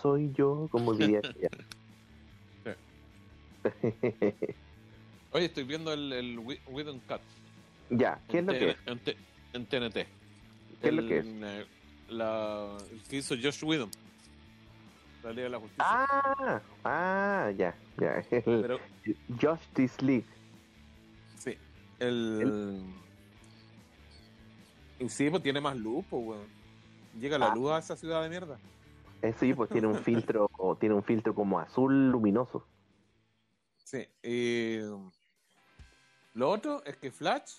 Soy yo, como diría. Oye, estoy viendo el, el Whedon Cut. ya, ¿qué es lo que es? En, TNT. ¿Qué es lo que es? Eh, La, el que hizo Josh Whedon. La Liga de la Justicia. Ah, ah, ya, ya. El Pero, Justice League. sí. El. Y sí, pues tiene más luz, pues, weón. Llega la Ah. luz a esa ciudad de mierda. Eh, sí, pues tiene un filtro, o tiene un filtro como azul luminoso. Sí. Y. Lo otro es que Flash.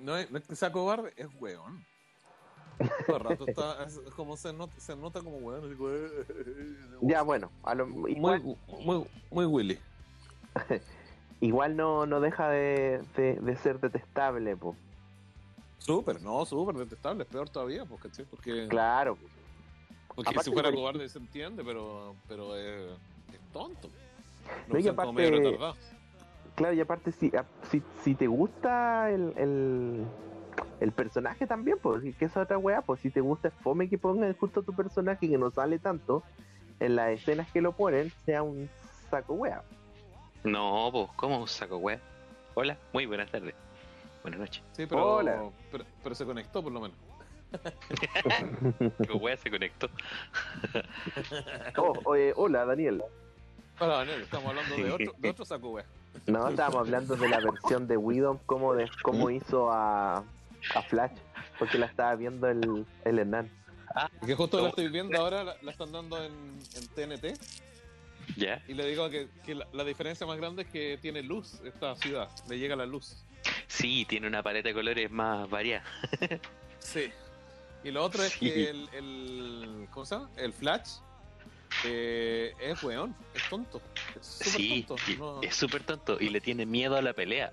No es, no es que sea cobarde, es weón. Todo el rato está. Es como se nota, se nota como weón. así, weón. Ya, bueno, a lo- Muy, igual, muy, muy Willy. igual no, no deja de, de, de ser detestable, pues. Súper, no, súper detestable, es peor todavía, porque, ¿cachai? porque, Claro. porque Aparte si fuera cobarde se entiende, pero, pero es, es tonto. No, y aparte- medio retardado. Claro, y aparte, si, si, si te gusta el, el, el personaje también, pues, que esa otra weá, pues si te gusta es fome que pongan justo tu personaje que no sale tanto, en las escenas que lo ponen, sea un saco weá. No, pues, ¿cómo un saco wea? Hola, muy buenas tardes. Buenas noches. Sí, pero, Hola. pero, pero se conectó por lo menos. Tu wea se conectó. Oh, oye, hola, Daniel. Hola, Daniel, estamos hablando de otro, de otro saco, wea. No, estábamos hablando de la versión de Widow, cómo, de, cómo hizo a, a Flash, porque la estaba viendo el, el Hernán. Que justo No. la estoy viendo ahora, la, la están dando en, en TNT. ¿Ya? Y le digo que, que la, la diferencia más grande es que tiene luz esta ciudad, le llega la luz. Sí, tiene una paleta de colores más variada. Sí. Y lo otro es Sí. que el, el. ¿Cómo se llama? El Flash eh, es weón, es tonto. Es súper Sí, tonto. y- no- es súper tonto y le tiene miedo a la pelea.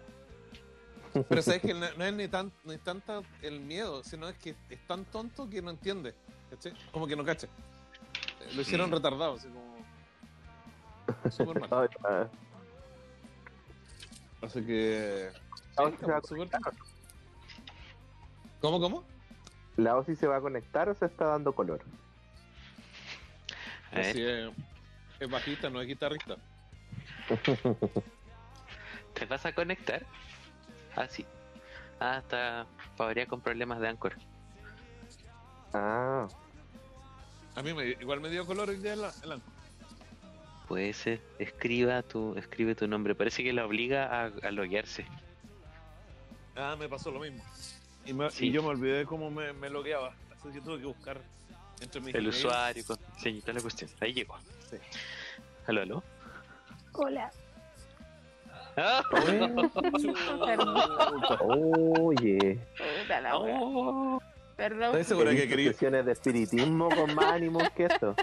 Pero sabes que no, no es ni tan ni tanta el miedo, sino es que es tan tonto que no entiende. ¿cachai? Como que no cacha. Eh, Lo hicieron Mm. retardado, así como. Súper mal. Así que. La sí, Osi se va a súper tonto. ¿Cómo, cómo? ¿La Osi se va a conectar o se está dando color? Así es, es bajista, no es guitarrista. ¿Te vas a conectar? Ah, sí. Ah, está Fabria con problemas de Anchor. Ah, A mí me, igual me dio color el día el, el Puede ser. Escriba tu, escribe tu nombre. Parece que la obliga a, a loguearse. Ah, me pasó lo mismo. Y, me- Sí. y yo me olvidé de cómo me, me logueaba. Así que tuve que buscar entre mis El emails. usuario, con la cuestión. Ahí llegó. Sí. Aló, aló. Hola. Oye. Puta la wea. Oh. Perdón, ¿Estás segura que quería? sesiones de espiritismo con más ánimos que esto.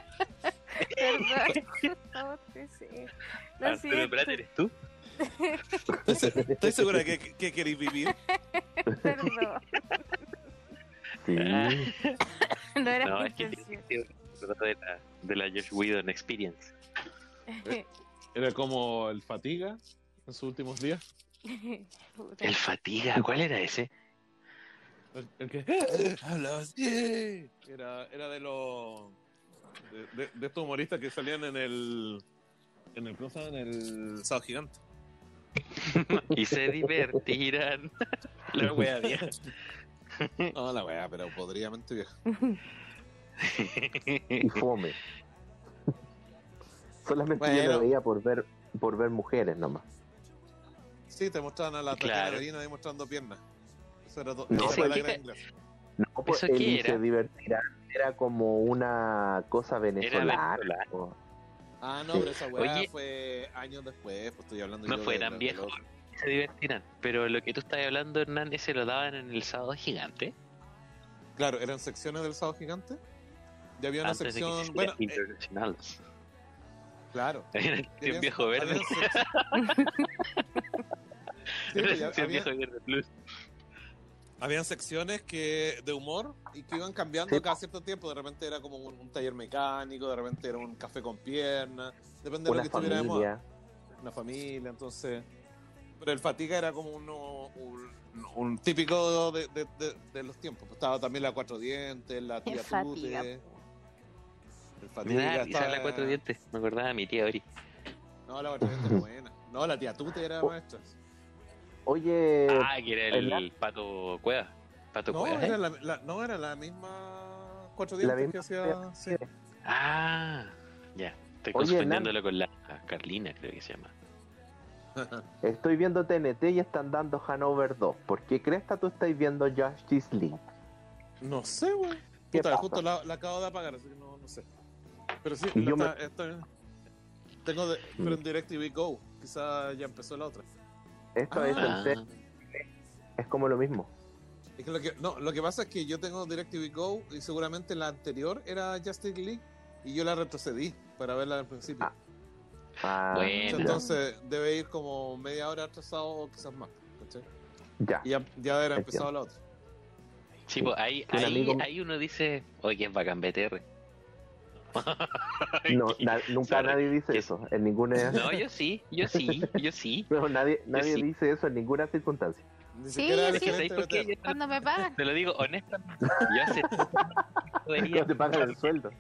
perdón. No, sí, sí. Lo Arturo siento, Prat, ¿eres tú? ¿Estás segura que, que queréis vivir? perdón. Sí. No era No, mi es que intención. tiene que ser de la, de la Josh Whedon Experience. Era como el fatiga en sus últimos días. El Fatiga, ¿cuál era ese? El, el que hablaba así. Era, era de los de, de- de estos humoristas que salían en el en el ¿cómo se llama? en el sábado gigante. Y se divertirán. la wea vieja. No, la weá, pero podríamente vieja. Y fome. Solamente yo lo veía por ver, por ver mujeres nomás. Sí, te mostraban a la Claro. Tatiana Medina ahí mostrando piernas. Eso era, to- No, era la ¿qué gran inglés. No, pues ¿Eso qué era? se divertirán. Era como una cosa venezolana. venezolano. o- Ah, no, Sí. pero esa weá Oye. fue años después, pues estoy hablando No yo fue de- tan viejo. otro. Se divertirán. Pero lo que tú estás hablando, Hernán, ese lo daban en el sábado gigante. Claro, eran secciones del sábado gigante. Ya había una antes de que sección, se bueno, eh, internacionales. claro. Era Ya un había- viejo verde. Sí, pues, había- plus. Habían secciones que de humor y que iban cambiando Sí. cada cierto tiempo. De repente era como un, un taller mecánico, de repente era un café con piernas. Depende de lo Una que estuviera de moda. familia. Una familia, entonces. Pero el fatiga era como uno, un, un típico de, de- de- de los tiempos. Pues estaba también la cuatro dientes, la tía El Fatiga, Tute. El fatiga. risa estaba- la cuatro dientes. Me acordaba de mi tía Ori. No, la cuatro dientes era buena. No, la tía Tute era Oh. maestra. Oye, Ah, que era el, el- pato cueva. Pato No, cueva. era ¿eh? la, la- no, era la misma cuatro La dientes que hacía. sí. Ah, ya. Estoy Oye, confundiéndolo con la Carlina, creo que se llama. estoy viendo TNT y están dando Hanover 2. ¿Por qué cresta tú estás viendo Justice League? No sé, güey. ¿Qué Puta, pasa? justo la, la acabo de apagar, así que no, no sé. Pero sí, yo me- está- estoy- tengo de, pero en DirecTV Go. Quizá ya empezó la otra. Esto es Ah, el C- es como lo mismo. Es que lo que, no, lo que pasa es que yo tengo DirecTV Go y seguramente la anterior era Justice League y yo la retrocedí para verla al principio. Ah, Ah, Bueno. Entonces debe ir como media hora atrasado o quizás más. ¿cachai? ya. Y ya, ya Entiendo. empezado la otra. sí, pues ahí, ahí, amigo- ahí uno dice, oye, es bacán BTR. No, na- nunca Sorry. nadie dice Que- eso en ninguna. No, yo sí, yo sí, yo sí. No, nadie, nadie sí. dice eso en ninguna circunstancia. Ni Sí, siquiera el sí. gerente ¿Sabes por qué? BTR. Yo Cuando me pagan. te lo digo honestamente. Yo hace, No te pagan el sueldo.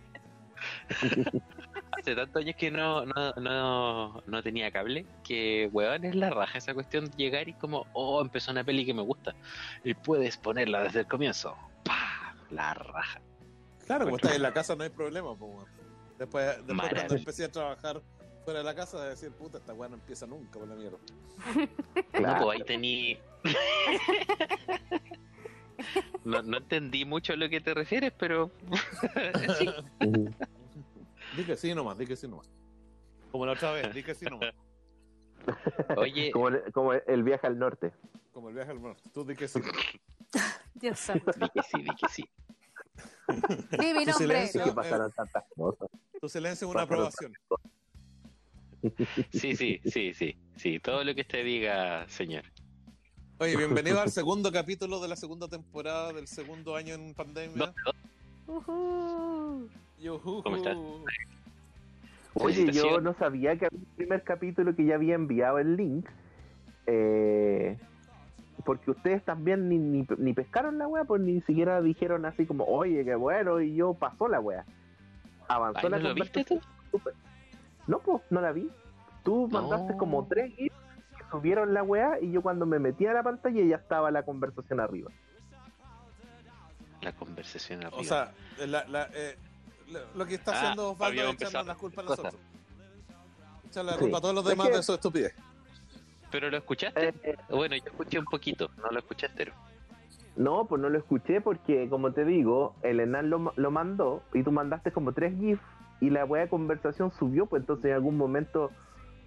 hace tantos años que no, no, no, no tenía cable que, weón, es la raja esa cuestión de llegar y como, oh, empezó una peli que me gusta. Y puedes ponerla desde el comienzo. ¡Pah! La raja. Claro, como estás en la casa no hay problema. Pues, weón. Después, después Maravilla. cuando empecé a trabajar fuera de la casa, de decir, puta, esta weá no empieza nunca por la mierda. No, Claro. pues ahí tení. No, no entendí mucho a lo que te refieres, pero sí. Di que sí nomás, di que sí nomás. Como la otra vez, di que sí nomás. Oye, Como, el- como el viaje al norte. Como el viaje al norte. Tú di que sí. Dios santo. di que sí, di que sí. Tu nombre. silencio. Que No, pasaron tantas cosas. Tu silencio es una aprobación. Sí, sí, sí, sí, sí. Todo lo que usted diga, señor. Oye, bienvenido al segundo capítulo de la segunda temporada del segundo año en pandemia. Ujú. Yujú. ¿Cómo estás? Oye, yo no sabía que había un primer capítulo que ya había enviado el link. Eh, porque ustedes también ni, ni, ni pescaron la wea, pues ni siquiera dijeron así como, oye, qué bueno, y yo pasó la wea. Avanzó Ay, la ¿no lo viste. No, pues, no la vi. Tú No. mandaste como tres gifs que subieron la wea y yo cuando me metí a la pantalla ya estaba la conversación arriba. La conversación arriba. O sea, la, la, eh, lo- que está Ah, haciendo Osvaldo habíamos es echarnos empezado la culpa a nosotros. Echarle la Sí. culpa a todos los Es demás que- de su estupidez. ¿Pero lo escuchaste? Eh, eh, Bueno, yo escuché un poquito, no lo escuché entero. No, pues no lo escuché porque, como te digo, el Enan lo, lo mandó y tú mandaste como tres GIFs y la wea de conversación subió, pues entonces en algún momento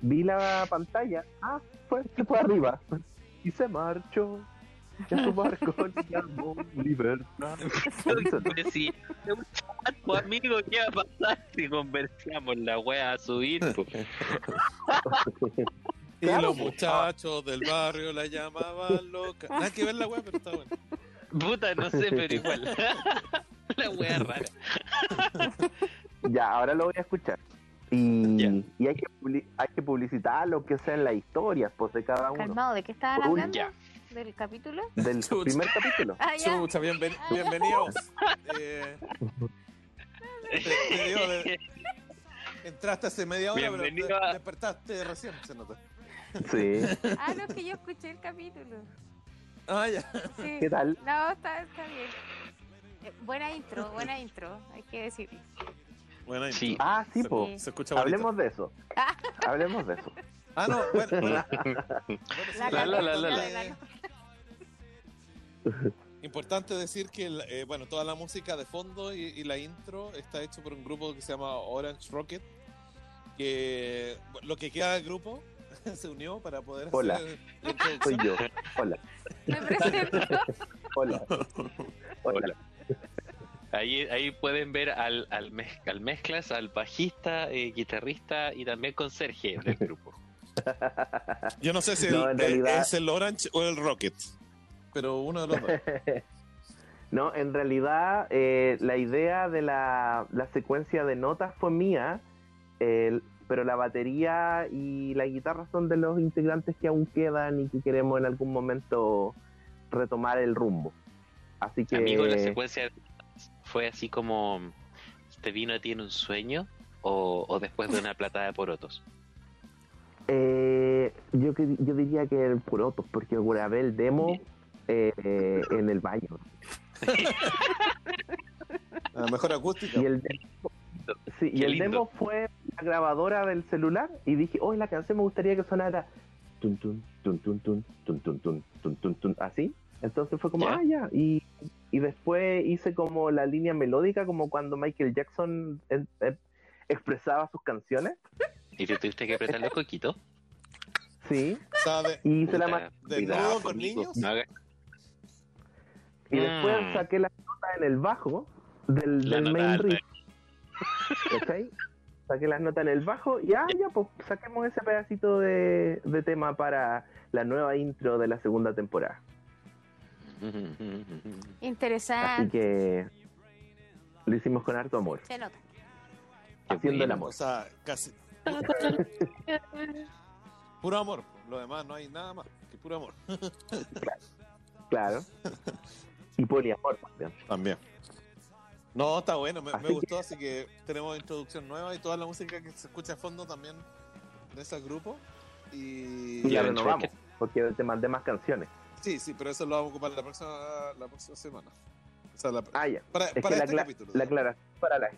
vi la pantalla, ah, fue, se fue arriba y se marchó. Y a su barco llamó libertad. Si, pues, amigo, ¿qué va a pasar si conversamos la wea a subir? Y Claro, los muchachos del barrio la llamaban loca. Nada que ver la weá, pero está bueno. Puta, no sé, pero igual. la wea rara. Ya, ahora lo voy a escuchar. Y, y hay, que publi- hay que publicitar lo que sea en las historias pues, de cada uno. Calmado, ¿de qué estaban un- hablando? Ya. ¿Del capítulo? Del Chucha. primer capítulo. Ah. Chucha, bienven- bienvenidos. Eh, te- te digo, de- entraste hace media hora, pero Bienvenido te- a- despertaste recién, se nota. Sí. Ah, no, es que yo escuché el capítulo. Ah, ya. Sí. ¿Qué tal? No, está, está bien. Eh, buena intro, buena intro, hay que decirlo. Bueno, ahí Sí. Ah, sí, se, po. se escucha bonito. Hablemos de eso. Hablemos de eso. Ah, no, bueno, bueno. La, la, la, la, la, la, la. la. Importante decir que eh, bueno, toda la música de fondo y, y la intro está hecho por un grupo que se llama Orange Rocket. Que lo que queda del grupo se unió para poder Hola. hacer Soy yo. Hola. Me presento. Hola. Hola. Ahí, ahí pueden ver al, al, mez- al mezclas, al bajista, eh, guitarrista y también conserje del grupo. Yo no sé si No, el- en eh, realidad- es el Orange o el Rocket. pero uno de los dos. No, en realidad eh, la idea de la, la secuencia de notas fue mía, el- pero la batería y la guitarra son de los integrantes que aún quedan y que queremos en algún momento retomar el rumbo. Así que Amigo, la secuencia fue así como te vino a ti en un sueño o, o después de una platada de porotos. eh, yo, que- yo diría que el porotos, porque grabé el demo eh, eh, en el baño. A lo mejor acústica. Y el, sí, y el demo fue la grabadora del celular y dije, hoy la canción me gustaría que sonara tun tun tun tun tun tun tun tun tun tun tun así. Entonces fue como, Ya. ah, ya. Y, y después hice como la línea melódica, como cuando Michael Jackson eh, eh, expresaba sus canciones. ¿Y te tuviste que apretar los coquitos? Sí. ¿Sabe? Y hice la ¿Desnudo cuidado, con niños? Y después Mm. saqué la nota en el bajo del, del main riff. ¿Cachai? Saqué las notas en el bajo y ah, ya, pues saquemos ese pedacito de, de tema para la nueva intro de la segunda temporada. Así Interesante. que lo hicimos con harto amor, Se nota. Haciendo el amor. O sea, casi. Puro amor. Lo demás no hay nada más que puro amor. Claro. Y poliamor también. También. No, está bueno, me, que- gustó, así que tenemos introducción nueva y toda la música que se escucha a fondo también de ese grupo. Y Ya, renovamos, porque te mandé más canciones. sí, sí, pero eso lo vamos a ocupar la próxima, la próxima semana. O sea, la- Ah, ya. para, Es que para la, este capítulo. la aclaración para la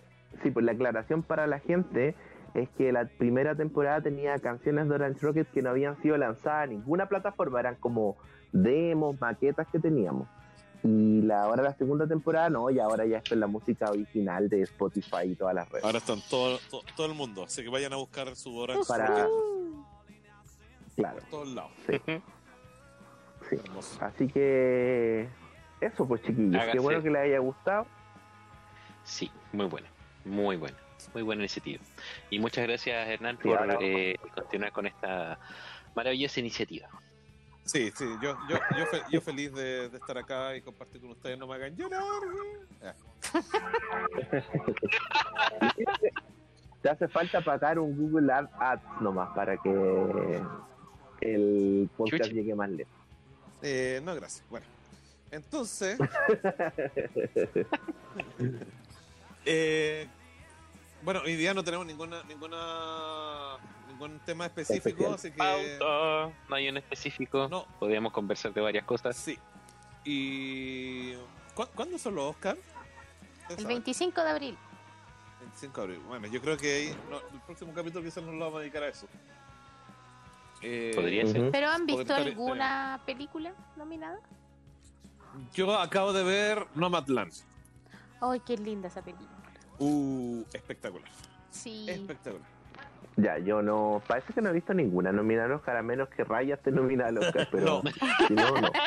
sí, pues la aclaración para la gente es que la primera temporada tenía canciones de Orange Rocket que no habían sido lanzadas en ninguna plataforma, eran como demos, maquetas que teníamos. Y la ahora la segunda temporada no, y ahora ya es la música original de Spotify y todas las redes. Ahora están todo, to- todo el mundo, así que vayan a buscar su Orange Para- Claro, por todos lados. sí. Así que eso pues chiquillos, Hágase. qué bueno que les haya gustado. Sí, muy buena, muy buena, muy buena iniciativa. Y muchas gracias Hernán Sí, por eh, continuar con esta maravillosa iniciativa. Sí, sí, yo, yo, yo, fe- yo feliz de, de estar acá y compartir con ustedes, no me hagan llorar. Te hace falta pagar un Google Ad- Ads nomás para que el podcast llegue más lejos. Eh, no, gracias. Bueno, entonces. eh, bueno, hoy día no tenemos ninguna, ninguna, ningún tema específico, Especial. así que. Pauta, no hay un específico, No. podríamos conversar de varias cosas. Sí. Y. ¿cu- ¿Cuándo son los Oscars? ¿Ustedes El saben? 25 de abril. 25 de abril. Bueno, yo creo que ahí, no, el próximo capítulo quizás nos lo vamos a dedicar a eso. Eh, Podría ser. ¿Pero han visto estar- alguna película nominada? Yo acabo de ver Nomadland. ¡Ay, qué linda esa película! Uh, espectacular. Sí. Espectacular. Ya, yo no. Parece que no he visto ninguna nominada al Oscar, a menos que Raya esté nominada al Oscar, pero si no, no.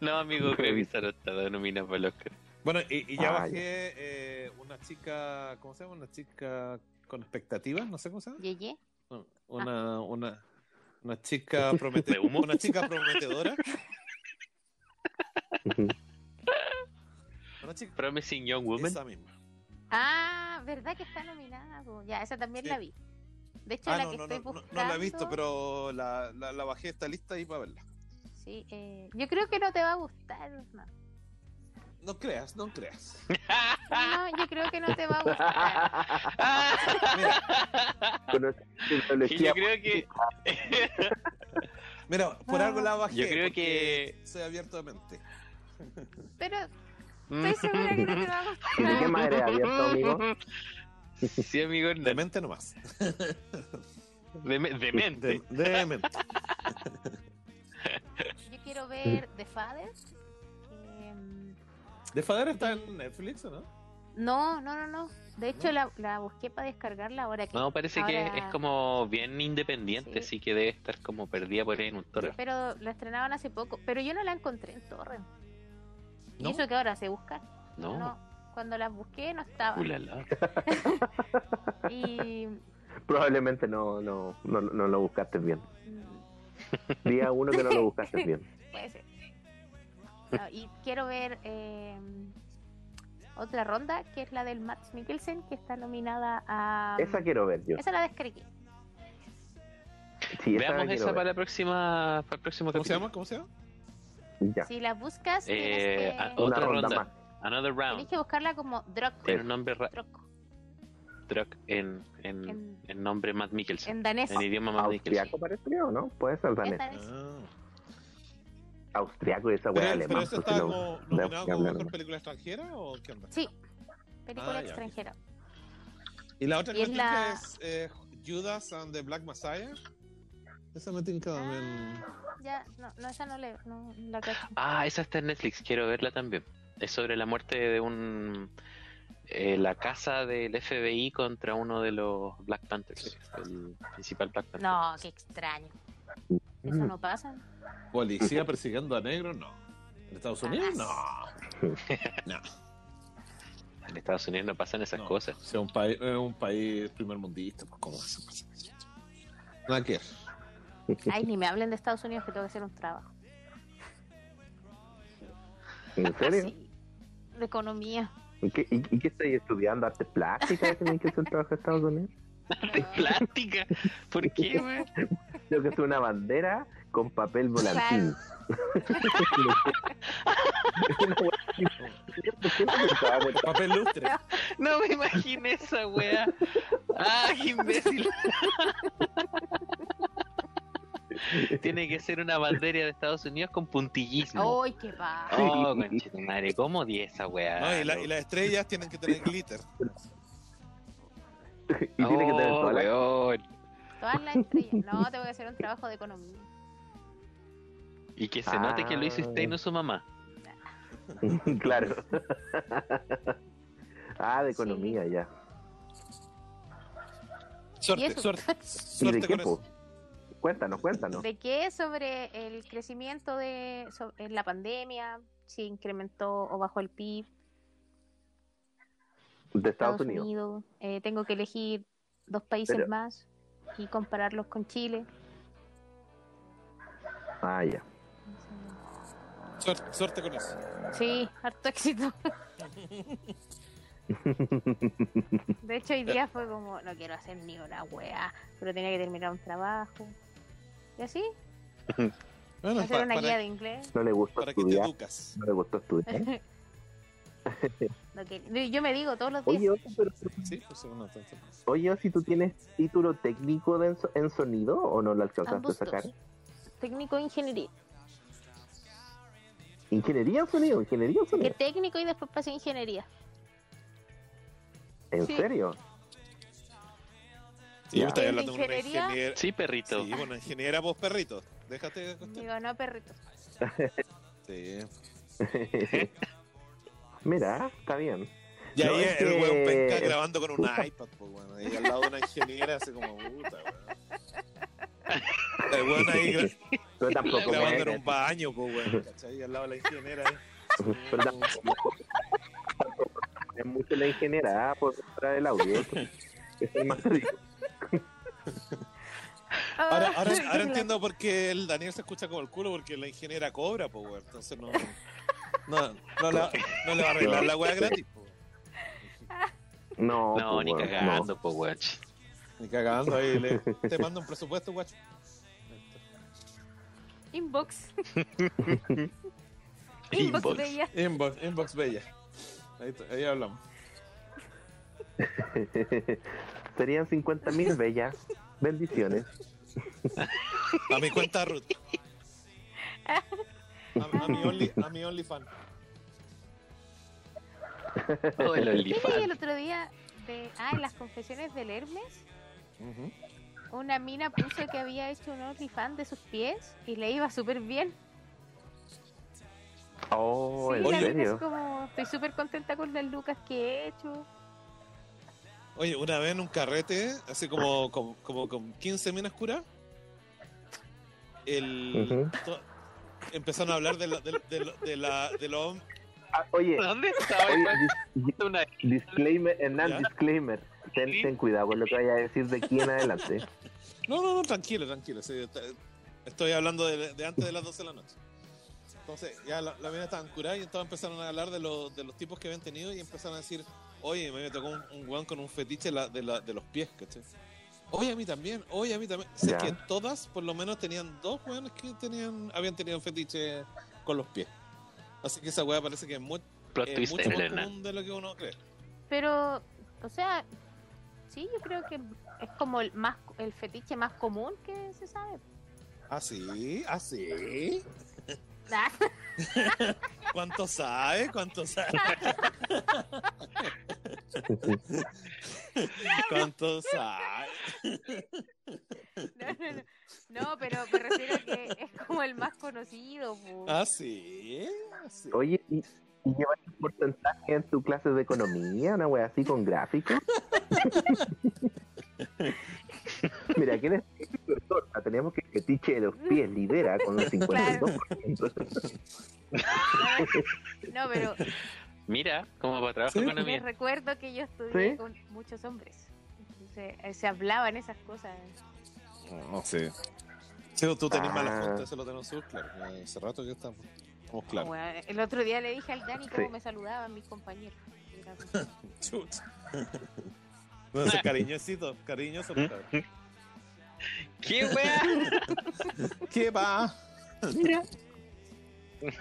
No, amigo, creo que esa no está nominada para el Oscar. Bueno, y, y ya Ah, bajé ya. eh, una chica, ¿cómo se llama? Una chica con expectativas, no sé cómo se llama. Yeye. No, Una, una, una chica ¿De prometedora. humo? Una chica prometedora. Ujú. Una chica. Promising Young Woman. Esa misma. Ah, ¿verdad que está nominada? Ya, esa también Sí. la vi. De hecho, Ah, la no, que no, estoy no, buscando... no la he visto, pero la, la, la bajé esta lista ahí para verla. Sí, eh, yo creo que no te va a gustar. No, No creas, no creas. no yo creo que no te va a gustar. Mira, yo creo que mira, por algo la bajé. Yo creo porque soy abierto de mente. Pero estoy segura que no te va a gustar. ¿Y de qué más eres abierto, amigo? Sí, amigo, De de, mente nomás. de, de mente. De, de mente. Yo quiero ver The Father. que, mm, ¿De Fader está en Netflix o no? no, no, no, no. De hecho, la, la busqué para descargarla ahora que. No, parece que es como bien independiente, Sí. así que debe estar como perdida por ahí en un toro. Pero la estrenaban hace poco. Pero yo no la encontré en Torrent. ¿No? Y eso que ahora sé buscar. No, No, cuando las busqué no estaba. ulala. Y. Probablemente no, no, no, no lo buscaste bien. mm, Día uno que no lo buscaste bien. puede ser. No, y quiero ver eh, otra ronda, que es la del Max Mikkelsen, que está nominada a... Esa quiero ver yo. Esa la descargué. Sí, esa Veamos esa ver. para la próxima, para el próximo ¿Cómo se llama? ¿Cómo se llama? Ya. Si la buscas, Eh, tienes que, Una Otra ronda ronda. más. Another round. que buscarla como Drog. Tiene un nombre Drog, Druk en, en, En- en nombre Matt Mikkelsen. en danés. En idioma Matt Mikkelsen. Austriaco parece, ¿o no? Puede ser danés. danés. Ah. Austriaco y esa ¿Pero, weá pero alemán. ese pues, está no- como nominado como mejor película extranjera o qué onda? Sí, película Ah, ya, extranjera. Y la otra Y es que la- es eh, Judas and the Black Messiah. Esa me tinca también. Ah, ya, no, no, esa no, le, no la cacho. Ah, esa está en Netflix, quiero verla también. Es sobre la muerte de un... eh, la casa del FBI contra uno de los Black Panthers, el principal Black Panther. No, qué extraño. Eso no pasa. Policía persiguiendo a negros, no. ¿En Estados Unidos? No. No. En Estados Unidos no pasan esas No. cosas. Sea, un país, un país primer mundista, pues cómo se pasa. Nada que ver. Ay, ni me hablen de Estados Unidos que tengo que hacer un trabajo. ¿En serio? Sí, de economía. ¿Y qué, y, y qué estáis estudiando? ¿Arte plástica? ¿Tienen que hacer trabajo en Estados Unidos? De plástica. ¿Por qué, güey? Tengo que hacer una bandera con papel volantín. Papel lustre. No me imaginé esa wea. Ah, qué imbécil. Tiene que ser una bandera de Estados Unidos con puntillismo. ¡Ay, qué va! Oh, conchetumare, ¿cómo di esa wea? No, y, la- y las estrellas tienen que tener glitter. Y tiene que tener Oh, toda la... weón. Todas las estrellas. No, tengo que hacer un trabajo de economía. Y que se note que lo hizo Ah. usted y no su mamá. claro. ah, de economía, ya. Suerte, eso? suerte. ¿Y de Suerte qué, con eso. Cuéntanos, cuéntanos. ¿De qué sobre el crecimiento de so- en la pandemia? Si incrementó o bajó el PIB. De Estados Unidos. Eh, tengo que elegir dos países Pero- más y compararlos con Chile. Ah, ya. Suerte, suerte con eso. Sí, harto éxito. De hecho, hoy día fue como, no quiero hacer ni una weá, pero tenía que terminar un trabajo. Y así, Bueno, hacer pa- una para, guía de inglés. No le gustó para que te estudiar. educas. No le gustó estudiar. Que- yo me digo todos los días. Oye, Osi, pero, Sí, pues oye, ¿tú tienes título técnico de en, so- en sonido o no lo alcanzaste Ambos a sacar? Técnico de ingeniería. ¿Ingeniería en sonido? ¿Ingeniería en Que sonido? técnico y después pasé ingeniería. ¿En sí. serio? Sí, estás ¿En hablando de una ingeniería? ingeniera. Sí, perrito. Sí, bueno, ingeniera vos perrito. Déjate de. Digo, no, perrito. Sí. Mira, está bien. Y ahí No, es el que- weón penca grabando con un iPad, pues bueno. Ahí al lado de una ingeniera, así como puta, weón. El weón ahí gra- Pero tampoco grabando en un baño, pues weón. ¿Cachai? Al lado de la ingeniera ahí. Pero tampoco es mucho la ingeniera ah, por traer el audio. Es más rico. Ahora, ahora, Ah, ahora entiendo por qué el Daniel se escucha como el culo, porque la ingeniera cobra, pues weón. Entonces no. No, no, la- no le va a arreglar la weá gratis. No, No, ni cagando, po, weón. Ni cagando ahí. Le, te mando un presupuesto, guacho. Inbox. Inbox Inbox. bella. Inbox, inbox bella. Ahí, ahí hablamos. Serían 50 mil bellas. Bendiciones. A mi cuenta Ruth. A, a mi only, a mi OnlyFan. Oh, el ¿Qué leí OnlyFans. el otro día? De, ah, en las confesiones del Hermes. Una mina puso que había hecho un OnlyFans de sus pies y le iba súper bien. Oh, sí, ¿en serio? es como, estoy súper contenta con las lucas que he hecho. Oye, una vez en un carrete, así como, como, como con 15 minas curas, el, Ujú. to- empezaron a hablar de, la, de, de, de la, de los Ah, oye, ¿Dónde estaba? oye, dis- Una- disclaimer, Hernán, ¿Ya? disclaimer. Ten, ten cuidado con lo que vaya a decir de aquí en adelante. No, no, no, tranquilo, tranquilo. sí, estoy hablando de, de antes de las 12 de la noche. Entonces, ya la, la mina estaban curadas y entonces empezaron a hablar de, los de los tipos que habían tenido y empezaron a decir, oye, me tocó un, un weón con un fetiche la- de, la- de los pies, ¿cachai? Oye, a mí también, oye, a mí también. Sé Ya. que todas, por lo menos, tenían dos weones que tenían, habían tenido un fetiche con los pies. Así que esa weá parece que es, mu- Plot es twist mucho más Elena. común de lo que uno cree. Pero, o sea, sí, yo creo que es como el más el fetiche más común que se sabe. ¿Ah, sí? ¿Ah, sí? Ah, ¿Cuánto sabe? ¿Cuánto sabe? ¿Cuánto sabe? No, no, no. No, pero me refiero a que es como el más conocido. po. ¿Ah, sí? ¿Ah, sí? Oye, ¿y, y llevas un porcentaje en tu clase de economía? Una wea así con gráficos. Mira, ¿quién es? Ah, Tenemos que el fetiche de los pies lidera con un 52%. No, pero Mira, como para trabajo Sí. de les economía. recuerdo que yo estudié ¿Sí? con muchos hombres. Entonces, eh, se hablaban esas cosas. No sé. Sí, tú tenés Ah. mala fuente, eso lo tenemos claro. Eh, Hace rato que estamos, estamos claros. Bueno, el otro día le dije al Dani cómo Sí. me saludaban mis compañeros. Era como- Chucha. No, ese cariñosito, cariñoso. cabrón. ¿Qué wea? ¿Qué va?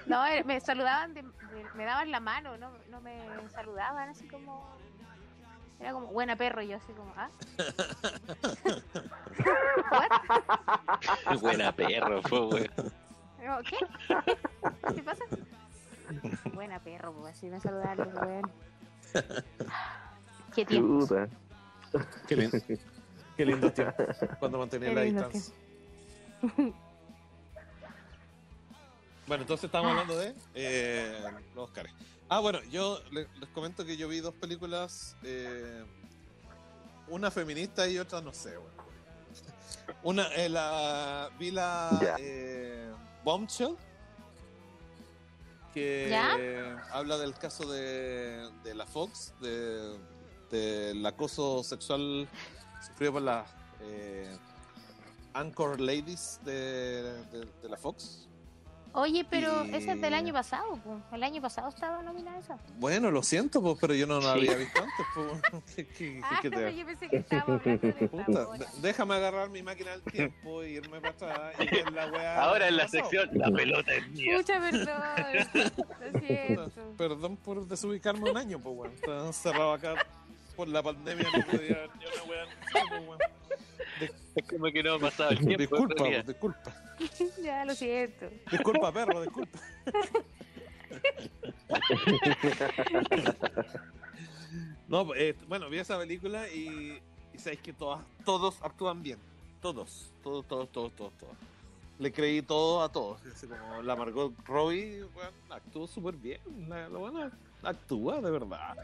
No, eh, me saludaban, de- de- me daban la mano, no, no me saludaban así como... Era como, buena perro, y yo así como, ¿ah? ¿What? Buena perro, fue. Digo, ¿Qué? ¿Qué pasa? Buena perro, pues así me saludaban los weones. Qué tiempo. Chuta. Qué lindo. Qué lindo tiempo. Cuando mantenía la distancia. Bueno, entonces estamos hablando de eh, los Oscars. Ah, bueno, yo le- les, comento que yo vi dos películas, eh, una feminista y otra no sé, bueno. Una, eh, la, vi la eh, Bombshell, que ¿Ya? habla del caso de, de la Fox, de, del acoso sexual sufrido por las eh, Anchor Ladies de, de- de la Fox. Oye, pero Y- esa es del año pasado, pues. El año pasado estaba nominada esa. Bueno, lo siento, pues, pero yo no la había visto antes. Pues, ¿Qué- qué- Ah, qué te- yo pensé que hablando de Puta, déjame agarrar mi máquina del tiempo e irme para atrás y la weá. Ahora en la pasado. sección, la pelota es mía. Mucha perdón. Lo siento. Perdón por desubicarme un año, pues, weón. Estaba encerrado acá por la pandemia, no podía ver ni una weá. no sé, weón. Es como que no ha pasado el tiempo. Disculpa, disculpa. Ya, lo siento. Disculpa, perro, disculpa. No, pues, eh, bueno, vi esa película y, y sabéis que todas, todos actúan bien. Todos, todos, todos, todos, todos, todos. Le creí todo a todos. Así como la Margot Robbie, bueno, actuó súper bien. La, la buena actúa, de verdad.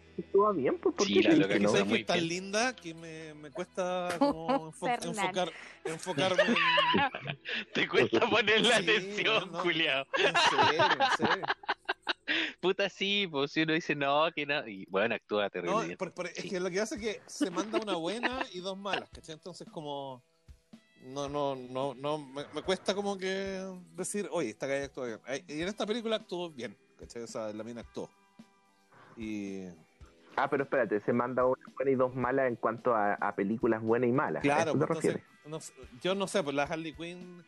Pero estuvo bien, pues, ¿por Sí, la loca que no? está ¿Sabes que es tan bien. linda que me, me cuesta como enfo- enfocar, enfocarme en, Te cuesta poner la Sí, atención, no. culiao. en serio. Puta, sí, pues si uno dice no, que no. Y bueno, actúa terrible. No, por- por- es Sí. que lo que hace es que se manda una buena y dos malas, ¿cachai? Entonces como no, no, no, no, me, me cuesta como que decir, oye, esta calle actúa bien. Y en esta película actuó bien, ¿cachai? O sea, la mina actuó. Y Ah, pero espérate, se manda una buena y dos malas en cuanto a, a películas buenas y malas. ¿A claro, eso te pues, entonces, refieres? no yo no sé, pues la Harley Quinn,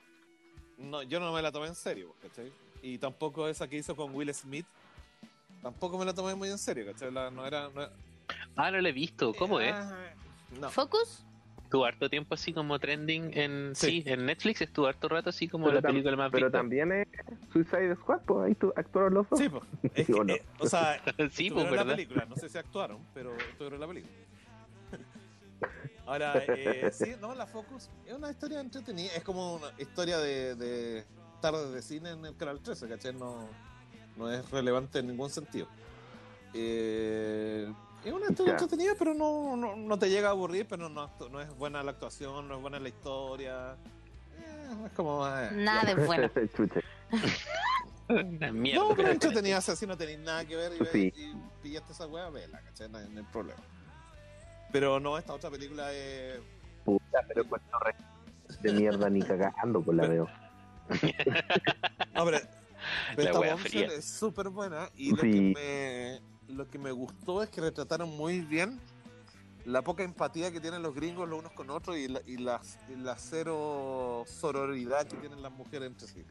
no, yo no me la tomé en serio, pues, ¿cachai? Y tampoco esa que hizo con Will Smith, tampoco me la tomé muy en serio, ¿cachai? La- no era... No, Ah, no lo he visto. ¿Cómo es? Ah, No. ¿Focus? Estuvo harto tiempo así como trending en. Sí. Sí, en Netflix estuvo harto rato así como Pero la película más Pero vista. también es Suicide Squad, pues ahí tu- actuaron los dos. Sí, pues. Es que, ¿O no? eh, o sea, sí, pues, la película. No sé si actuaron, pero estuvieron en la película. Ahora, eh, sí, no, la Focus es una historia entretenida. Es como una historia de, de tarde de cine en el canal 13, ¿cachai? No, no es relevante en ningún sentido. Eh, es una historia Ya. entretenida, pero no, no, no te llega a aburrir, pero no, no es buena la actuación, no es buena la historia. Eh, es como. eh, Nada de bueno. Mierda. No, pero entretenida, o sea, si no tenéis nada que ver y, ve- Sí. y pillaste esa wea, vela, ¿cachai? No hay, no hay problema. Pero no, esta otra película es. Puta, pero no re- de mierda ni cagando, pues la veo. No, pero La esta wea Bombshell fría. es súper buena y lo, Sí. que me, lo que me gustó es que retrataron muy bien la poca empatía que tienen los gringos los unos con otros y la, y la, y la cero sororidad que tienen las mujeres entre sí.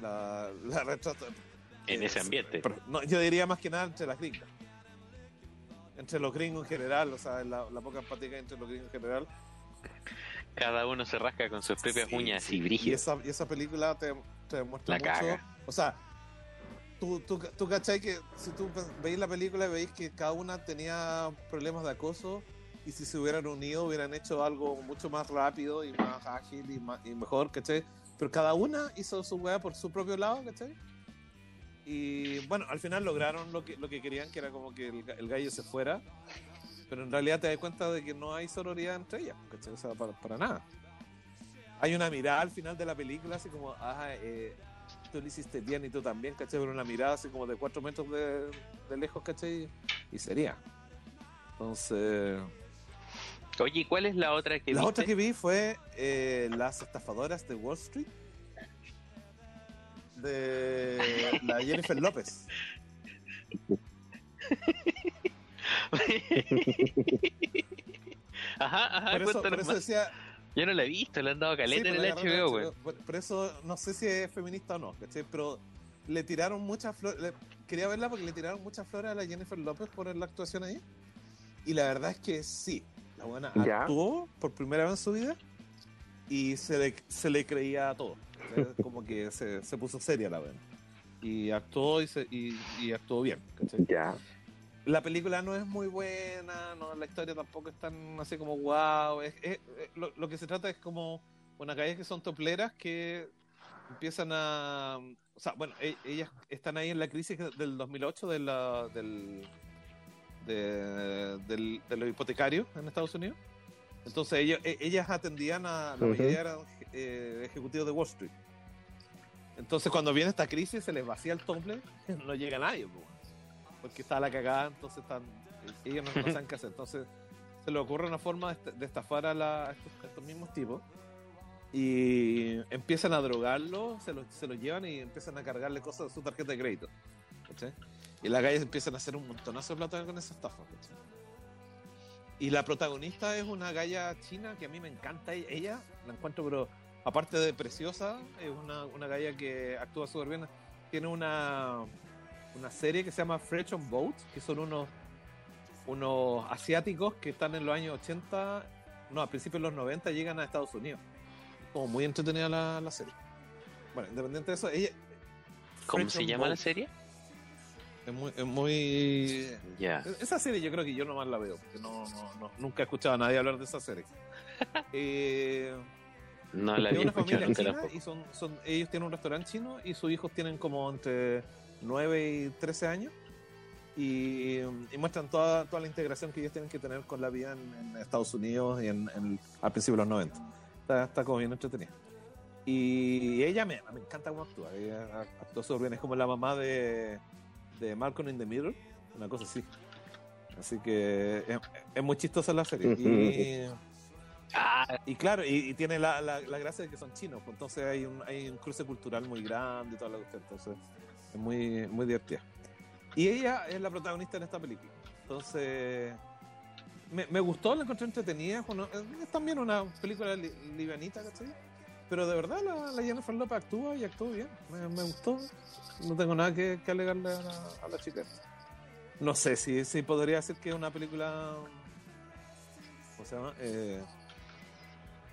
La, la retrata- En ese ambiente. pero no, yo diría más que nada entre las gringas. Entre los gringos en general, o sea, la, la poca empatía entre los gringos en general. Cada uno se rasca con sus propias Sí, uñas sí. y Y brígidas. esa, y esa película te, te muestra La mucho. caga. O sea, tú, tú, tú cachai que si tú veis la película veis que cada una tenía problemas de acoso y si se hubieran unido hubieran hecho algo mucho más rápido y más ágil y, más, y mejor, ¿cachai? Pero cada una hizo su weá por su propio lado, ¿cachai? Y bueno, al final lograron lo que, lo que querían, que era como que el, el gallo se fuera. Pero en realidad te das cuenta de que no hay sororidad entre ellas, ¿cachai? O sea, para, para nada. Hay una mirada al final de la película, así como, ah, eh, tú lo hiciste bien y tú también, ¿cachai? Pero una mirada así como de cuatro metros de, de lejos, ¿cachai? Y sería. Entonces, Oye, ¿y ¿cuál es la otra que la viste? otra que vi fue eh, Las estafadoras de Wall Street. De la Jennifer López. ajá, ajá, Por eso, por eso decía, Yo no la he visto, le han dado caleta Sí, en el HBO, güey. Por, por eso no sé si es feminista o no, ¿cachai? Pero le tiraron muchas flores. Quería verla porque le tiraron muchas flores a la Jennifer López por la actuación ahí. Y la verdad es que sí, la buena Ya. actuó por primera vez en su vida y se le, se le creía a todo. ¿cachai? Como que se, se puso seria la buena. Y actuó y, se, y, y actuó bien, ¿cachai? Ya. La película no es muy buena, no, la historia tampoco es tan así como wow. Es, es- es- lo, lo que se trata es como unas calles que son topleras que empiezan a. O sea, bueno, e- ellas están ahí en la crisis del 2008 de, la, del, de, del- de los hipotecarios en Estados Unidos. Entonces ellos, e- ellas atendían a. La mayoría eran eh, ejecutivos de Wall Street. Entonces cuando viene esta crisis se les vacía el tople, no llega nadie. po porque está la cagada, entonces están, ellos no, no saben qué hacer. Entonces se le ocurre una forma de, est- de estafar a, la- a estos, a estos mismos tipos y empiezan a drogarlo, se lo, se lo llevan y empiezan a cargarle cosas de su tarjeta de crédito. Y las gallas empiezan a hacer un montonazo de plata con esa estafa. Y la protagonista es una galla china que a mí me encanta. e- Ella la encuentro, pero aparte de preciosa, es una, una galla que actúa súper bien. Tiene una, una serie que se llama Fresh on Boat, que son unos, unos asiáticos que están en los años 80, no, a principios de los 90 llegan a Estados Unidos. Como muy entretenida la, la serie. Bueno, independiente de eso, ella... ¿Cómo Fresh se llama la serie? Es muy, es muy... Ya. Esa serie yo creo que yo nomás la veo, porque no, no, no- nunca he escuchado a nadie hablar de esa serie. Eh, No la había una familia china y son, son, ellos tienen un restaurante chino y sus hijos tienen como entre 9 y 13 años y, y muestran toda, toda la integración que ellos tienen que tener con la vida en, en Estados Unidos y en, en- al principio de los 90. Está, está como bien entretenida. Y ella me, me encanta cómo actúa. Ella actúa súper bien. Es como la mamá de, de Malcolm in the Middle, una cosa así. Así que es, es muy chistosa la serie. Y, y claro, y, y tiene la, la, la gracia de que son chinos, pues entonces hay un, hay un cruce cultural muy grande y toda la cuestión, entonces es muy, muy divertida. Y ella es la protagonista en esta película. Entonces, me, me gustó, la encontré entretenida. es también una película li- livianita, ¿cachai? Pero de verdad la, la Jennifer López actúa y actuó bien. Me, me gustó. No tengo nada que, que alegarle a la, a la chica. No sé si, si podría decir que es una película. ¿Cómo se llama? Eh,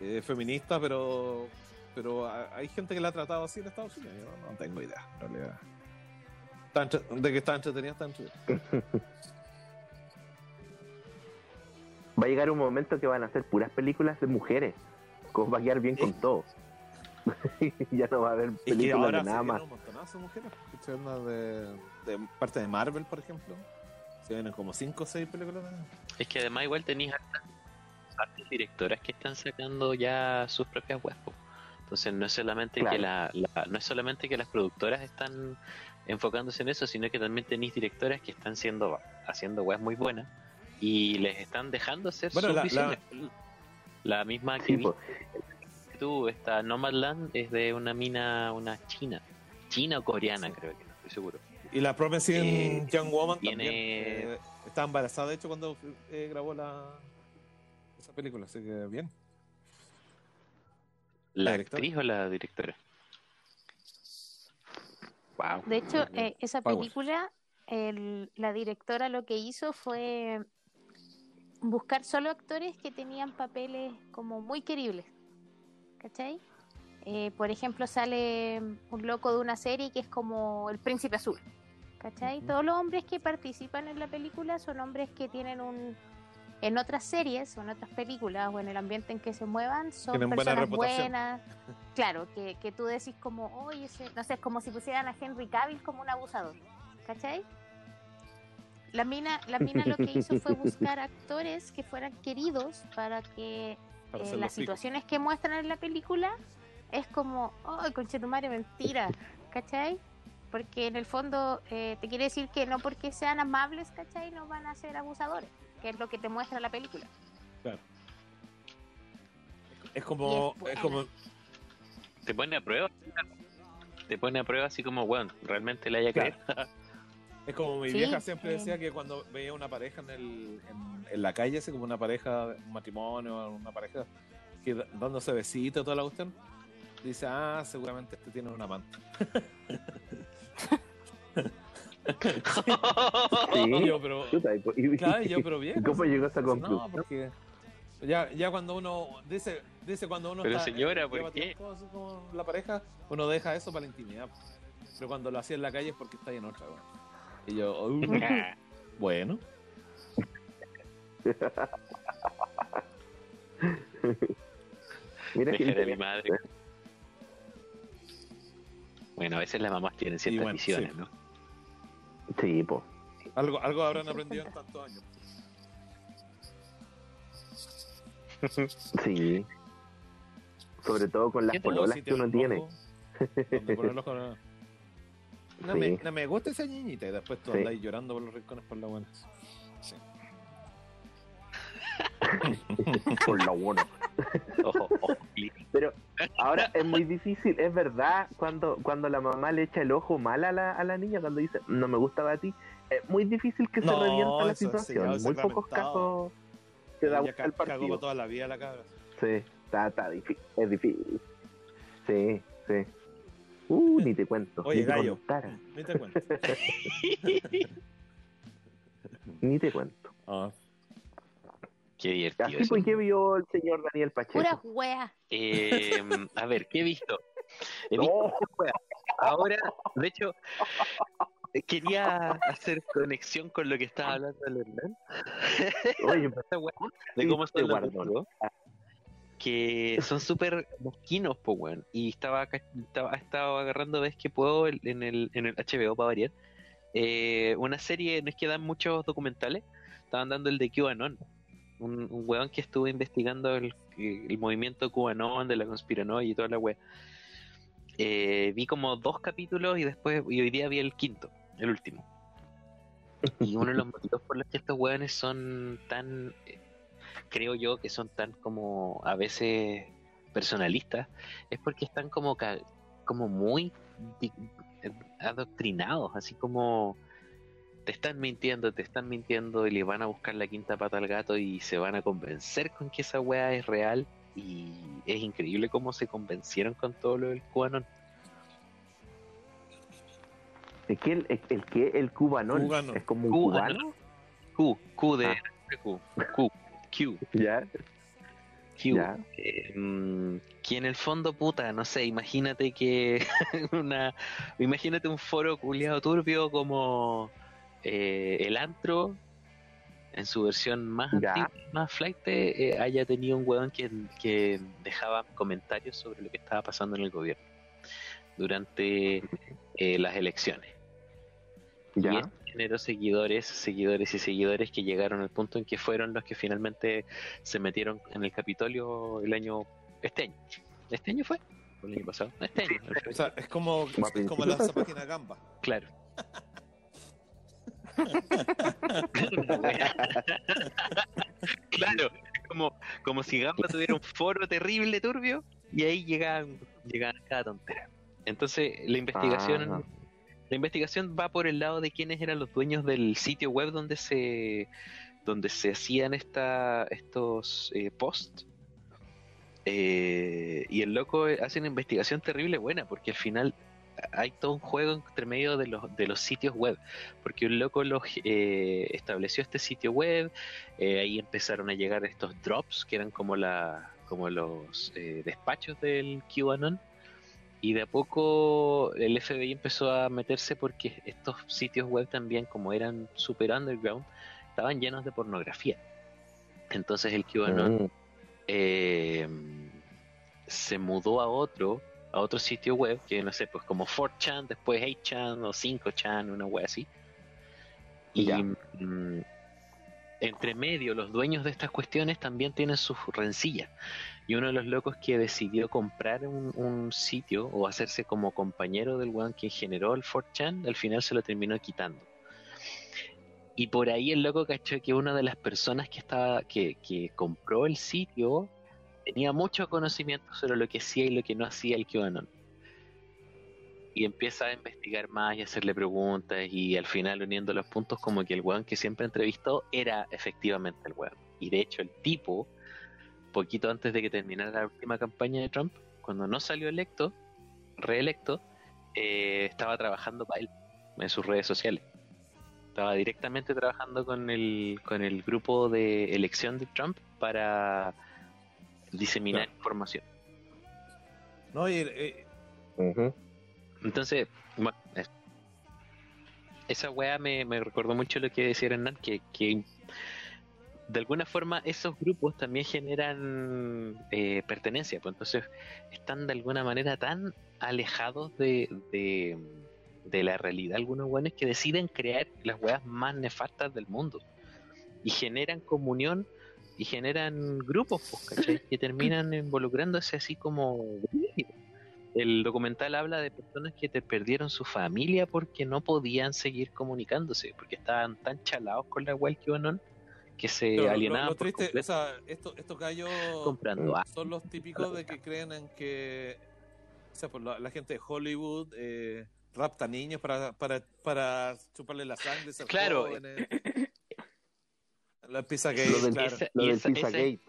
eh, feminista, pero pero ha- hay gente que la ha tratado así en Estados Unidos. Yo no tengo idea, en realidad. De que está entretenida, está entretenida. Va a llegar un momento que van a hacer puras películas de mujeres. Como va a quedar bien con todo. ya no va a haber películas ahora de nada más. un montonazo de de, de parte de Marvel, por ejemplo. Se vienen como 5 o 6 películas. es que además igual tenéis hartas directoras que están sacando ya sus propias webs. Entonces no es solamente Claro. que la, la- no es solamente que las productoras están enfocándose en eso, sino que también tenéis directoras que están siendo haciendo webs muy buenas y les están dejando hacer Bueno, sus la, la, visiones. La misma que Sí, vi- po. que tú, esta Nomadland es de una mina, una china. China o coreana, creo que, no estoy seguro. Y la Promising Eh, Young Woman tiene- también. eh, estaba embarazada, de hecho, cuando eh, grabó la esa película, así que bien. ¿La, actriz o la directora? Wow. De hecho, eh, esa película, el- la directora lo que hizo fue buscar solo actores que tenían papeles como muy queribles. ¿Cachai? Eh, por ejemplo, sale un loco de una serie que es como el príncipe azul. ¿Cachai? Todos los hombres que participan en la película son hombres que tienen un... En otras series o en otras películas o en el ambiente en que se muevan son Tienen buena personas reputación. buenas. Claro, que, que tú decís como, oye, no sé, es como si pusieran a Henry Cavill como un abusador. ¿Cachai? La mina, la mina lo que hizo fue buscar actores que fueran queridos para que Para eh, las situaciones que muestran en la película es como, ¡ay, conchetumare, mentira! ¿Cachai? Porque en el fondo eh, te quiere decir que no porque sean amables, ¿cachai? No van a ser abusadores, que es lo que te muestra la película. Claro. Es como, es como, Te pone a prueba. Te pone a prueba así como, bueno, realmente le haya Claro. creer. es como mi Sí, vieja siempre decía que cuando veía una pareja en, el, en, en la calle, así como una pareja, un matrimonio, una pareja que dándose besitos, toda la cuestión, dice, ah, seguramente este tiene un amante. Sí. Y yo, pero, claro, y yo, pero bien. ¿Cómo llegó a esa No, conclusión? porque ya, ya cuando uno dice, dice cuando uno Pero está señora, ¿por qué? como la pareja, uno deja eso para la intimidad. Pero cuando lo hacía en la calle es porque está ahí en otra. weón. Y yo, "Oh, bueno, Mira que Dejaré a mi madre. Bueno, a veces las mamás tienen ciertas bueno, visiones, sí. ¿no? Sí, po. algo, algo habrán aprendido en tantos años. Sí. Sobre todo con las ¿Qué Oh, pololas que uno un tiene. no. Sí. me, no me gusta esa niñita y después tú Sí. andas llorando por los rincones por la buena. Sí. Por ojo, please. Pero ahora es muy difícil, es verdad, cuando, cuando la mamá le echa el ojo mal a la, a la niña, cuando dice, no me gustaba a ti, es muy difícil que se revienta la situación. Muy pocos casos se da vuelta el cagó partido. para toda la vida la cabra. Sí, está, está difícil, es difícil. Sí, sí. Uh, ni te cuento. Oye, ni te gallo. contara, Ni te cuento. ni te cuento. Ah, Qué divertido. Así pues, ¿qué vio el señor Daniel Pacheco? Pura wea. Eh, a ver, ¿qué he visto? He No. visto weas. Ahora, de hecho, quería hacer conexión con lo que estaba hablando el Hernán. Oye, de cómo guardo. rusos, que son súper mosquinos, po, weón. Y estaba, estaba, estaba agarrando vez que puedo en el, en el HBO para variar. eh, una serie, no es que dan muchos documentales, estaban dando el de QAnon. Un, un weón que estuvo investigando el, el movimiento QAnon, de la conspiranoia y toda la wea. Eh, vi como dos capítulos y después, y hoy día vi el quinto, el último. Y uno de los motivos por los que estos weones son tan, creo yo que son tan como a veces personalistas, es porque están como, como muy adoctrinados, así como te están mintiendo, te están mintiendo y le van a buscar la quinta pata al gato y se van a convencer con que esa weá es real. Y es increíble cómo se convencieron con todo lo del cubanón. ¿El qué? ¿El, el, qué? ¿El cubanón? Cubano. ¿Es como un Cubano. cubano? Q, Q de Ah. Q, Q, Q, ¿Ya? Q. ¿Ya? Eh, que en el fondo, puta, no sé, imagínate que una, imagínate un foro culiado turbio como eh, el antro en su versión más Ya. antigua, más flight, eh, haya tenido un weón que, que dejaba comentarios sobre lo que estaba pasando en el gobierno durante eh, las elecciones. Y ¿Ya? esto generó seguidores, seguidores y seguidores que llegaron al punto en que fueron los que finalmente se metieron en el Capitolio el año, este año. ¿Este año fue? ¿O el año pasado? Este año, o sea, es como, es como la página Gamba. claro. Claro, es como, como si Gamba tuviera un foro terrible, turbio, Y ahí llegan, llegan cada tontera. Entonces, la investigación, Ah. La investigación va por el lado de quiénes eran los dueños del sitio web donde se, donde se hacían esta, estos eh, posts. Eh, y el loco hace una investigación terrible buena, porque al final hay todo un juego entre medio de los, de los sitios web, porque un loco los, eh, estableció este sitio web, eh, ahí empezaron a llegar estos drops, que eran como, la, como los eh, despachos del QAnon, y de a poco el FBI empezó a meterse porque estos sitios web también, como eran super underground, estaban llenos de pornografía. Entonces el QAnon Mm. eh, se mudó a otro a otro sitio web que no sé pues como 4chan después 8chan o 5chan una web así y mm, entre medio los dueños de estas cuestiones también tienen sus rencillas y uno de los locos que decidió comprar un, sitio o hacerse como compañero del weón que generó el 4chan al final se lo terminó quitando y por ahí el loco cachó que una de las personas que estaba, que, compró el sitio tenía mucho conocimiento sobre lo que hacía y lo que no hacía el QAnon. Y empieza a investigar más y hacerle preguntas y al final uniendo los puntos como que el weón que siempre entrevistó era efectivamente el weón. Y de hecho el tipo, poquito antes de que terminara la última campaña de Trump, cuando no salió electo, reelecto, eh, estaba trabajando para él en sus redes sociales estaba directamente trabajando con el, con el grupo de elección de Trump para diseminar información. No, y, eh. Entonces, bueno, es- esa weá me, me recordó mucho lo que decía Hernán, que, que de alguna forma esos grupos también generan eh, pertenencia, pues entonces están de alguna manera tan alejados de, de, de la realidad algunos weones que deciden crear las weas más nefastas del mundo y generan comunión y generan grupos, pues, ¿cachai? Que terminan involucrándose así como el documental habla de personas que te perdieron su familia porque no podían seguir comunicándose, porque estaban tan chalados con la web QAnon que se pero lo- lo, alienaban lo por triste, o sea, esto, estos gallos comprando son los típicos de que creen en que, o sea, por la, la gente de Hollywood eh, rapta niños para, para, para chuparle la sangre, ser Claro. jóvenes. La pizza gay, Lo del- claro. esa- lo del esa- ese, es,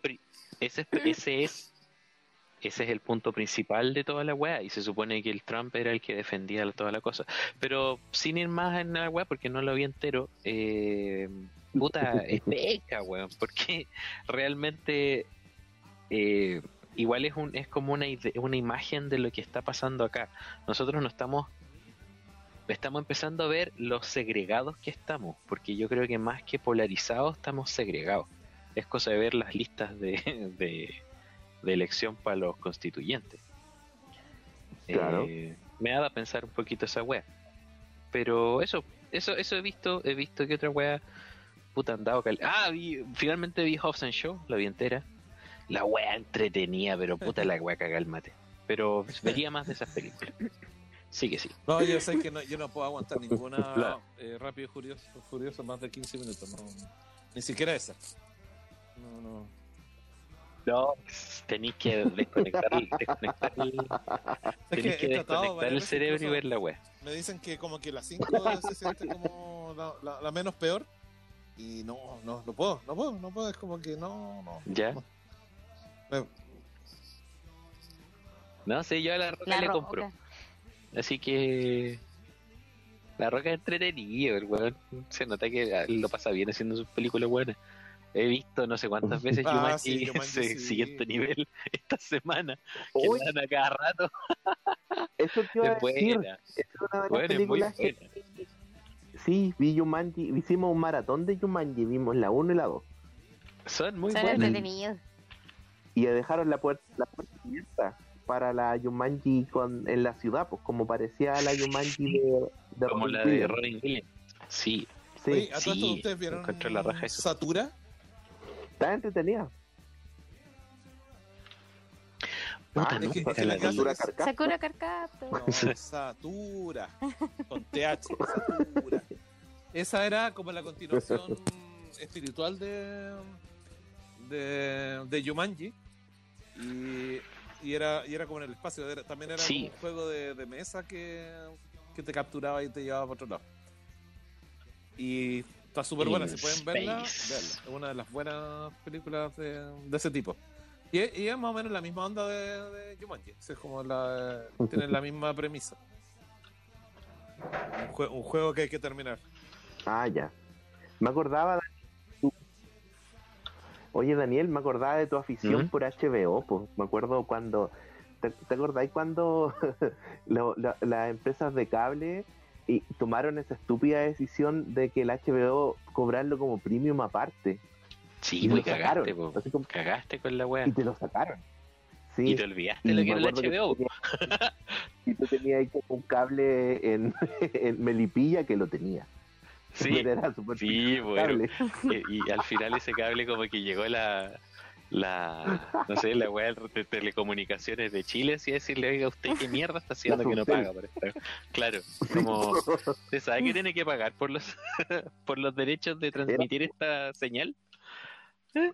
ese, es, ese es ese es el punto principal de toda la weá y se supone que el Trump era el que defendía toda la cosa pero sin ir más en la weá porque no lo vi entero eh, puta es peca weón porque realmente eh, igual es un es como una una imagen de lo que está pasando acá nosotros no estamos estamos empezando a ver los segregados que estamos porque yo creo que más que polarizados estamos segregados es cosa de ver las listas de, de, de elección para los constituyentes. Claro. Eh, me da a pensar un poquito esa wea. Pero eso, eso, eso he visto, he visto que otra wea puta andado cal... Ah, vi- finalmente vi Hobbs and Show, la vi entera. La wea entretenida, pero puta la wea caga el mate. Pero vería más de esas películas. Sí que sí. No, yo sé que no, yo no puedo aguantar ninguna Claro. eh, rápido y furioso, furioso más de 15 minutos. No, ni siquiera esa. No, no. No, tenéis que desconectar, desconectar el, tenéis que desconectar el cerebro y ver la wea. Me dicen que como que la 5 se siente como la, la- la menos peor. Y no, no, no puedo, no puedo, no puedo. Es como que no, no. ¿Ya? no. Me- No, sí, yo a la roca La le compro. Así que. La roca es entretenido, el weón. Se nota que lo pasa bien haciendo sus películas buenas. He visto no sé cuántas veces Ah, sí, Jumanji, ese sí. siguiente nivel esta semana. Que Uy, a cada rato. eso te iba a Es decir. buena. Es una de las Buena, es muy películas que... Sí, vi Jumanji. Hicimos un maratón de Jumanji. Vimos la 1 y la 2. Son muy Son buenas. entretenidos. Y dejaron la puerta, la puerta abierta para la Jumanji con, en la ciudad, pues como parecía la Jumanji de, de Como Robin la de. Robin Williams. Sí, Sí, Oye, ¿a sí, ustedes vieron la raja. Satura? está entretenida. Puta, Ah, es nunca que- es que la la vi. casa- Satura Carcaptor. Sakura Carcaptor. No, Satura. Con TH, Satura. Esa era como la continuación espiritual de, de, de Jumanji. Y, y era, y era como en el espacio. era- también era Sí. como un juego de, de mesa que, que te capturaba y te llevaba para otro lado. Y está súper buena, si pueden verla. Es una de las buenas películas de, de ese tipo. Y, es- y es más o menos la misma onda de, de Jumanji. Es como la, tienen la misma premisa. Un, jue- un juego que hay que terminar. Ah, ya. Me acordaba. de- Oye, Daniel, me acordaba de tu afición por HBO. Pues. Me acuerdo cuando. ¿Te, te acordáis cuando lo- las empresas de cable y tomaron esa estúpida decisión de que el HBO cobrarlo como premium aparte? Sí, y muy lo sacaron. cagaste, po. Así como- Cagaste con la wea. y te lo sacaron. Sí. Y te olvidaste Y lo que era el HBO. tú tenías- Y tú tenías ahí como un cable en, en Melipilla que lo tenía. Sí, Pero era súper sí, bueno. Y, y al final ese cable como que llegó la, la no sé, la weá de telecomunicaciones de Chile, así decirle, oiga, ¿usted qué mierda está haciendo que no paga por esto? Claro, como, ¿usted sabe que tiene que pagar por los, por los derechos de transmitir esta señal?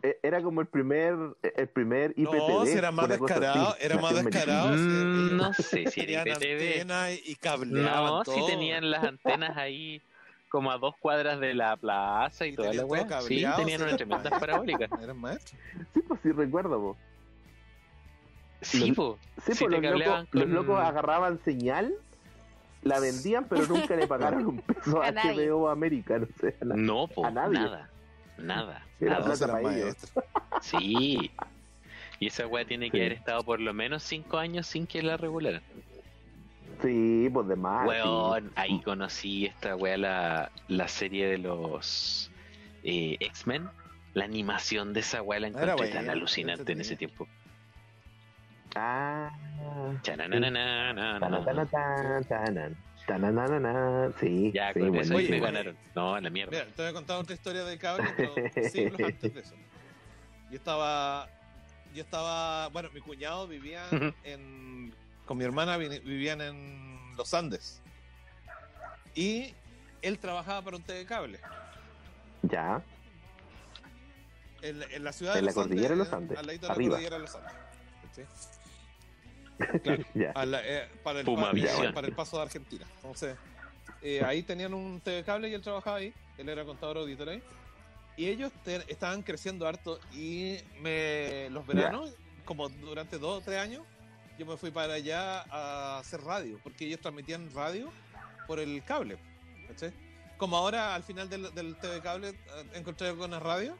E- Era como el primer, el primer IPTV. No, si era más descarado, así. era más descarado. Mm, no sé si era tenían IPTV. y, cableaban No, todo. si tenían las antenas ahí como a dos cuadras de la plaza y, Y toda la weá. Sí, tenían sí. unas tremendas parabólicas. Eran maestros. Sí, pues sí recuerdo. po. Sí, pues los, locos, los con- locos agarraban señal, la vendían, pero nunca le pagaron un peso a. HBO América. No sé, a na- No, po, a nadie. nada. Nada. Era nada. No, plata eran para ellos. maestros. Sí. Y esa weá tiene que Sí. haber estado por lo menos cinco años sin que la regularan. Sí, pues de más. Weón, sí. ahí conocí esta weá, la, la serie de los eh, X-Men. La animación de esa weá la Era encontré tan alucinante en ese tiempo. Ah. Tananana, Sí, Ya, sí, con eso me ganaron. No, a la mierda. Mira, te voy a contar otra historia de cable, pero siglos antes de eso. Yo estaba, yo estaba, bueno, mi cuñado vivía en, con mi hermana vi- vivían en los Andes. Y él trabajaba para un TV cable. Ya. En, la- en la ciudad En de la los cordillera de los Andes, Al ladito de la arriba. cordillera de los Andes. ¿cachai? Claro. a la- eh, para, el, Puma para, Visión. para el paso de Argentina. Entonces, eh, ahí tenían un TV cable y él trabajaba ahí. Él era contador auditor ahí. Y ellos te- estaban creciendo harto y me, los veranos, como durante dos o tres años, yo me fui para allá a hacer radio, porque ellos transmitían radio por el cable. ¿cachai? Como ahora al final del, del TV cable eh, encontré con la radio.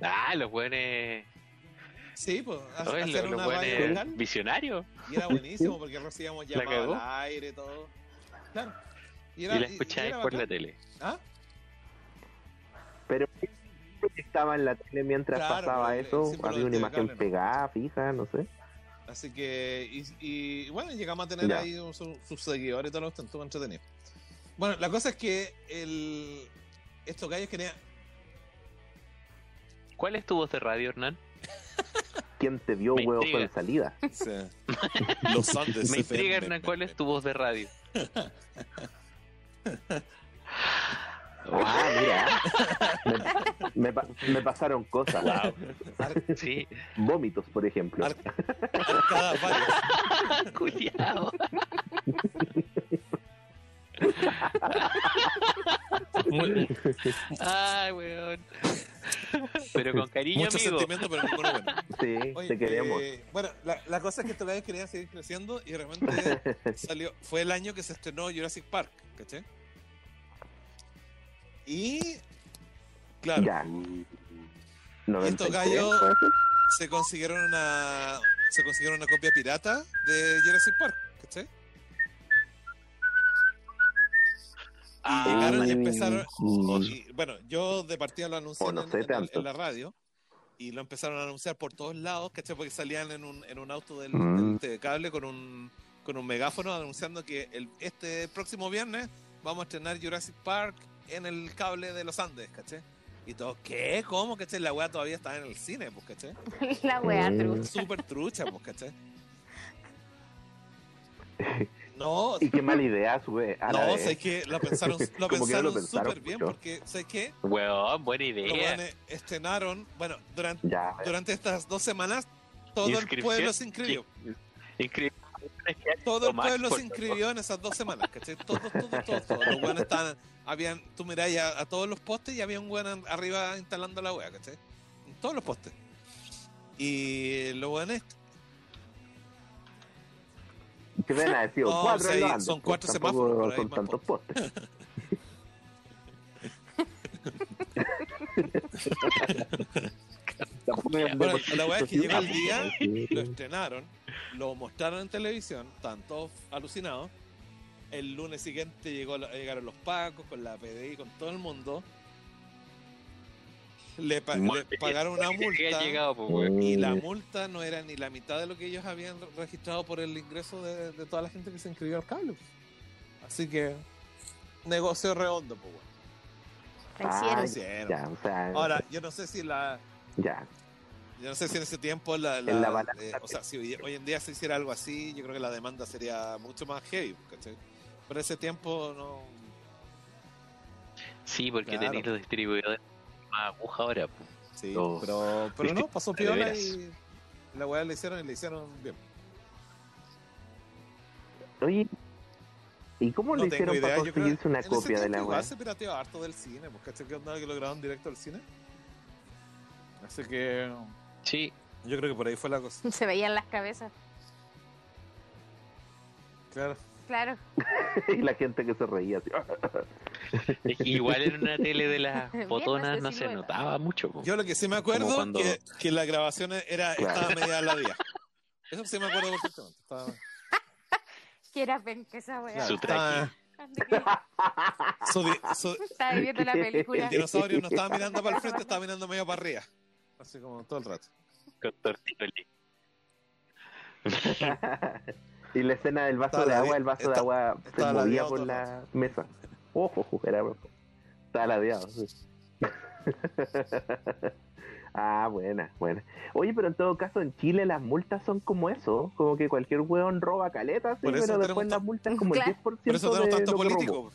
Ah, los buenos. Sí, pues Oye, los, los una radio buenos local. visionarios. Y era buenísimo porque recibíamos ¿La llamadas al aire y todo. Claro. Y la y- escucháis por la tele. ¿Ah? Pero estaba en la tele mientras Claro, pasaba pero el eso. Había una imagen cable, ¿no? pegada, fija, no sé. Así que, y, y, bueno, llegamos a tener Ya. ahí su- sus seguidores y todo lo que estuvo entretenido. Bueno, la cosa es que el, estos gallos querían. ¿Cuál es tu voz de radio, Hernán? ¿Quién te dio Me huevos intriga. en salida? Los Andes. Me intriga, Hernán, ¿cuál es tu voz de radio? Ah, mira. Me, me me pasaron cosas. Sí, Vómitos, por ejemplo. Arcadas varias. Muy- Ay, weón. Pero con cariño, mucho amigo. sentimiento, pero ninguno bueno. Sí, Oye, te queremos. eh, bueno, la, la cosa es que estos gallos querían seguir creciendo y de repente salió, fue el año que se estrenó Jurassic Park, ¿caché? Y claro, Ya. y 93, estos gallos- se consiguieron una se consiguieron una copia pirata de Jurassic Park, ¿cachai? Ah, llegaron y empezaron. y, bueno, yo de partida lo anuncié Oh, no en, sé en en la radio y lo empezaron a anunciar por todos lados, ¿cachai? Porque salían en un, en un auto del, Mm. del TV cable con un, con un megáfono anunciando que el, este próximo viernes vamos a estrenar Jurassic Park en el cable de los Andes, ¿cachai? Y todo, ¿qué? ¿Cómo? ¿cachai? La weá todavía está en el cine, pues, ¿cachai? La wea Mm. trucha. Súper trucha, pues, ¿cachai? No, Y qué mala idea sube. a la no, sé que lo pensaron, lo que lo pensaron pensaron súper bien porque, ¿sabes qué? weón, buena idea. weones estrenaron, bueno, durante, Ya, durante estas dos semanas todo el pueblo se inscribió. Todo el pueblo se inscribió en esas dos semanas, ¿cachai? Todos, todos, todos, todos. Los buenos estaban, habían, tú miráis a, a todos los postes y había un buen arriba instalando la wea, ¿cachai? En todos los postes. Y lo bueno es Que ven a decir, No, cuatro Andes, son pues, cuatro tampoco semáforos, son tantos postes. Bueno, la weá es que llegó el día, lo estrenaron, lo mostraron en televisión, estaban todos alucinados. El lunes siguiente llegó, llegaron los pacos con la PDI, con todo el mundo. Le, pa- le pagaron una multa llegado, pues, y la multa no era ni la mitad de lo que ellos habían registrado por el ingreso de, de toda la gente que se inscribió al cable. pues. Así que, negocio redondo, pues. Ah, hicieron. Hicieron. ya, o sea, Ahora, yo no sé si la, ya. Yo no sé si en ese tiempo, la, la- En la balanza. eh, o sea, si hoy, hoy en día se hiciera algo así, yo creo que la demanda sería mucho más heavy, ¿cachai? Pero ese tiempo no. Sí, porque Claro. tenéis los distribuidores más aguja ahora. pues. Sí, pero, pero no, pasó piola y la weá le hicieron y le hicieron bien. Oye, ¿y cómo No le hicieron idea, para yo creo conseguirse una copia de la web? se pirateó harto del cine, pues, ¿cachai? Que onda que lo grabaron directo al cine. Así que Sí, yo creo que por ahí fue la cosa. Se veían las cabezas. Claro. Claro. y la gente que se reía así. es que igual en una tele de las botonas no se notaba mucho. po. Yo lo que sí me acuerdo cuando- que, que la grabación era, Claro. estaba media a la día. Eso sí me acuerdo perfectamente. Estaba, Que era penca esa wea. Su estaba- su di- su- Estaba viendo la película. El dinosaurio no estaba mirando para el frente, estaba mirando medio para arriba. Así como todo el rato. Con tortoli. y la escena del vaso Estaba de agua, el vaso de agua se movía por la mesa. Ojo, ojo, era estaba ladeado. sí. ah, buena, buena. Oye, pero en todo caso en Chile las multas son como eso, como que cualquier hueón roba caletas, sí, pero después las multas como Claro. el 10% Por eso tenemos de tanto lo que robó. político.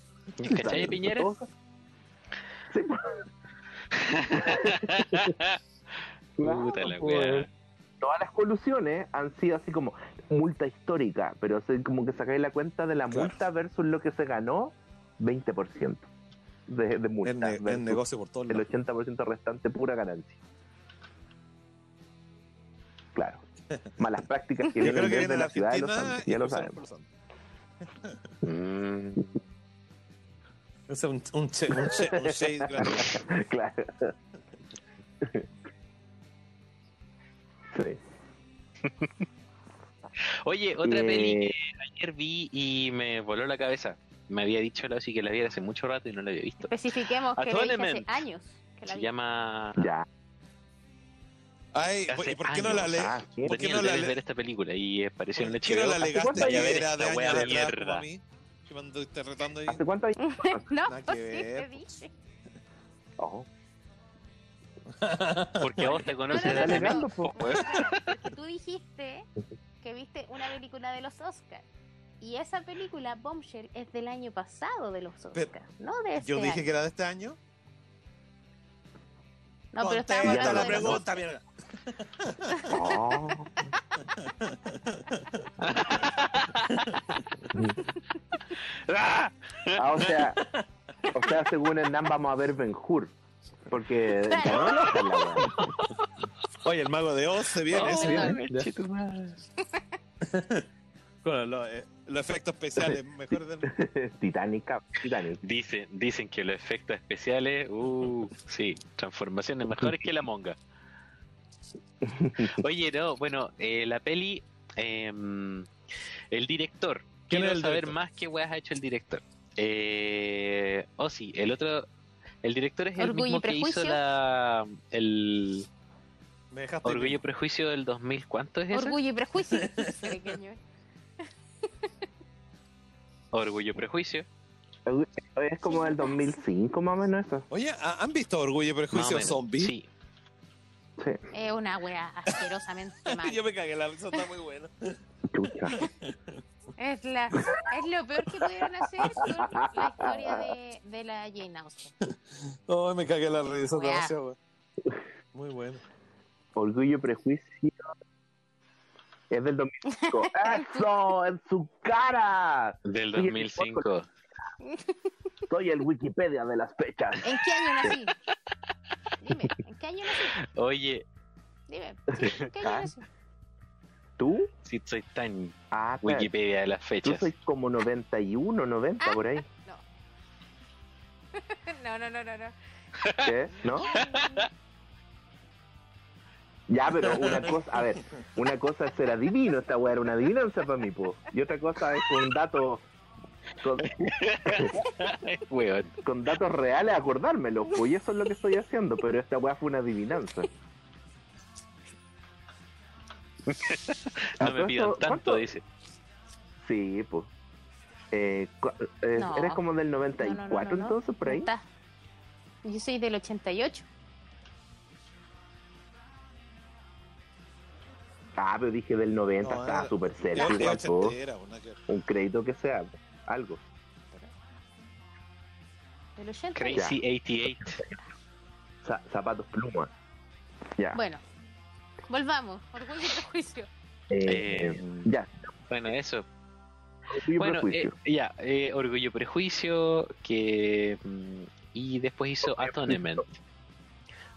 ¿Cachai, Piñera? Sí, pues, claro, Puta la pues. wea. todas las colusiones han sido así como multa histórica, pero así como que sacáis la cuenta de la Claro. multa versus lo que se ganó, 20% de, de multa. En, ne- en versus negocio por todos el lados. 80% restante pura ganancia. Claro. Malas prácticas que desde viene la la ciudad de los Andes, ya lo sabemos. Mm, es un, un, che- un, che- un shade grande. claro. Sí. Oye, otra Eh, peli que ayer vi y me voló la cabeza. Me había dicho la que la viera hace mucho rato y no la había visto. Especifiquemos que la dije hace años. Que la Se vi. llama... Ya. Ay, Hace ¿y por qué no la años. lees? Ah. ¿Por qué no la debes le- ver esta película y apareció en ¿Por el qué no la HBO. ¿Hace cuánto legaste hay- que era de años de mierda. a? Que me anduviste retando ahí. ¿Hace cuánto hay? no, pues que sí, te dije. Oh. Porque a vos te conoces No, no, de hace. Porque tú dijiste que viste una película de los Oscars. Y esa película, Bombshell, es del año pasado de los Pero- Oscars, no de este Yo dije año. que era de este año. No, pero estábamos Contesta hablando la pregunta, mierda. Oh. ¡Ah! O sea, o sea, según Hernán vamos a ver Ben Hur. Porque la. Oye, el mago de Oz se viene, Oh, se viene. Los, eh, los efectos especiales mejores del. Titanic, Titanic. Dicen, dicen que los efectos especiales, uh, sí, transformaciones mejores que la monga. Oye, no, bueno, eh, la peli, em, el director, ¿Quién quiero el saber director? más qué weas ha hecho el director. Eh, oh, sí, el otro, el director es el Orgullo mismo que hizo la, el Me. Orgullo y Prejuicio del 2000, ¿cuánto es ese? Orgullo y prejuicio. Orgullo y Prejuicio. Es como del 2005 más o menos eso. Oye, ¿ha- ¿han visto Orgullo y Prejuicio. Zombie? Sí, Sí, Es una wea asquerosamente mal. Yo me cagué, la risa está muy buena. chucha. Es, la, es lo peor que pudieron hacer con la historia de, de la Jane Austen. No, me cagué la risa demasiado. Muy bueno. Orgullo y prejuicio. Es del 2005. ¡Eso! ¡En su cara! Del Oye, 2005. Soy el Wikipedia de las fechas. ¿En qué año nací? Dime, ¿en qué año nací? Oye, Dime, ¿en qué año Ah, nací? ¿Tú? si soy tan Ah, claro. Wikipedia de las Tú fechas. soy como 91, 90, por ahí. No, no, no, no, no. ¿Qué? ¿No? Ya, pero una cosa, a ver, una cosa es ser adivino, esta weá era una adivinanza para mí, po. Y otra cosa es con datos, con, Weón. con datos reales acordármelo, pues, y eso es lo que estoy haciendo, pero esta weá fue una adivinanza. No me ¿Acaso- pidan tanto, cuánto? dice. Sí, pues. Eh, cu- eh, No. ¿Eres como del No, 94 no, no, no, no. entonces, por ahí? Yo soy del 88. Ah, pero dije del 90, No, estaba súper cerca, igual, Un crédito que sea, algo. Del 80. Crazy 88. Za- zapatos pluma. Ya. Bueno, volvamos. Orgullo y prejuicio. Eh, Eh, ya. Bueno, eso. Orgullo y Bueno, prejuicio. eh, ya, eh, Orgullo y Prejuicio, que mm, y después hizo Atonement.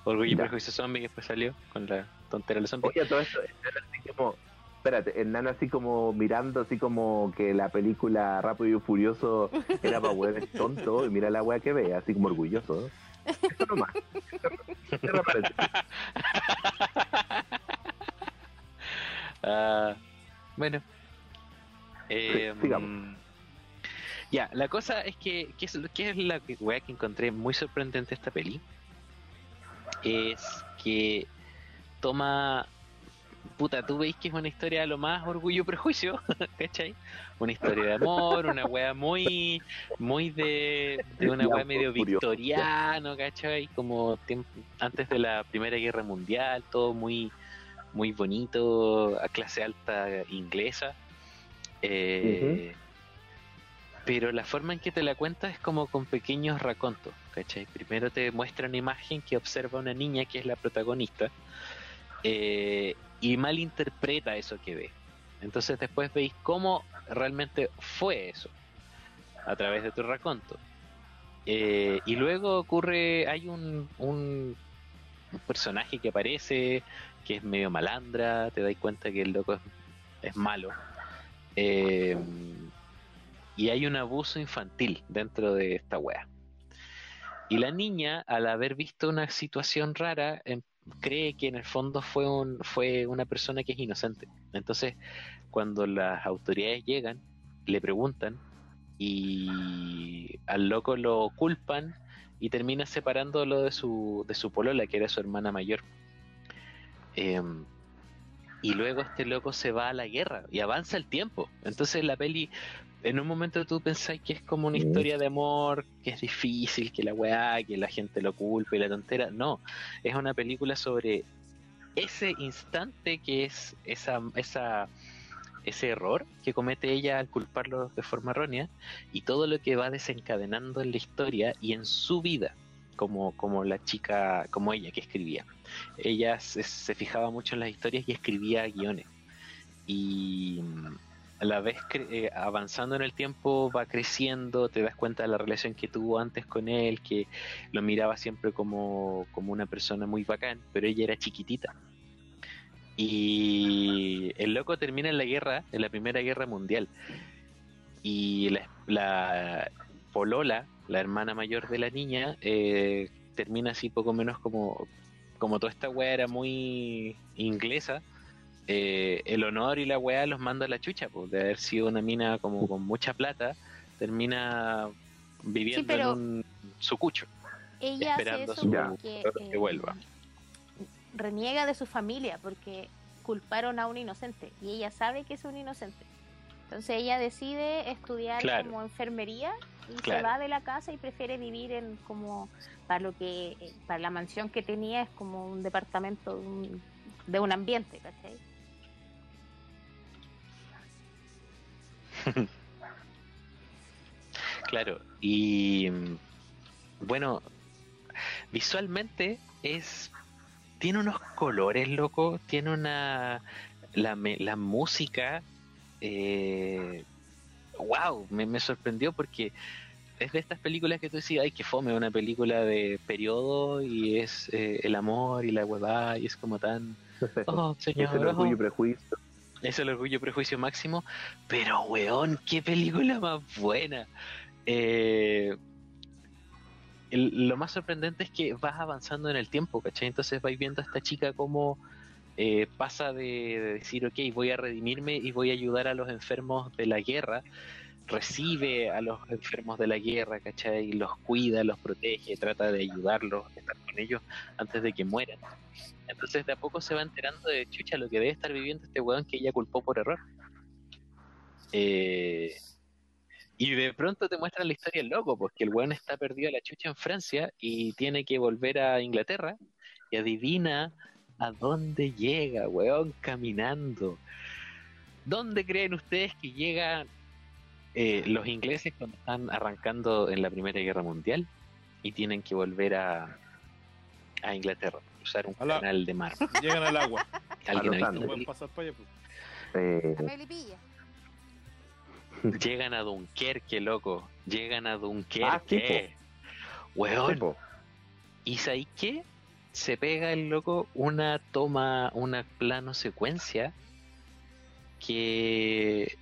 Orgullo y Ya. Prejuicio Zombie, que después salió con la tontera de los zombies. Oye, todo esto, Hernán así como, espérate, Hernán así como mirando así como que la película Rápido y Furioso era para hueones tonto y mira la wea que ve, así como orgulloso. ¿no? Eso nomás. Cierra paréntesis. Ah, bueno. Eh, sigamos. ya, la cosa es que, que es, que es la wea que encontré muy sorprendente esta peli. Es que toma. Puta, tú veis que es una historia de lo más orgullo y prejuicio, ¿cachai? Una historia de amor, una wea muy, muy de, de una wea medio victoriano, ¿cachai? Como antes de la Primera Guerra Mundial, todo muy, muy bonito, a clase alta inglesa. Eh, Pero la forma en que te la cuentas es como con pequeños racontos, ¿cachai? Primero te muestra una imagen que observa una niña que es la protagonista eh, y malinterpreta eso que ve. Entonces después veis cómo realmente fue eso a través de tu raconto. Eh, y luego ocurre, hay un, un, personaje que aparece, que es medio malandra, te das cuenta que el loco es, es malo. Eh, y hay un abuso infantil dentro de esta wea. Y la niña, al haber visto una situación rara, em- cree que en el fondo fue, un, fue una persona que es inocente. Entonces, cuando las autoridades llegan, le preguntan y al loco lo culpan y termina separándolo de su, de su polola, que era su hermana mayor. Em, y luego este loco se va a la guerra y avanza el tiempo. Entonces la peli, en un momento tú pensáis que es como una historia de amor, que es difícil, que la weá, que la gente lo culpa y la tontera. No, es una película sobre ese instante que es esa, esa, ese error que comete ella al culparlo de forma errónea y todo lo que va desencadenando en la historia y en su vida, como, como la chica, como ella que escribía. Ella se, se fijaba mucho en las historias y escribía guiones. Y la vez eh, avanzando en el tiempo va creciendo, te das cuenta de la relación que tuvo antes con él, que lo miraba siempre como, como una persona muy bacán, pero ella era chiquitita. Y el loco termina en la guerra, en la Primera Guerra Mundial. Y la, la Polola, la hermana mayor de la niña, eh, termina así poco menos como, como toda esta weá era muy inglesa. Eh, el honor y la weá los manda a la chucha, pues, de haber sido una mina como con mucha plata, termina viviendo pero- en un sucucho. Ella hace Esperando eso su- porque que vuelva. reniega de su familia porque culparon a un inocente y ella sabe que es un inocente. Entonces ella decide estudiar Claro. como enfermería y se va de la casa y prefiere vivir en como para lo que eh, para la mansión que tenía es como un departamento de un, de un ambiente, ¿cachai? Claro, y bueno, visualmente es tiene unos colores, loco, tiene una la, me- la música, eh, wow, me, me sorprendió porque es de estas películas que tú decías, ay, que fome, una película de periodo y es eh, el amor y la huevada y es como tan, oh, Es el señor, orgullo y oh, prejuicio. Es el orgullo prejuicio máximo, pero weón, qué película más buena. Eh, lo más sorprendente es que vas avanzando en el tiempo, ¿cachai? Entonces vais viendo a esta chica como eh, pasa de, de decir, ok, voy a redimirme y voy a ayudar a los enfermos de la guerra, recibe a los enfermos de la guerra, ¿cachai? Los cuida, los protege, trata de ayudarlos, estar con ellos antes de que mueran. Entonces de a poco se va enterando de chucha lo que debe estar viviendo este weón que ella culpó por error. Eh, y de pronto te muestran la historia del loco, porque el weón está perdido a la chucha en Francia y tiene que volver a Inglaterra y adivina a dónde llega, weón, caminando. ¿Dónde creen ustedes que llegan eh, los ingleses cuando están arrancando en la Primera Guerra Mundial y tienen que volver a, a Inglaterra, cruzar un canal de mar? Llegan al agua. ¿Alguien ha visto la pasar para allá. pues. Eh. Llegan a Dunkerque, loco. Llegan a Ah, Dunkerque. Weón. sí, po. ¿Y sabéis qué? Se pega el loco una toma, una plano secuencia que.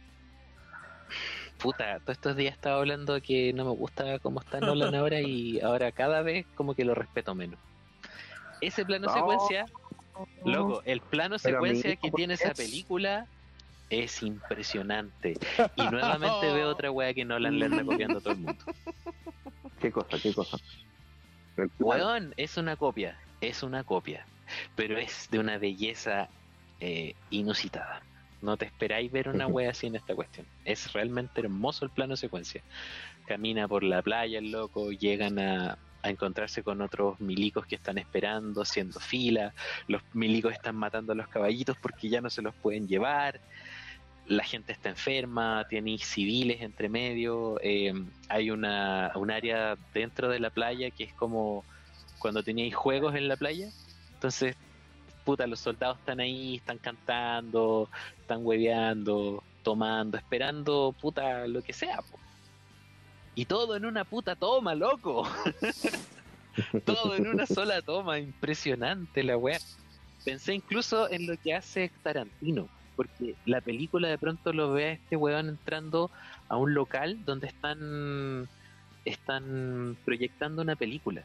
Puta, todos estos días estaba hablando que no me gusta cómo está Nolan ahora y ahora cada vez como que lo respeto menos. Ese plano No. secuencia, loco, el plano secuencia que ¿por tiene esa película es impresionante. Y nuevamente veo otra wea que Nolan le anda copiando a todo el mundo. ¿Qué cosa? ¿Qué cosa? Weón, es una copia, es una copia, pero es de una belleza eh, inusitada. No te esperáis ver una wea así en esta cuestión. Es realmente hermoso el plano secuencia. Camina por la playa el loco, llegan a, a encontrarse con otros milicos que están esperando, haciendo fila. Los milicos están matando a los caballitos porque ya no se los pueden llevar. La gente está enferma, tenéis civiles entre medio. eh, hay una, un área dentro de la playa que es como cuando teníais juegos en la playa. Entonces, puta, los soldados están ahí, están cantando, están hueveando, tomando, esperando, puta, lo que sea. Y todo en una puta toma, loco. todo en una sola toma, impresionante la weá. Pensé incluso en lo que hace Tarantino, porque la película de pronto lo ve a este weón entrando a un local donde están están proyectando una película.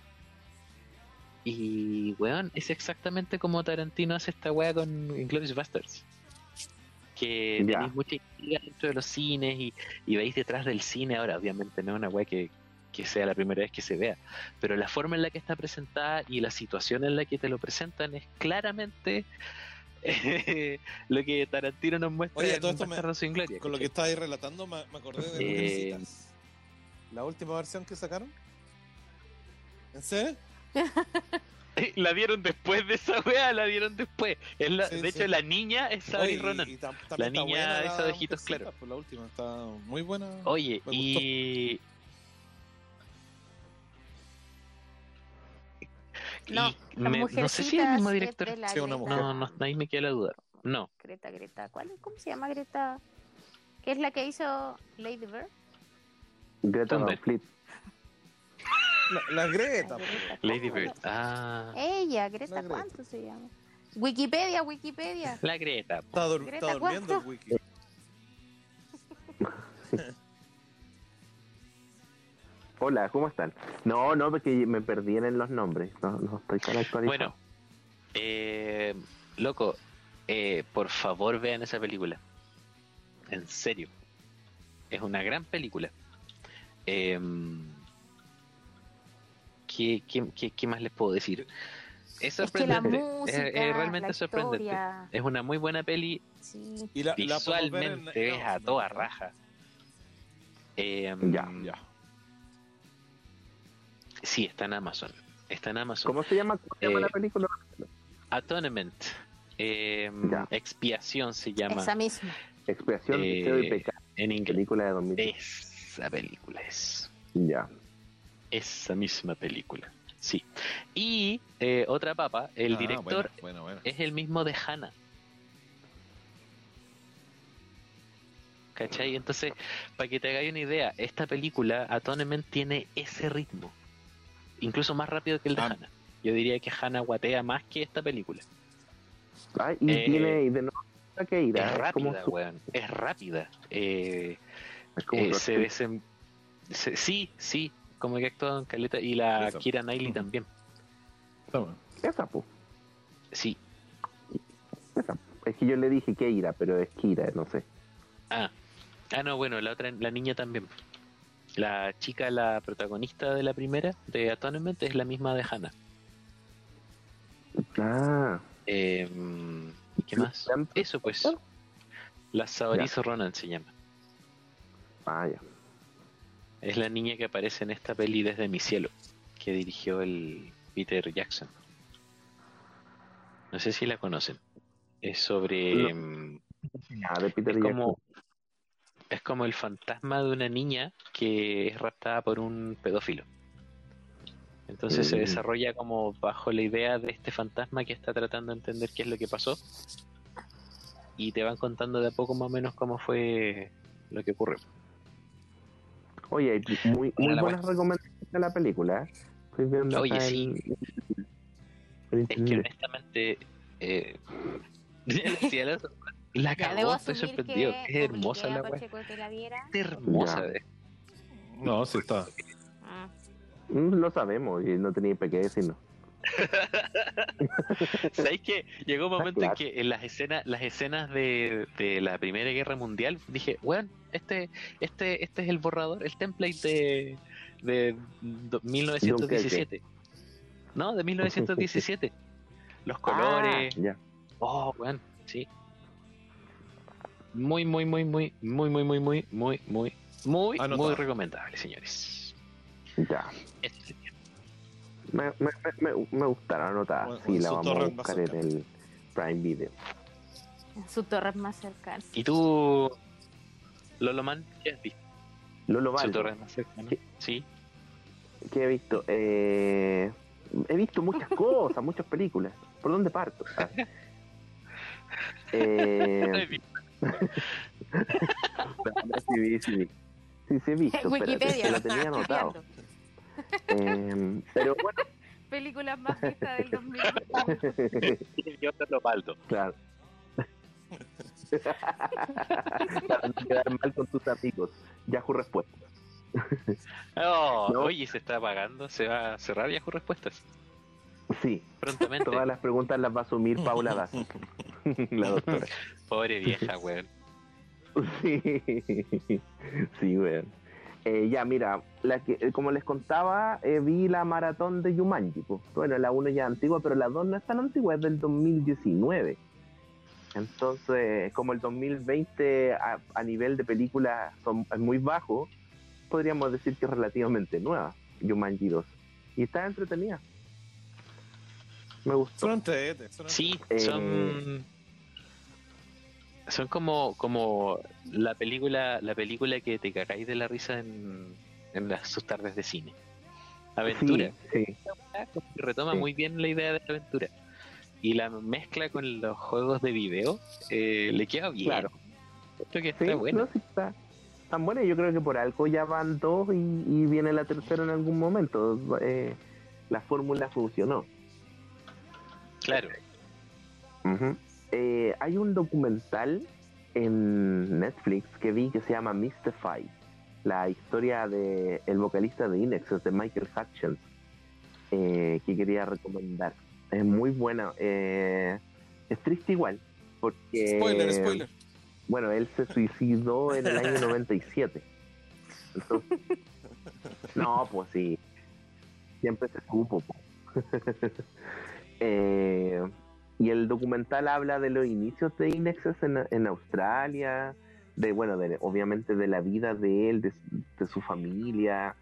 Y, weón, es exactamente como Tarantino hace esta weá con Inglourious Basterds. Que Ya. tenéis mucha intriga dentro de los cines y, y veis detrás del cine. Ahora, obviamente, no es una weá que, que sea la primera vez que se vea, pero la forma en la que está presentada y la situación en la que te lo presentan es claramente lo que Tarantino nos muestra Oye, en todo esto me- Bastardos sin Gloria. Con lo que ¿cachai? estabais relatando, me, me acordé de Eh, Mujercitas. La última versión que sacaron. ¿En serio? La dieron después de esa weá, la dieron después. Es la- Sí, de sí. hecho, la niña es y- Ronan. y tam- también La niña la de ojitos claros. pues, la última está muy buena. Oye, y. No, me- no sé si es el mismo director. es Sí, una mujer. No, no, ahí me queda la duda. No, Greta, Greta, ¿cuál es? ¿Cómo se llama Greta? ¿Qué es la que hizo Lady Bird? Greta Van Thunberg. Fleet. La, la Greta. La Greta, Lady. Bird. Ah, Ella, Greta, La Greta. ¿cuánto se llama? Wikipedia, Wikipedia. la Greta. po. Está, dur- Greta, está durmiendo el ¿cuánto? wiki. Hola, ¿cómo están? No, no, porque me perdí en los nombres. No, no estoy tan actualizado. Bueno, eh, loco, eh, por favor vean esa película. En serio. Es una gran película. Eh, ¿qué, qué, qué- qué más les puedo decir? Es Es que la sorprendente. música, es, es realmente la sorprendente. historia, Es una muy buena peli. sí. Y la, la podemos ver en- Visualmente es a toda raja. Eh, Ya, Ya. Sí, está en Amazon. Está en Amazon. ¿Cómo se llama, cómo se llama Eh, la película? Atonement. Eh. Expiación se llama Esa misma. Expiación, eh, deseo y pecado. en inglés. Película de 2000. Esa película es. Ya. Esa misma película. Sí. Y eh, otra papa, el Ah, director Bueno, bueno, bueno. es el mismo de Hannah. ¿Cachai? Entonces, para que te hagáis una idea, esta película, Atonement, tiene ese ritmo. Incluso más rápido que el de Ah. Hannah. Yo diría que Hannah guatea más que esta película. Ay, y Eh, tiene, de nuevo, que irá, Es es como, rápida, weón. Es rápida. Eh, es como eh, se desem- se- Sí, sí. Como que actúa en Caleta. Y la Eso. Kira Knightley también. Toma. esa, po, Sí. esa. Es que yo le dije Keira, pero es Kira, no sé. Ah. Ah, no, bueno, la otra, la niña también. La chica, la protagonista de la primera, de Atonement, es la misma de Hannah. Ah, Eh, ¿Qué más? Eso pues. La Sabarizo Ronan se llama. ah, ya. Es la niña que aparece en esta peli desde mi cielo, que dirigió el Peter Jackson. No sé si la conocen. Es sobre... mm, Ah, de Peter es Jackson. como es como el fantasma de una niña que es raptada por un pedófilo. Entonces se Mm. desarrolla como bajo la idea de este fantasma que está tratando de entender qué es lo que pasó y te van contando de a poco más o menos cómo fue lo que ocurrió. Oye, hay muy, muy buenas recomendaciones de la película. ¿eh? Estoy viendo Oye, sí. en- Es que honestamente eh, la- la cagó, debo estoy sorprendido. que Es hermosa la a weá. Pacheco que la viera. Es hermosa. No, sí está. Ah. Mm, Lo sabemos y no tenía por qué decirlo. ¿Sabéis que llegó un Ah, momento claro. en que en las escenas, las escenas de, de la Primera Guerra Mundial dije, bueno, este, este, este es el borrador, el template de, de do- 1917. No, de 1917. Los colores. Ah, ya. Oh, bueno, sí. Muy, muy, muy, muy, muy, muy, muy, muy, muy, muy, muy, muy recomendable, señores. Ya. Este. Me, me, me, me, me gustaron anotar. Bueno, Sí, la vamos a buscar en el Prime Video. En su torre más cercana. ¿Y tú, Loloman, qué has visto? Lolo Su torre más cercana. ¿Qué? Sí. ¿qué he visto? Eh, he visto muchas cosas, muchas películas. ¿Por dónde parto? Ah. Eh, no, sí, vi, sí, vi. sí, sí he visto. espérate, Wikipedia. que lo tenía anotado. Eh, pero bueno, Películas más vistas del 2020. Yo te lo paldo. claro. Para no quedar mal con tus amigos. Yahoo Respuesta. Oh, No. Oye, se está apagando. Se va a cerrar Yahoo Respuestas Sí, prontamente. todas las preguntas las va a asumir Paula Daza, la doctora. Pobre vieja, weón. Sí, sí, weón. Eh, ya, mira, la que, eh, como les contaba, eh, vi la maratón de Yumanji. pues. Bueno, la 1 ya es antigua, pero la 2 no es tan antigua, es del 2019. Entonces, como el 2020 a, a nivel de película son, es muy bajo, podríamos decir que es relativamente nueva, Yumanji 2. Y está entretenida. Me gustó. Son entrete, son Sí, Eh, son. Como, como la película, la película que te cagáis de la risa en, en las, sus tardes de cine. Aventura. Sí, retoma Sí. muy bien la idea de la aventura. Y la mezcla con los juegos de video eh, le queda bien. Claro. Creo que Sí, está bueno. no, sí está tan buena. Yo creo que por algo ya van dos y, y viene la tercera en algún momento. Eh, la fórmula funcionó. Claro. Ujú. Eh, hay un documental en Netflix que vi que se llama Mystify, la historia de el vocalista de Inexus, de Michael Hutchins, eh, que quería recomendar. Es muy buena. eh, es triste igual, porque Spoiler, spoiler. bueno, él se suicidó en el año 97. Entonces, no, pues sí. Siempre se supo. po. Eh, y el documental habla de los inicios de Inexus en, en Australia, de bueno, de, obviamente de la vida de él, de, de su familia,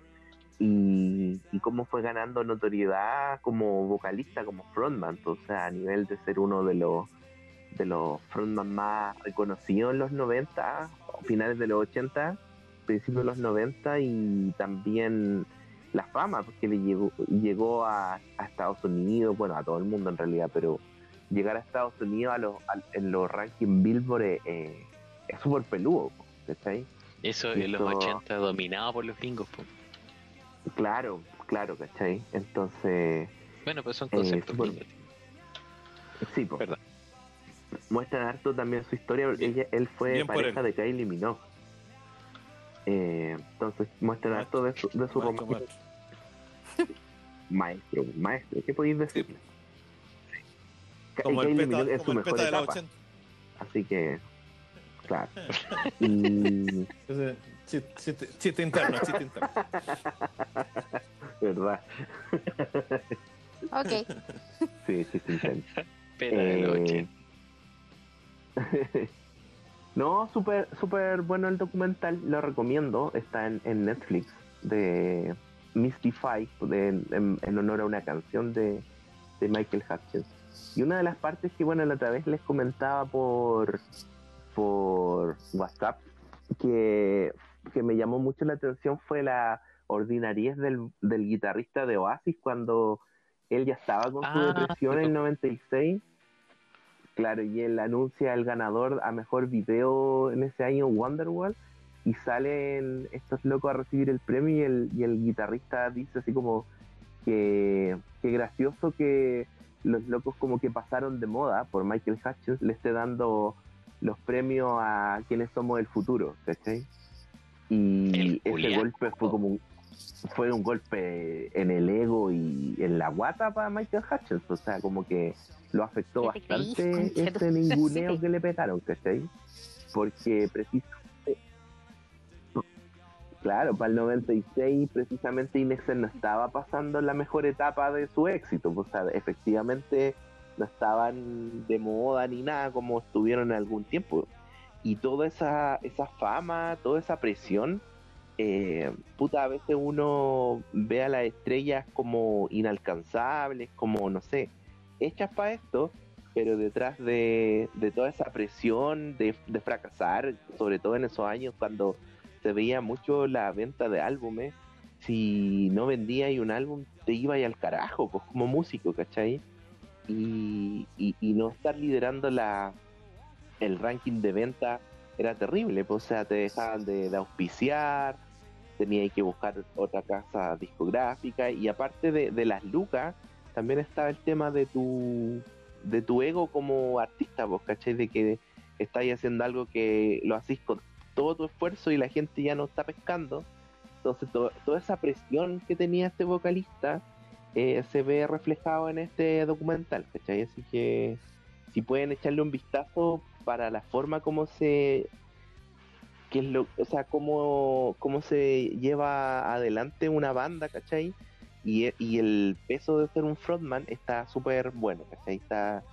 y, y cómo fue ganando notoriedad como vocalista, como frontman, o sea, a nivel de ser uno de los de los frontman más reconocidos en los 90, finales de los 80, principios de los 90 y también la fama, porque le llegó, llegó a, a Estados Unidos, bueno, a todo el mundo en realidad, pero llegar a Estados Unidos a los, a- en los rankings Billboard eh, eh, es súper peludo. ¿cachai? Eso Y en los esto- 80 dominado por los gringos. po. Claro, claro, ¿cachai? Entonces, Bueno, pues son Eh, conceptos súper- gringos. sí, pues. Perdón. Muestran harto también su historia. Bien- Ella, él fue pareja él. de Kylie Minogue. Eh, entonces muestran Maestro- harto de su, de su Maestro, romance. maestro. Maestro, ¿qué podéis decirle? Como el peta, en su el mejor peta de los etapa. 80. Así que, claro. Y, Ese Chiste, chiste, chiste interno, chiste interno. verdad. Ok. Sí, sí, sí. sí. Peta de los Eh, 80. no, súper súper bueno el documental, lo recomiendo, está en, en Netflix, de Mystify, de, en, en honor a una canción de, de Michael Hutchins. Y una de las partes que, bueno, la otra vez les comentaba por, por WhatsApp, que, que me llamó mucho la atención fue la ordinariez del, del guitarrista de Oasis cuando él ya estaba con su Ah, depresión en el 96 Claro, y él anuncia el ganador a mejor video en ese año, Wonderwall, y salen estos locos a recibir el premio y el, y el guitarrista dice así como que, que gracioso que los locos como que pasaron de moda por Michael Hutchins le esté dando los premios a quienes somos el futuro, ¿cachai? Y El ese golpe fue como un, fue un golpe en el ego y en la guata para Michael Hutchins, o sea, como que lo afectó ¿Qué te creís, bastante tu- ese ninguneo Sí. que le pegaron, ¿cachai? Porque precisamente, claro, para el 96 precisamente Inexer no estaba pasando la mejor etapa de su éxito, o sea, efectivamente no estaban de moda ni nada como estuvieron en algún tiempo. Y toda esa, esa fama, toda esa presión, eh, puta, a veces uno ve a las estrellas como inalcanzables, como, no sé, hechas para esto, pero detrás de, de toda esa presión de, de fracasar, sobre todo en esos años cuando se veía mucho la venta de álbumes, si no vendía y un álbum te iba y al carajo, pues como músico, ¿cachai? Y, y, y no estar liderando la, el ranking de venta era terrible, pues, o sea, te dejaban de, auspiciar, tenías que buscar otra casa discográfica y aparte de, las lucas, también estaba el tema de tu de tu ego como artista, vos, ¿cachai? De que estáis haciendo algo que lo hacís con todo tu esfuerzo y la gente ya no está pescando. Entonces, to- toda esa presión que tenía este vocalista eh, se ve reflejado en este documental, ¿cachai? Así que si pueden echarle un vistazo para la forma como se que es lo, o sea, cómo, cómo se lleva adelante una banda, ¿cachai? Y, y el peso de ser un frontman está súper bueno, ¿cachai? Está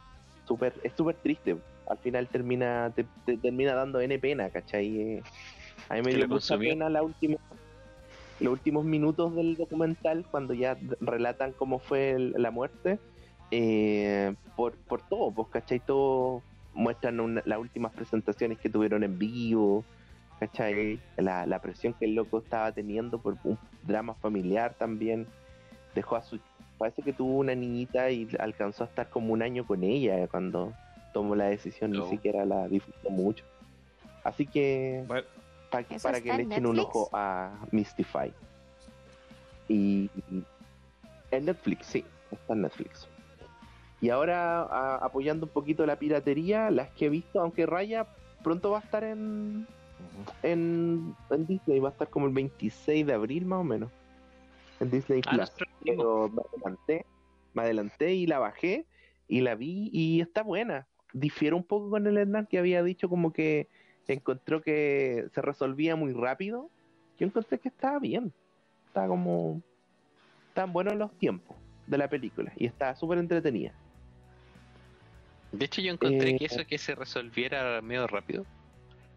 súper, es súper triste. Al final termina, te, te termina dando N pena, ¿cachai? Eh, a mí me dio mucha pena la última, los últimos minutos del documental cuando ya relatan cómo fue el- la muerte. eh, por, por todo, pues, ¿cachai? Todo muestran una- las últimas presentaciones que tuvieron en vivo, ¿cachai? La, la presión que el loco estaba teniendo por un drama familiar también. Dejó a su. Parece que tuvo una niñita y alcanzó a estar como un año con ella eh, cuando tomó la decisión, No. ni siquiera la disfrutó mucho. Así que Bueno, pa- que- ¿Eso para que le en echen un ojo a Mystify. Y y- en Netflix, sí, está en Netflix. Y ahora a- apoyando un poquito la piratería, las que he visto, aunque Raya pronto va a estar en, en, en Disney, va a estar como el 26 de abril más o menos. En Disney Ah, Plus. Pero me adelanté, me adelanté y la bajé y la vi y está buena. Difiere un poco con el Hernán que había dicho como que encontró que se resolvía muy rápido. Yo encontré que estaba bien. Está como... Están buenos los tiempos de la película y está súper entretenida. De hecho, yo encontré Eh, que eso que se resolviera medio rápido,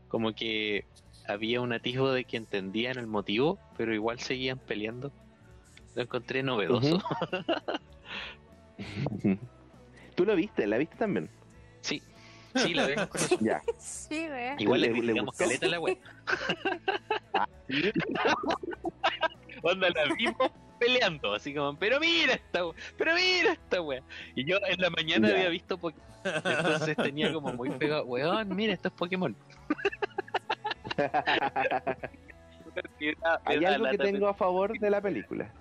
como que había un atisbo de que entendían el motivo, pero igual seguían peleando. Lo encontré novedoso. ¿Tú lo viste? ¿La viste también? Sí, sí, la vemos con eso. Ya. Sí, güey. Igual le, ¿Le- le criticamos gustó? caleta a la wea. Onda, la vimos peleando, así como, pero mira esta wea, pero mira esta wea. Y yo en la mañana Ya. había visto Pokémon, entonces tenía como muy pegado, weón, mira, esto es Pokémon. Hay algo que tengo a favor de la película.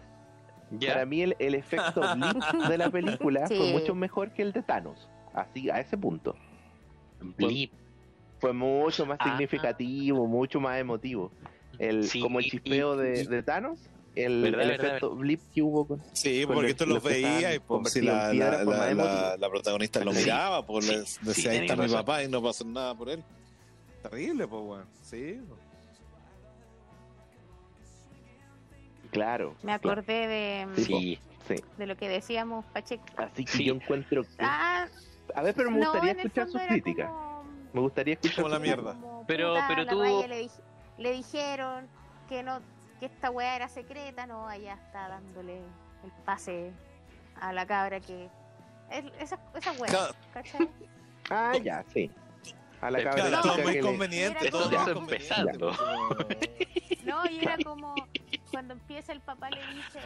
¿Ya? Para mí el, el efecto blip de la película fue mucho mejor que el de Thanos. Así, a ese punto. Blip. Fue mucho más Ah. significativo, mucho más emotivo. El, Sí, como el chispeo y- de, de Thanos, el, ¿Verdad, el verdad, efecto blip que hubo con... Sí, Con porque los- tú los veías estaban y pues, si la, la, por más la, la- la protagonista lo miraba, pues Sí, les sí, decía, ahí está mi razón. papá y no pasó nada por él. Terrible, pues, weón. Sí. Claro. Me claro. acordé de, Sí. Sí. de lo que decíamos, Pacheco. Así que Sí. yo encuentro... que- Ah, A ver, pero me gustaría escuchar sus críticas. como- Me gustaría escuchar Como la mierda. como, Pero- puta, pero la tú- le, dij- le dijeron que no que esta weá era secreta, no, allá está dándole el pase a la cabra que es, esa, esa weá, Claro. ¿cachai? Ah, ya, sí. A la Claro, cabra Claro, todo muy conveniente, todo conveniente, empezando. pues, No, y era como cuando empieza el papá le dice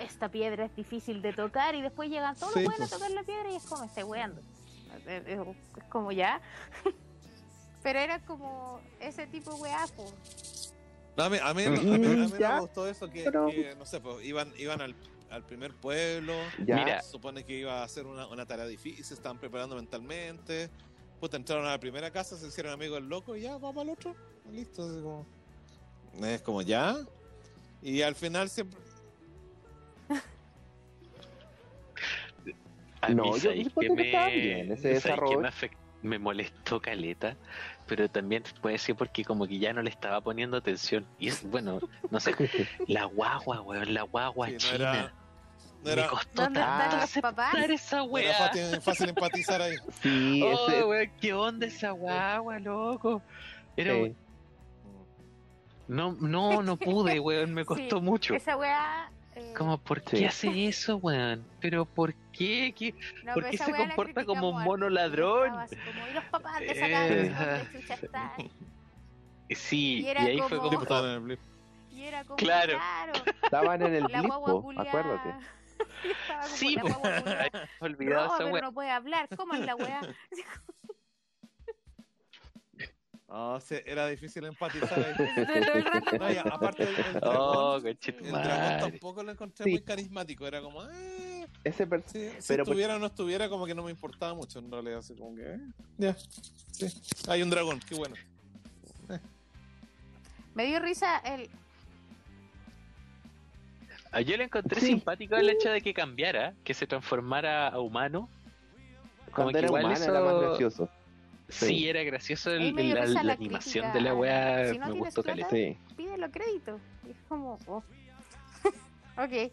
esta piedra es difícil de tocar y después llegan todos Sí, los buenos pues. a tocar la piedra y es como estoy weando. Es, es- es como ya. Pero era como ese tipo de weá. No, a mí, a mí, a mí- a mí me gustó eso que, pero- que, no sé, pues iban, iban al, al primer pueblo, Ya. Mira. supone que iba a ser una, una tarea difícil, se estaban preparando mentalmente, puta, entraron a la primera casa, se hicieron amigos del loco y ya, vamos al otro, listo, así como... Es como ya, y al final siempre... A mí, No, yo ¿sabéis encuentro qué que estaba bien ese ¿sabéis qué desarrollo. Me, afect- me molestó caleta, pero también puede ser porque como que ya no le estaba poniendo atención. Y es bueno, no sé, la guagua, weón, la guagua Sí, no china. era- No Me costó ¿Dónde tanto están los aceptar papás? esa no era weá. fácil, fácil empatizar ahí. Sí, Oh, ese... weón, ¿qué onda esa guagua, loco? Era, sí. no, no, no pude, weón, me costó Sí, mucho. Esa weá. Eh, Como, ¿por qué Sí. hace eso, weón? ¿Pero por qué? ¿Qué? no, ¿por qué se comporta como un mono ladrón? como, y los papás de esa Eh. Sí, Y y, era ahí fue como- como... Estaban en el blip. Y era como, Claro. claro, Estaban en el la blip, guagua po, culiada. acuérdate. Como Sí. Olvidado No, esa pero no puede hablar. ¿Cómo es la weá? No, sí, era difícil empatizar ahí. Aparte el, el Oh, dragón, conchito el dragón madre. tampoco lo encontré Sí. muy carismático, era como, eh, Ese per- sí, si Pero- estuviera o no estuviera, como que no me importaba mucho en realidad, así como que, eh, ya, sí, hay un dragón, qué bueno. Me dio risa el. Ah, Yo le encontré Sí. simpático el hecho de que cambiara, que se transformara a humano. Como Cuando que era igual humano eso... era más gracioso. Sí, Sí. era gracioso el, la, risa la la animación crítica de la weá. si no me tienes gustó plata. Sí. Pide los créditos. Y es como. oh. ok.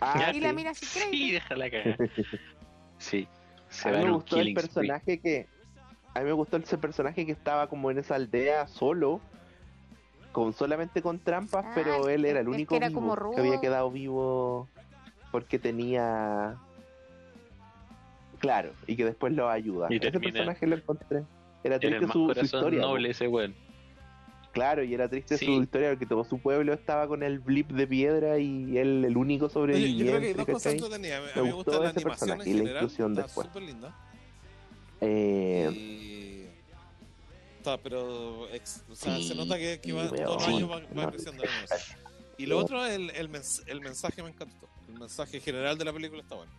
Ah, y la sí. mira sin Sí, crédito. déjala cagar. Sí. Se A mí me gustó el spree. personaje que. A mí me gustó ese personaje que estaba como en esa aldea solo. Con solamente con trampas, Ah, pero el él era el que único era vivo como que había quedado vivo porque tenía. Claro, y que después lo ayuda. Y Ese personaje lo encontré. Era triste su, su historia. noble ese weón. Claro, y era triste Sí. su historia porque todo su pueblo estaba con el blip de piedra y él el único sobreviviente. yo creo que hay dos cosas entretenidas, a mí, Me gusta la ese animación en personaje y la general, inclusión está después. súper linda. Eh, Y... Está, pero ex- o sea, Sí, se nota que, que va, todos los años va, va No. creciendo la. Y lo otro, el, el, mens- el mensaje me encantó. El mensaje general de la película está bueno.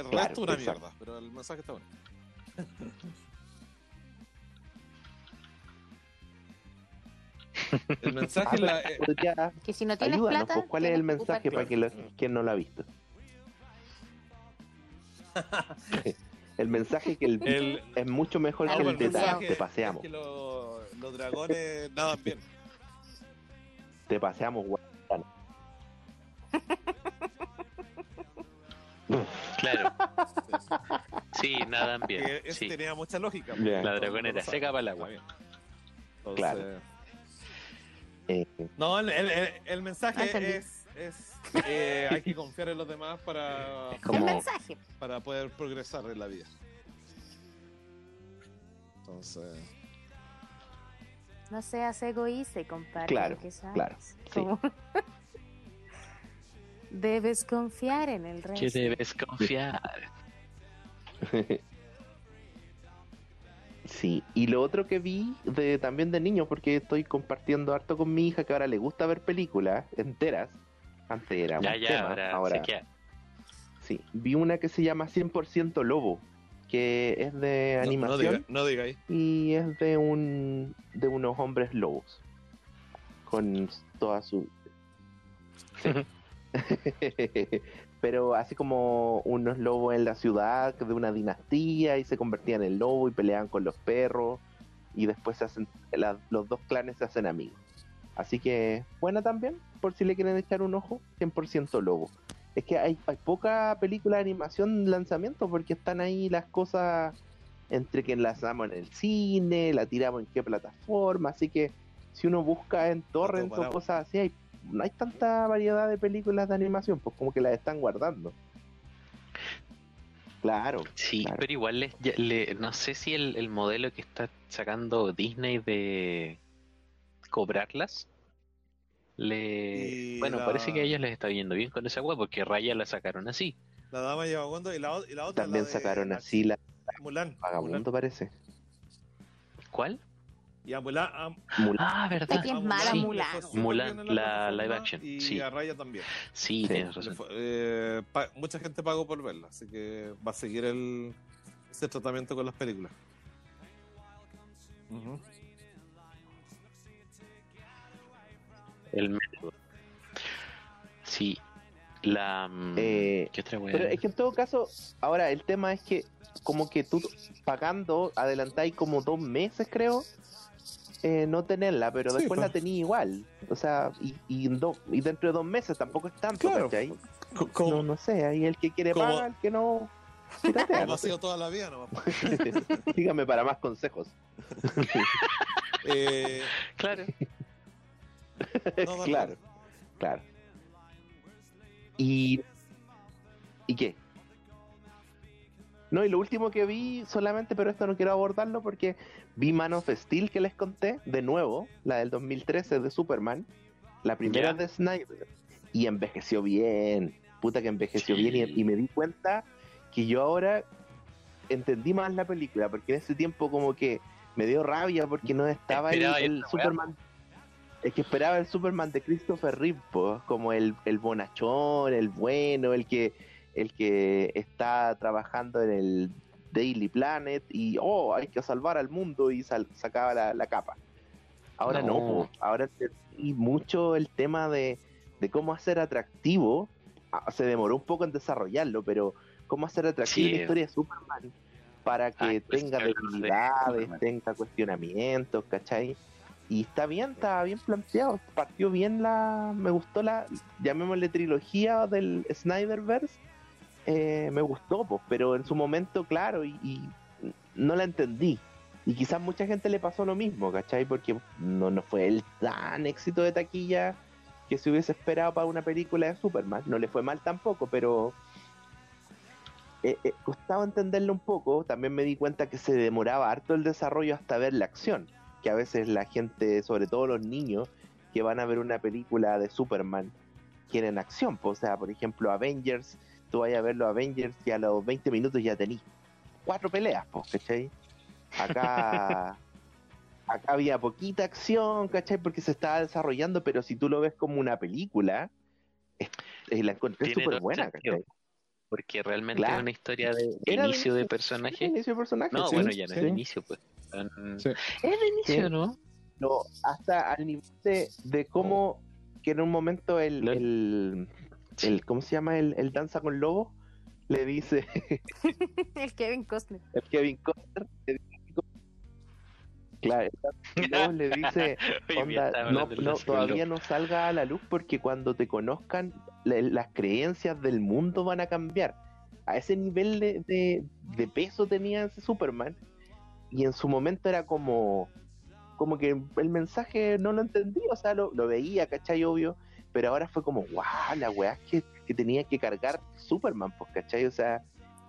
El Claro, resto una exacto. mierda, pero el mensaje está bueno. El mensaje, ah, la, eh, ya, Que si no tienes ayúdanos, plata. pues, ¿cuál es el mensaje para que lo, quien no lo ha visto? el mensaje que el, el, es mucho mejor Ah, que el el de te paseamos. es que lo- los dragones nadan bien. Te paseamos, guay. Claro. Sí, nadan bien. Que eso Sí. tenía mucha lógica. Ya. La dragonera seca para el agua. Entonces, Claro. Eh, No, el, el- el- el mensaje es, es eh, hay que confiar en los demás para, como- mensaje. para poder progresar en la vida. Entonces, No seas egoísta y comparte Claro, lo que sabes. claro, sí. Debes confiar en el resto. Que debes confiar. Sí, y lo otro que vi de también de niño, porque estoy compartiendo harto con mi hija que ahora le gusta ver películas enteras. Antes era Ya, un ya, tema, ahora, ahora se queda. sí. Vi una que se llama 100% Lobo, que es de No- No, animación diga, no diga y es de un de unos hombres lobos con toda su Sí. pero así como unos lobos en la ciudad de una dinastía y se convertían en lobo y peleaban con los perros y después se hacen la- los dos clanes se hacen amigos. Así que buena también por si le quieren echar un ojo 100% lobo. Es que hay, hay poca película de animación en lanzamiento porque están ahí las cosas entre que lanzamos en el cine, la tiramos en qué plataforma, así que si uno busca en torrents o cosas así, hay, no hay tanta variedad de películas de animación, pues como que las están guardando. Claro, Sí, Claro. pero igual les, ya- le- no sé si el, el modelo que está sacando Disney de cobrarlas, le... Y Bueno, la- parece que a ellos les está yendo bien con esa web porque Raya la sacaron así. La dama lleva cuando y la, y la otra. también la de sacaron la- así la Mulan. Vagabundo, Mulan. parece. ¿Cuál? Y a Mulan. a-. Ah, ¿verdad? Es que es mala Mulan. Mulan, la live action, Y sí. a Raya también. Sí, Sí. tienes razón. fue- eh, mucha gente pagó por verla, así que va a seguir el, ese tratamiento con las películas. Ujú. El método. Sí. La... mm, Eh, ¿Qué otra? Pero es que en todo caso, ahora el tema es que como que tú pagando adelantáis como dos meses, creo, eh, no tenerla, pero Sí, después pues. la tenía igual. O sea, y, y, en do- y dentro de dos meses tampoco es tanto, Claro. ¿cachai? Co- Como, No, no sé, ahí el que quiere como- paga, el que no... piratea, como ha sido toda la vida, ¿no? Dígame para más consejos. Eh, Claro. no, claro, claro. ¿Y, ¿Y qué? No, y lo último que vi solamente, pero esto no quiero abordarlo porque vi Man of Steel que les conté, de nuevo, la del 2013 de Superman, la primera de Snyder, y envejeció bien, puta que envejeció Sí. bien, y, y me di cuenta que yo ahora entendí más la película, porque en ese tiempo como que me dio rabia porque no estaba el, el. Superman es que esperaba el Superman de Christopher Reeve, como el, el bonachón, el bueno, el que, el que está trabajando en el Daily Planet y, oh, hay que salvar al mundo y sal- sacaba la, la capa. Ahora no, ahora entendí mucho el tema de, de cómo hacer atractivo, ah, se demoró un poco en desarrollarlo, pero cómo hacer atractivo Sí. la historia de Superman para que pues, tenga de debilidades, tenga cuestionamientos, ¿cachai? Y está bien, está bien planteado. Partió bien la. Me gustó la. Llamémosle trilogía del Snyderverse. Eh, me gustó, pues, pero en su momento, claro, y, no la entendí. Y quizás mucha gente le pasó lo mismo, ¿cachai? Porque no, fue el tan éxito de taquilla que se hubiese esperado para una película de Superman. No le fue mal tampoco, pero eh, eh, costaba entenderlo un poco. También me di cuenta que se demoraba harto el desarrollo hasta ver la acción. Que a veces la gente, sobre todo los niños, que van a ver una película de Superman, quieren acción. O sea, por ejemplo, Avengers, tú vayas a ver los Avengers y a los 20 minutos ya tenís cuatro peleas, po, ¿cachai? Acá, acá había poquita acción, ¿cachai? Porque se estaba desarrollando, pero si tú lo ves como una película, es- eh, la encontré súper buena. ¿cachai? Porque realmente Claro. es una historia de, de de inicio de inicio. personaje. Inicio de personaje, No, sí, bueno, ya no sí. es de inicio, pues. Sí. Es de inicio, Sí. ¿no? No, hasta al nivel de, de cómo que en un momento el, el- ¿cómo se llama? El, el danza con lobo le dice El Kevin Costner. el Kevin Costner le dice- claro el danza con lobo le dice onda, no, no, todavía no salga a la luz porque cuando te conozcan la- las creencias del mundo van a cambiar a ese nivel de, de- de peso tenía ese Superman y en su momento era como como que el mensaje no lo entendí, o sea, lo, lo veía, ¿cachai? Obvio, pero ahora fue como, wow, la weá que, que tenía que cargar Superman, pues, ¿cachai? O sea,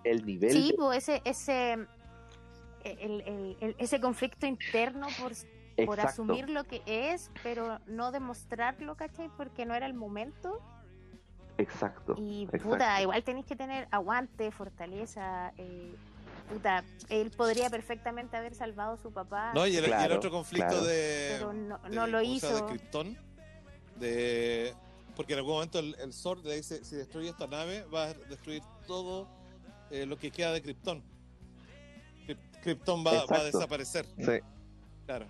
el nivel Sí, de- pues ese, ese, el, el- el- ese conflicto interno por, por asumir lo que es, pero no demostrarlo, ¿cachai? Porque no era el momento. exacto. Y Exacto. puta, igual tenéis que tener aguante, fortaleza, eh, puta, él podría perfectamente haber salvado a su papá, No, y el, y el otro conflicto claro. de. pero no, de- lo hizo. De Krypton. De. Porque en algún momento el, el Zord le dice: si destruye esta nave, va a destruir todo eh, lo que queda de Krypton. Kryp- Krypton va, va a desaparecer. Sí. Claro.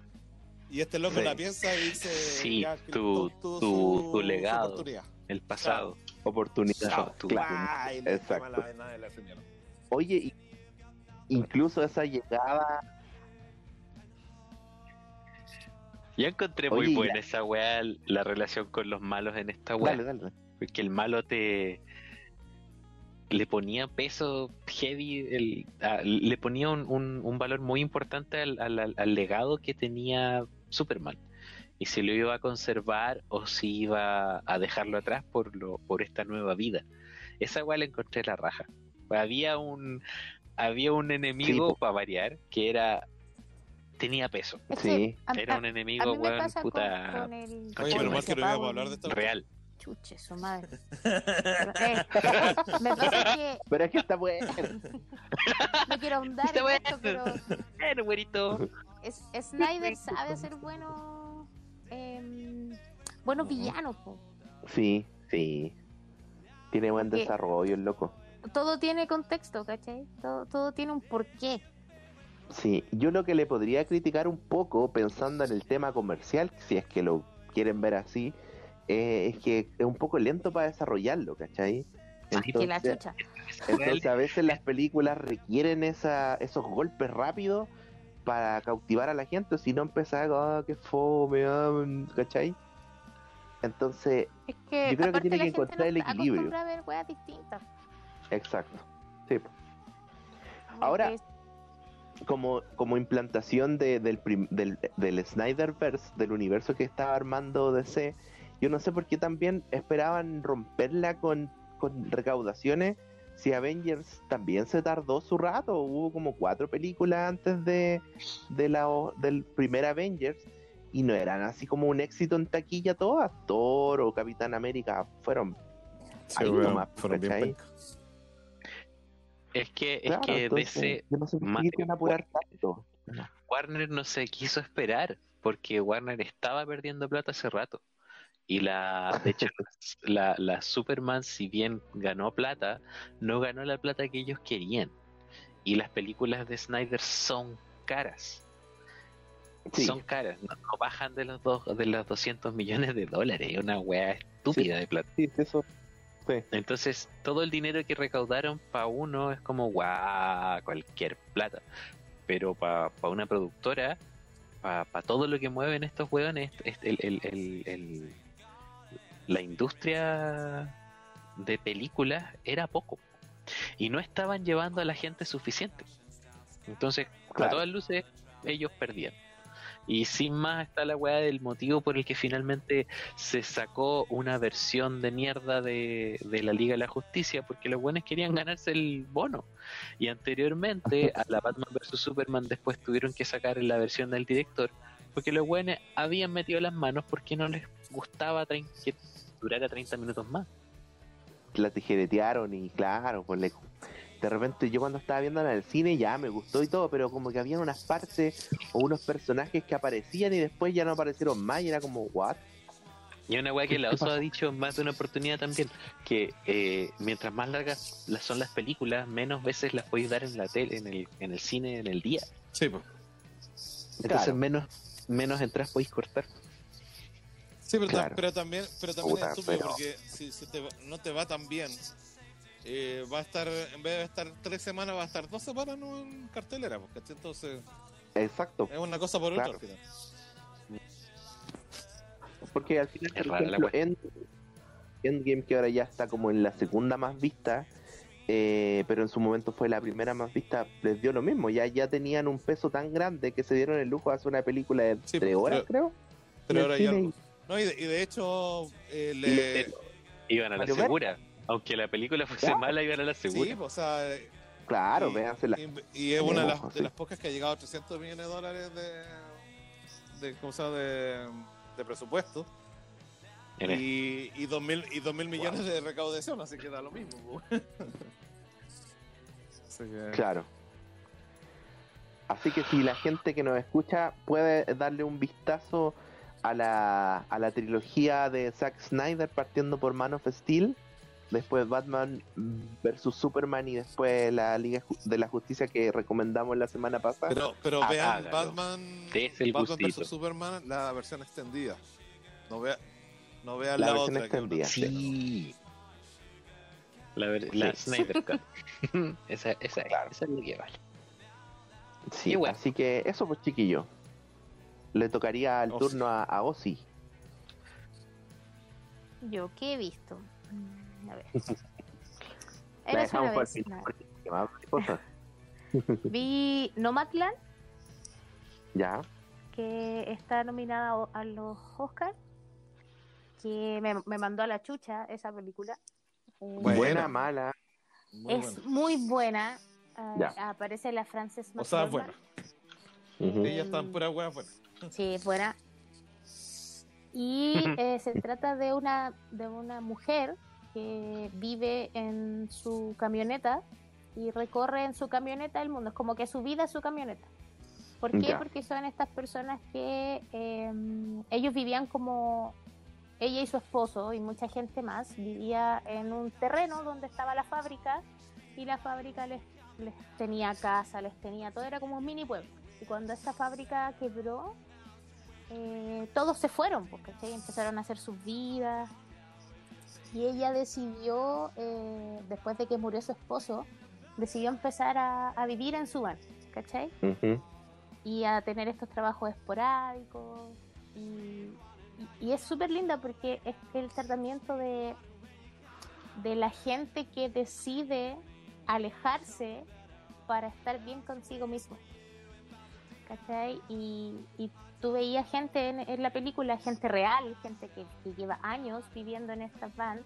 Y este loco Sí. la piensa y dice: Sí, ya, tu- tu- su- tu su legado. oportunidad. El pasado. Oportunidad. Chao, tú. Claro. Y le Exacto. Oye, y- incluso esa llegada. Yo encontré muy buena la- esa weá, la relación con los malos en esta weá. Dale, dale. Porque el malo te. Le ponía peso heavy, el, le ponía un, un- un valor muy importante al, al- al legado que tenía Superman. Y si lo iba a conservar o si iba a dejarlo atrás por, lo, por esta nueva vida. Esa weá la encontré la raja. Había un, había un enemigo, para variar, que era. Tenía peso. Es Sí. Era un enemigo, weón, pasa con- puta. con, el... Oye, pero más que no íbamos a hablar de esta Real. Chuche, su madre. Pero, eh, me pasa que Pero es que está bueno. no quiero ahondar Está en bueno. esto, pero Bueno, güerito. es, Snyder sabe hacer buenos em, buenos villanos. po. Sí, sí. Tiene buen desarrollo el loco. Todo tiene contexto, ¿cachai? Todo, todo tiene un porqué. Sí, yo lo que le podría criticar un poco, pensando en el tema comercial, si es que lo quieren ver así, eh, es que es un poco lento para desarrollarlo, ¿cachai? que la Entonces, chucha. entonces a veces las películas requieren esa, esos golpes rápidos para cautivar a la gente, si no empezar, ah, qué fome, ah, ¿cachai? Entonces, Es que, yo creo que tiene que encontrar el equilibrio. a ver distintas. exacto. Sí, Ahora- como, como implantación de- del, prim- del, del Snyderverse, del universo que estaba armando DC, yo no sé por qué también esperaban romperla con, con recaudaciones. Si Avengers también se tardó su rato, hubo como cuatro películas antes de, de la, del primer Avengers y no eran así como un éxito en taquilla todas. Thor o Capitán América fueron Sí, Ahí nomás, fueron bien. Es que, es Claro, que entonces, DC, yo no sé por más qué quieren apurar tanto. Warner no se quiso esperar, porque Warner estaba perdiendo plata hace rato. Y la, de hecho, la, la Superman, si bien ganó plata, no ganó la plata que ellos querían. Y las películas de Snyder son caras. Sí. Son caras, no, no bajan de los, dos, de los 200 millones de dólares. Es una weá estúpida de plata. Sí, eso. Sí. Entonces, todo el dinero que recaudaron para uno es como, guau, cualquier plata. Pero para una productora, para todo lo que mueven estos hueones, es- el- el- el- el- la industria de películas era poco. Y no estaban llevando a la gente suficiente. Entonces, a Claro. todas luces, ellos perdían. Y sin más está la weá del motivo por el que finalmente se sacó una versión de mierda de, de la Liga de la Justicia, porque los buenos querían ganarse el bono. Y anteriormente a la Batman vs. Superman después tuvieron que sacar la versión del director, porque los buenos habían metido las manos porque no les gustaba que durara 30 minutos más. la tijeretearon y claro, pues le- de repente yo cuando estaba viendo en el cine ya me gustó y todo, pero como que habían unas partes o unos personajes que aparecían y después ya no aparecieron más y era como, ¿what? Y una weá que la ¿Qué Oso ha dicho más de una oportunidad también, que eh, mientras más largas las son las películas, menos veces las podéis dar en la tele, en el, en el cine, en el día. Sí, pues. Entonces Claro. menos, menos entradas podéis cortar. Sí, pero, Claro. pero también, pero también Puta, es estúpido pero- porque si, si te va- no te va tan bien, eh, va a estar, en vez de estar tres semanas, va a estar dos semanas ¿no? en cartelera, porque entonces Exacto, es una cosa por Claro. otra. al final. porque al final, Es por rara la ejemplo, End- Endgame que ahora ya está como en la segunda más vista, eh, pero en su momento fue la primera más vista, les dio lo mismo, ya, ya tenían un peso tan grande que se dieron el lujo de hacer una película de Sí, tres pero- horas, creo. Pero en el ahora ya. cine No, y, de, y de hecho, eh, Y le, le- Iban a la Mario segura. Aunque la película fuese Claro. mala, iban a la segura. sí, o sea, Claro, y, véanse la... y, y es una de las, de sí. las pocas que ha llegado a 300 millones de dólares de, de, ¿cómo se llama? de, de presupuesto En el- y, y 2.000 y 2.000 millones de recaudación, así que da lo mismo. Así que- Claro. Así que si la gente que nos escucha puede darle un vistazo a la, a la trilogía de Zack Snyder partiendo por Man of Steel, después Batman versus Superman y después la Liga de la Justicia que recomendamos la semana pasada. Pero, pero Ah, vean hágalo. Batman, el Batman vs Superman, la versión extendida. No, vea, no vean La la, versión otra. que es una- extendida. Sí. La, ver- la Sí. Snyder Cut. esa, esa, es, Claro. esa es lo que vale. Sí, bueno. así que eso pues chiquillo. Le tocaría el Ozzy. turno a, a Ozzy. Yo, ¿qué he visto? Mm, A ver. La Era dejamos una para el vez. final, no. porque hay más cosas. Vi Nomadland, Ya, que está nominada a los Oscars, que me, me mandó a la chucha esa película. Eh, buena, mala. Muy es buena. muy buena. Ya. aparece la Frances O sea, McDormand. Ujú. Eh, Ellas están puras buenas buenas. Sí, es buena. Y eh, se trata de una, de una mujer que vive en su camioneta y recorre en su camioneta el mundo. Es como que su vida es su camioneta. ¿Por qué? Ya. Porque son estas personas que eh, ellos vivían como ella y su esposo y mucha gente más vivía en un terreno donde estaba la fábrica y la fábrica les, les tenía casa, les tenía todo, era como un mini pueblo. Y cuando esta fábrica quebró, eh, todos se fueron, porque empezaron a hacer sus vidas. Y ella decidió, eh, después de que murió su esposo, decidió empezar a, a vivir en su van, ¿cachai? Y a tener estos trabajos esporádicos. Y, y- y es súper linda porque es el tratamiento de, de la gente que decide alejarse para estar bien consigo mismo. ¿Cachai? Y, y tú veías gente en, la película, gente real, gente que, lleva años viviendo en estas vans,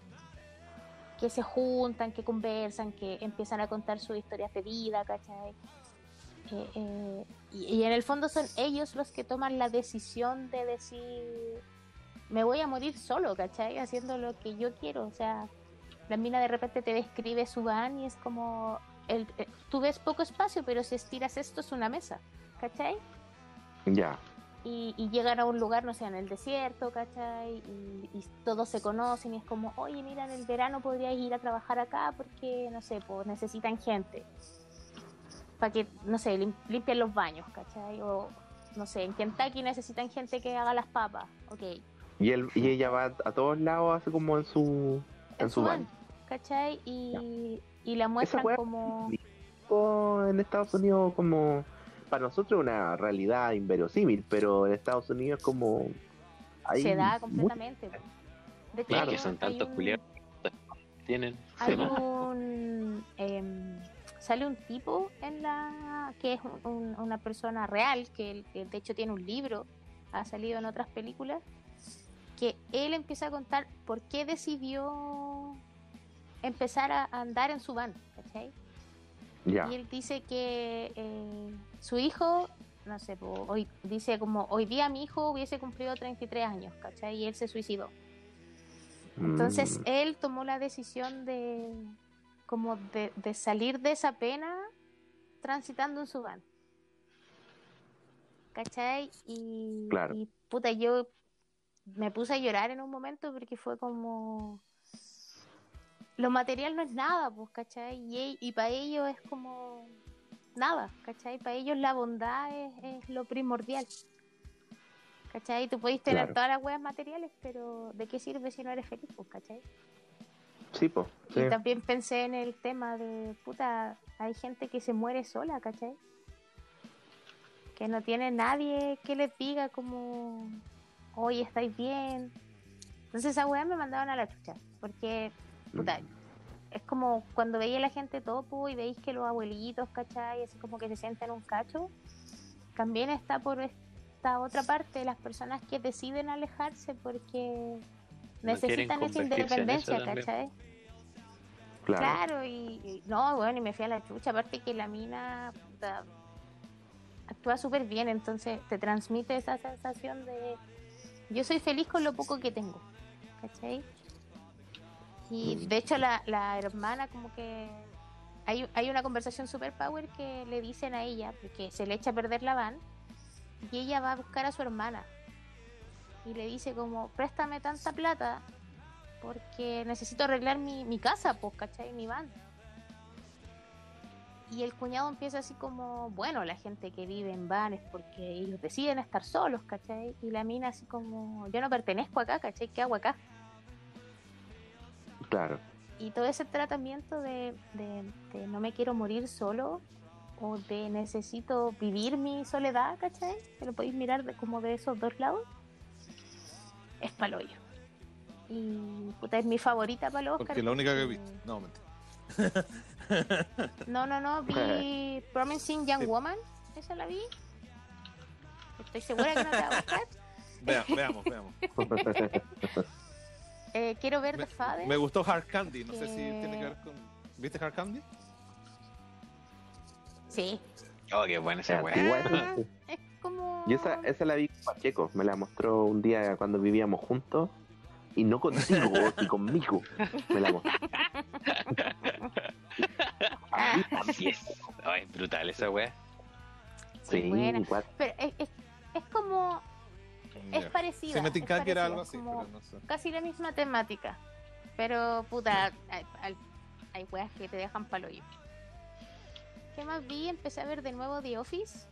que se juntan, que conversan, que empiezan a contar sus historias de vida, ¿cachai? Eh, eh, y, y en el fondo son ellos los que toman la decisión de decir me voy a morir solo, ¿cachai? Haciendo lo que yo quiero. O sea, la mina de repente te describe su van y es como el, eh, tú ves poco espacio, pero si estiras esto es una mesa, ¿cachai? Ya. Y, y llegan a un lugar, no sé, en el desierto, ¿cachai? Y, y todos se conocen y es como, oye, mira, en el verano podrías ir a trabajar acá porque, no sé, pues necesitan gente. Para que, no sé, lim- limpien los baños, ¿cachai? O, no sé, en Kentucky necesitan gente que haga las papas, ok. Y, él, y ella va a todos lados, así como en su, en su van. ¿cachai? Y, y la muestran como... En Estados Unidos, como. Para nosotros, es una realidad inverosímil, pero en Estados Unidos, como. hay se da completamente. De hecho, Y Claro. que son tantos un- culiados tienen. hay un em, sale un tipo en la que es un- un- una persona real que, que de hecho tiene un libro ha salido en otras películas que él empieza a contar por qué decidió empezar a andar en su van ¿cachai? Y él dice que eh, su hijo no sé hoy dice como hoy día mi hijo hubiese cumplido 33 años ¿cachai? y él se suicidó entonces Mm, él tomó la decisión de como de, de salir de esa pena transitando en su van. ¿Cachai? Y, Claro. y puta, yo me puse a llorar en un momento porque fue como lo material no es nada, pues, ¿cachai? Y, y para ellos es como nada, ¿cachai? Para ellos la bondad es, es lo primordial. ¿Cachai? Tú podés tener Claro. todas las huevas materiales, pero ¿de qué sirve si no eres feliz? Pues, ¿cachai? sí, pues. Sí. Y también pensé en el tema de, puta, hay gente que se muere sola, ¿cachai? Que no tiene nadie que les diga como, oye, estáis bien. Entonces esa weá me mandaban a la chucha, porque, puta, es como cuando veía a la gente topo y veis que los abuelitos, ¿cachai? Así como que se sienten un cacho. También está por esta otra parte, las personas que deciden alejarse porque No necesitan esa independencia. ¿cachai? Claro. Claro, y, y- no, bueno, y me fui a la chucha, aparte que la mina puta, actúa súper bien, entonces te transmite esa sensación de yo soy feliz con lo poco que tengo, ¿cachai? Y Mm. de hecho la, la hermana como que hay, hay una conversación super power que le dicen a ella, porque se le echa a perder la van, y ella va a buscar a su hermana. Y le dice como, préstame tanta plata porque necesito arreglar mi, mi casa, pues, ¿cachai? Mi van. Y el cuñado empieza así como, bueno, la gente que vive en vanes porque ellos deciden estar solos, ¿cachai? Y la mina así como, yo no pertenezco acá, ¿cachai? ¿Qué hago acá? Claro. Y todo ese tratamiento de, de, de no me quiero morir solo o de necesito vivir mi soledad, ¿cachai? Que lo podéis mirar de, como de esos dos lados. Es paloyo. Y puta, es mi favorita para los Oscar. Porque la única que he visto. No, mentira. No, no, no, vi Promising Young Woman, esa la vi. Estoy segura que no te va a gustar. Vea- veamos, veamos. Eh, quiero ver Me, The Father. me gustó Hard Candy. No sé si tiene que ver con. ¿Viste Hard Candy? Sí. Oh, qué buena esa weá. igual. Ah, es como. Y esa, esa la vi con Pacheco, me la mostró un día cuando vivíamos juntos. Y no contigo, y conmigo. Me la mostró. Así es. Ay, brutal esa weá. Sí. Pero es, es, es como. Es Ya. parecida. Se me es que era parecida, algo es así, como pero no sé. Casi la misma temática. Pero, puta, hay, hay- hay weas que te dejan palo yo. ¿Qué más vi? Empecé a ver de nuevo The Office.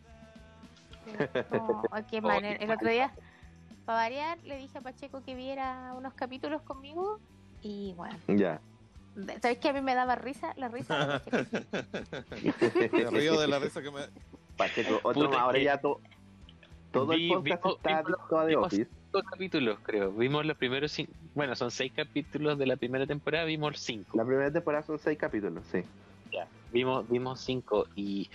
Como- oh, qué mal, el, el otro día, para variar, le dije a Pacheco que viera unos capítulos conmigo. Y bueno, Ya. ¿sabes que a mí me daba risa? La risa de Pacheco. Me río de la risa que me. Pacheco, otro Puta, más, ahora que- ya to- todo el Vi- podcast vimos- está vimos- adicto a The Office. Dos capítulos, creo. Vimos los primeros cinco. Bueno, son seis capítulos de la primera temporada, vimos cinco. La primera temporada son seis capítulos, sí. Ya, vimos, vimos cinco y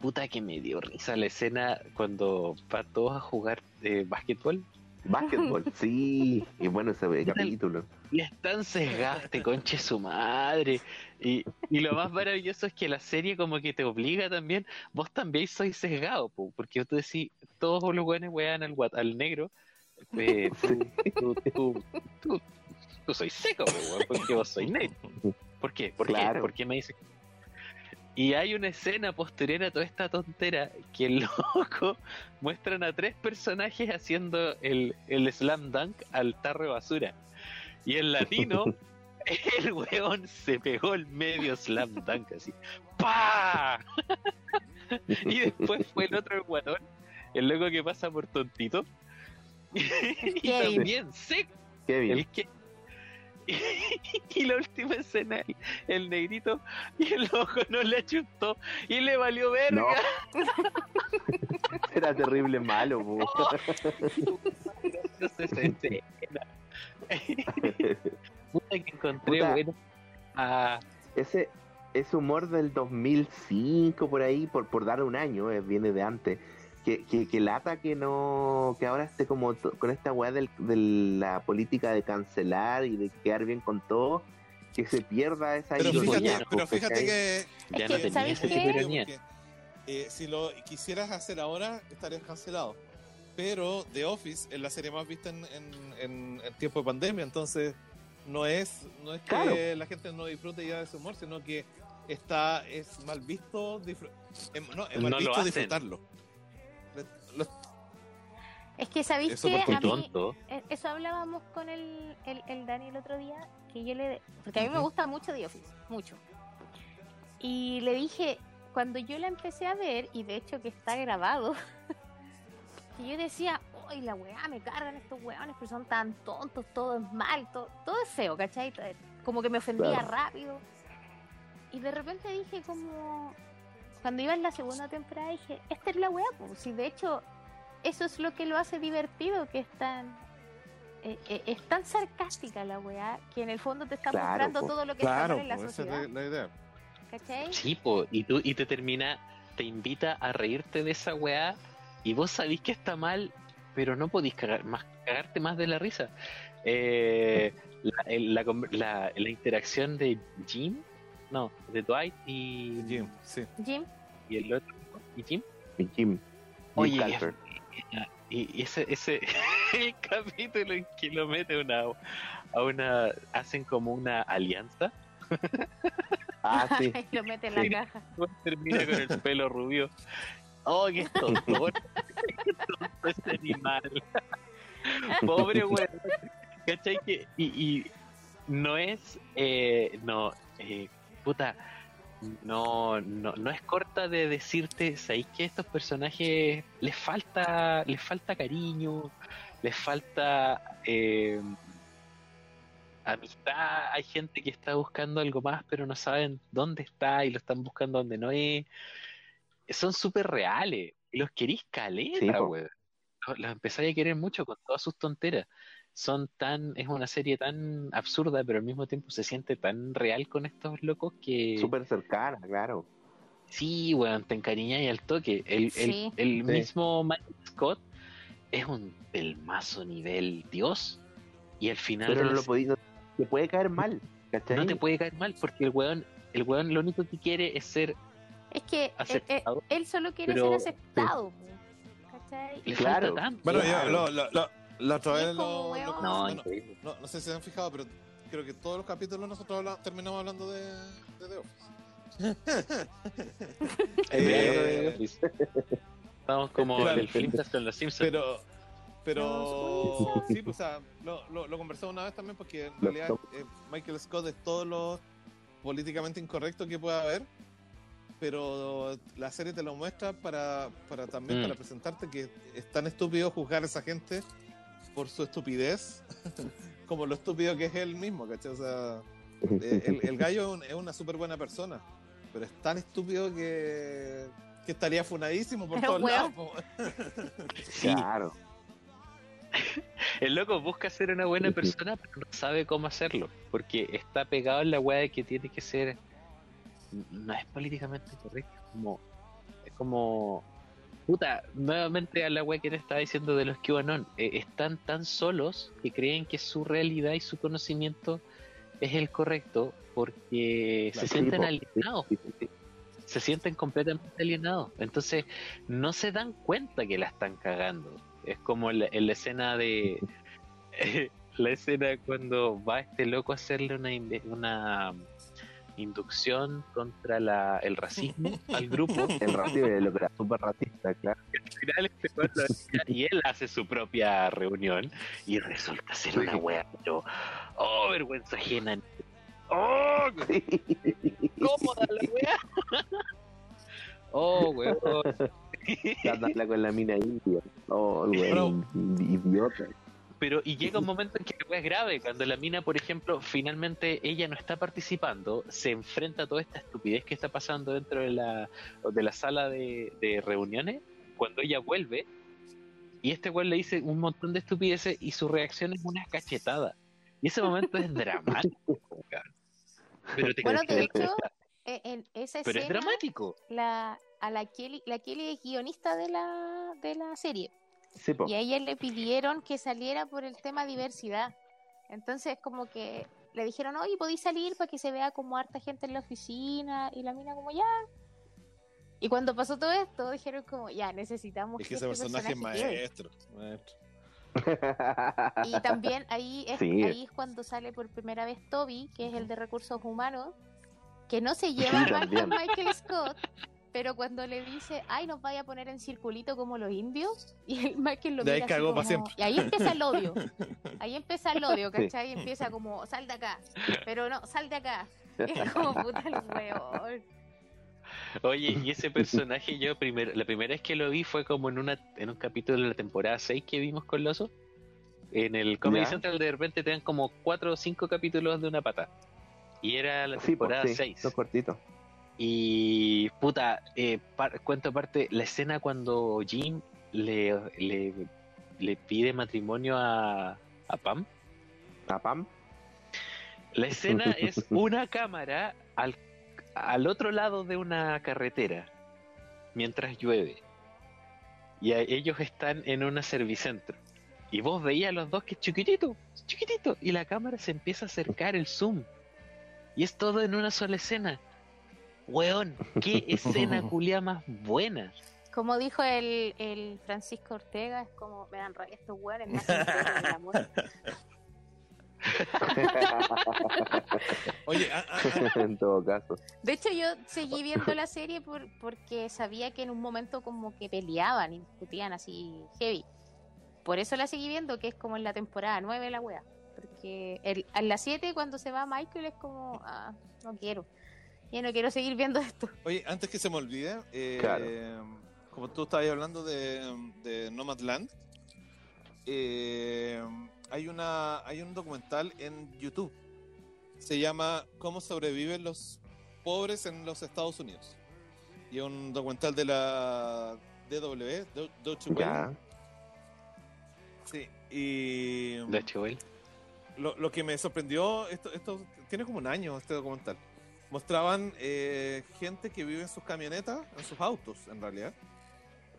puta que me dio risa la escena cuando va todos a jugar eh, básquetbol Básquetbol, sí. Y bueno, ese capítulo. Y están sesgados, este conche su madre. Y, y lo más maravilloso es que la serie como que te obliga también, vos también sois sesgado, po, porque tú decís, todos los buenos wean al, negro, eh, tú, tú, tú, tú, sois seco, po, porque vos sois negro. ¿Por qué? ¿Por Claro. qué? ¿Por qué me dices? Y hay una escena posterior a toda esta tontera que el loco muestran a tres personajes haciendo el, el slam dunk al tarro de basura. Y el latino, el weón se pegó el medio slam dunk así. ¡Pa! y después fue el otro guatón, el loco que pasa por tontito. y Kevin. también seco. Qué bien. El que... y la última escena, el, negrito y el ojo no le achutó y le valió verga. No. Era terrible malo. No sé, escena. Puta que encontré, Puta. bueno. Ah, ese, ese humor del 2005 por ahí, por, por dar un año, eh, viene de antes. Que, que, que lata que no, que ahora esté como con esta weá del- de la política de cancelar y de quedar bien con todo, que se pierda esa Pero Sí, fíjate, ya, pero pues, fíjate que. ya Es no que, tenía ¿sabes ese qué? ironía. porque, eh, si lo quisieras hacer ahora, estarías cancelado. Pero The Office es la serie más vista en, en, en- en tiempo de pandemia, entonces no es, no es que Claro. la gente no disfrute ya de ese humor, sino que está es mal visto no, es mal No lo visto disfrutarlo. Lo- Es que sabéis que a mí, eh, eso hablábamos con el, el, el Dani el otro día, que yo le... Porque a mí me gusta mucho The Office, mucho. Y le dije, cuando yo la empecé a ver, y de hecho que está grabado, que yo decía, uy, la weá, me cargan estos weones, pero son tan tontos, todo es mal, todo, todo es feo, ¿cachai? Como que me ofendía Claro. rápido. Y de repente dije como... Cuando iba en la segunda temporada dije, esta es la weá, pues si de hecho eso es lo que lo hace divertido, que es tan, eh, eh, es tan sarcástica la weá, que en el fondo te está Claro, mostrando po. todo lo que está claro, en la esa sociedad. es la, la idea. ¿Cachai? Sí, po, y tú y te termina, te invita a reírte de esa weá y vos sabís que está mal, pero no podís cagar, más, cagarte más de la risa. Eh, la, el- la la- la interacción de Jim, no, de Dwight y, Jim, sí. Jim, y el otro, y Jim, Y Jim, Jim Oye, y, y ese, ese el capítulo en que lo mete una, a una, hacen como una alianza Ah, sí. y lo mete en la Sí. caja. termina con el pelo rubio. Oh, qué tonto. qué tonto ese animal. Pobre weón. ¿Cachai? Que, y, y no es. Eh, no. Eh, puta. No, no, no es corta de decirte, ¿sabéis que a estos personajes les falta, les falta cariño, les falta eh, amistad? Hay gente que está buscando algo más, pero no saben dónde está y lo están buscando donde no es. Son súper reales. Y los querís caleta, Sí, weón. Los, los empezáis a querer mucho con todas sus tonteras. Son tan, es una serie tan absurda, pero al mismo tiempo se siente tan real con estos locos que Súper cercana, claro. sí, weón, te encariñáis al toque. El, el- Sí. el Sí. mismo Michael Scott es un pelmazo nivel Dios. Y al final Pero no lo podí, no- te puede caer mal, ¿cachai? no te puede caer mal porque el weón, el weón lo único que quiere es ser Es que él, él- aceptado. él solo quiere Pero- ser aceptado. ¿Cachai? Claro. tanto. Bueno, yo lo, lo, lo- la otra vez lo, lo- No, no, no sé si se han fijado, pero creo que todos los capítulos nosotros habla- terminamos hablando de, de The Office. Eh, Estamos como Claro. delfinitas con los Simpsons. pero, pero sí, pues, o sea, lo, lo, lo conversamos una vez también porque en realidad eh, Michael Scott es todo lo políticamente incorrecto que pueda haber, pero la serie te lo muestra para, para también Mm. para presentarte que es tan estúpido juzgar a esa gente por su estupidez como lo estúpido que es él mismo, ¿cachai? O sea, eh, el, el gallo es, un- es una súper buena persona, pero es tan estúpido que, que estaría funadísimo por todos lados. Sí, Claro. el loco busca ser una buena persona, pero no sabe cómo hacerlo. Porque está pegado en la weá de que tiene que ser. No es políticamente correcto. Es como. Es como. Puta, nuevamente a la weá que te estaba diciendo de los QAnon. eh, están tan solos que creen que su realidad y su conocimiento es el correcto porque se sienten alienados. Se sienten completamente alienados. Entonces, no se dan cuenta que la están cagando. Es como la- en la escena de. la escena cuando va este loco a hacerle una, una inducción contra la, el racismo al grupo. El racismo, lo que era súper racista, claro. Al final este weón lo hacía y él hace su propia reunión y resulta ser una wea, pero. ¡Oh, vergüenza ajena! ¡Oh, cómoda la wea! ¡Oh, weón! Darla con la mina india. Oh, weón, idiota. Pero y llega un momento en que es grave, cuando la mina, por ejemplo, finalmente ella no está participando, se enfrenta a toda esta estupidez que está pasando dentro de la, de la sala de, de reuniones, cuando ella vuelve, y este weón le dice un montón de estupideces y su reacción es una cachetada. Y ese momento es dramático. Pero te Bueno, de hecho, eh, en esa pero es dramático. la, a la Kelly, la Kelly es guionista de la, de la serie. Sí. Y a ella le pidieron que saliera por el tema diversidad. Entonces, como que le dijeron, oye, podéis salir para que se vea como harta gente en la oficina. Y la mina, como ya. Y cuando pasó todo esto, dijeron, como ya, necesitamos Es que ese este personaje es personaje quede". maestro. maestro. Y también ahí es, Sí. ahí es cuando sale por primera vez Toby, que es el de recursos humanos, que no se lleva Sí, mal con Michael Scott, pero cuando le dice, ay, nos vaya a poner en circulito como los indios, y el Michael lo De ahí mira así como- siempre. Y ahí empieza el odio. Ahí empieza el odio, ¿cachai? Y empieza como, sal de acá. Pero no, sal de acá. Y es como, puta el weón. Oye, y ese personaje yo primero, la primera vez que lo vi fue como en una en un capítulo de la temporada 6 que vimos con Loso. En el Comedy Ya. Central de repente te dan como 4 o 5 capítulos de una pata. Y era la Sí, po, temporada sí, 6. Dos cortitos. Y puta, eh, par- cuento aparte la escena cuando Jim le, le, le pide matrimonio a, a Pam. ¿A Pam? La escena es una cámara al, al otro lado de una carretera mientras llueve. Y a- ellos están en una servicentro. Y vos veías a los dos que es chiquitito, chiquitito. Y la cámara se empieza a acercar el zoom. Y es todo en una sola escena. Weón, qué escena culia más buena. Como dijo el, el Francisco Ortega, es como, me dan rabia estos weones, el amor. Oye, ah, ah, ah, en todo caso. De hecho, yo seguí viendo la serie por, porque sabía que en un momento como que peleaban y discutían así heavy. Por eso la seguí viendo, que es como en la temporada 9 la wea. Porque el, a las 7 cuando se va Michael es como, ah, no quiero. Ya no quiero seguir viendo esto. oye, antes que se me olvide, eh, Claro. como tú estabas hablando de, de Nomadland, eh, hay una hay un documental en YouTube. Se llama ¿Cómo sobreviven los pobres en los Estados Unidos? Y es un documental de la DW, Do- Deutsche Welle. Ya. Sí, y De hecho, él. lo, lo que me sorprendió, esto, esto tiene como un año este documental. Mostraban eh, gente que vive en sus camionetas, en sus autos en realidad.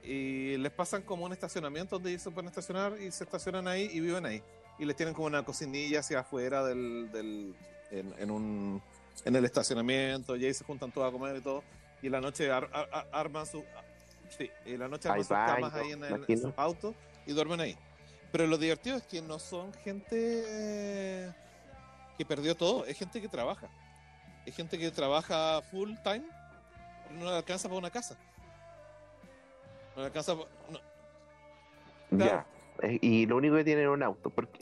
Y les pasan como un estacionamiento donde ellos se pueden estacionar y se estacionan ahí y viven ahí. Y les tienen como una cocinilla hacia afuera del, del en, en un en el estacionamiento y ahí se juntan todos a comer y todo. Y en la noche ar- ar- ar- arman su sí, y en la noche arman sus camas ahí en, el- en sus autos y duermen ahí. Pero lo divertido es que no son gente que perdió todo, es gente que trabaja. Gente que trabaja full time, pero no le alcanza para una casa. No le alcanza pa- no, Claro. Ya. Eh, Y lo único que tienen es un auto. Porque,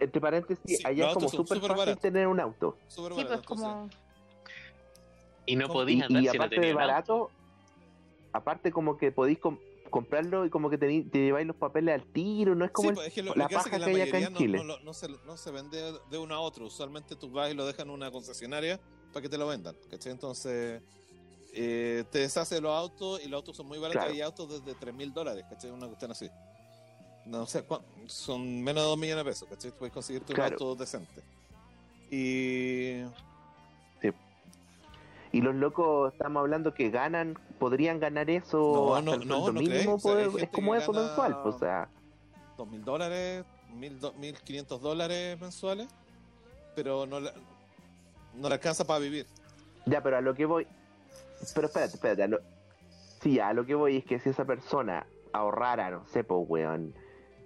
entre paréntesis, Sí, allá es como súper fácil baratos. tener un auto. súper Sí, barato, pues como... Y no podías Y, andar y si no aparte de auto. barato, aparte como que podéis com- comprarlo y como que te, te lleváis los papeles al tiro, no es como Sí, el- pues, es que lo, la lo que paja es que que hay la acá en no, Chile. no lo- no se, no se vende de uno a otro. Usualmente tú vas y lo dejan en una concesionaria para que te lo vendan. ¿cachai? Entonces, eh, te deshace de los autos y los autos son muy baratos. Claro. Hay autos desde 3 mil dólares, ¿cachai? Una cuestión así. No sé, son menos de 2 millones de pesos, ¿cachai? Puedes conseguirte Claro. un auto decente. Y. Y los locos, estamos hablando que ganan, podrían ganar eso No, hasta no, el no, mínimo, o sea, pues, es como eso mensual, pues, o sea, dos mil dólares, mil, do- mil quinientos dólares mensuales, pero no no le alcanza para vivir. ya, pero a lo que voy, pero espérate, espérate, a lo- sí, a lo que voy es que si esa persona ahorrara, no sé, pues, weón,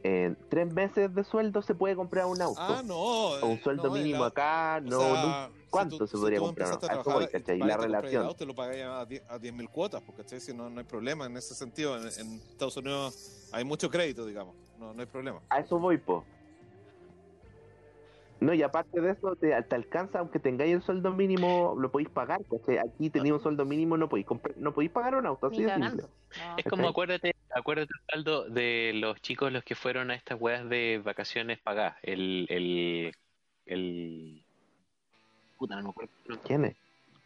en tres meses de sueldo se puede comprar un auto, Ah, no. o un sueldo no, mínimo la- acá, no, sea, no- ¿cuánto si tú- se si podría tú comprar? empezaste A trabajar voy, ¿cachai? y La compras el relación. auto, lo pagáis a 10 a 10 mil cuotas, porque ¿cachai? Si no, no hay problema en ese sentido. En, en Estados Unidos hay mucho crédito, digamos. No, no hay problema. A eso voy, po. No, y aparte de eso, te, te alcanza, aunque tengáis el sueldo mínimo, lo podéis pagar. ¿cachai? Aquí tenéis un sueldo mínimo, no podéis comprar, no podéis pagar un auto, así Ni de cagando. simple. No. Es como, acuérdate, acuérdate, Aldo, de los chicos los que fueron a estas weas de vacaciones pagadas. El, el, el... Puta, no me acuerdo. ¿Quién es?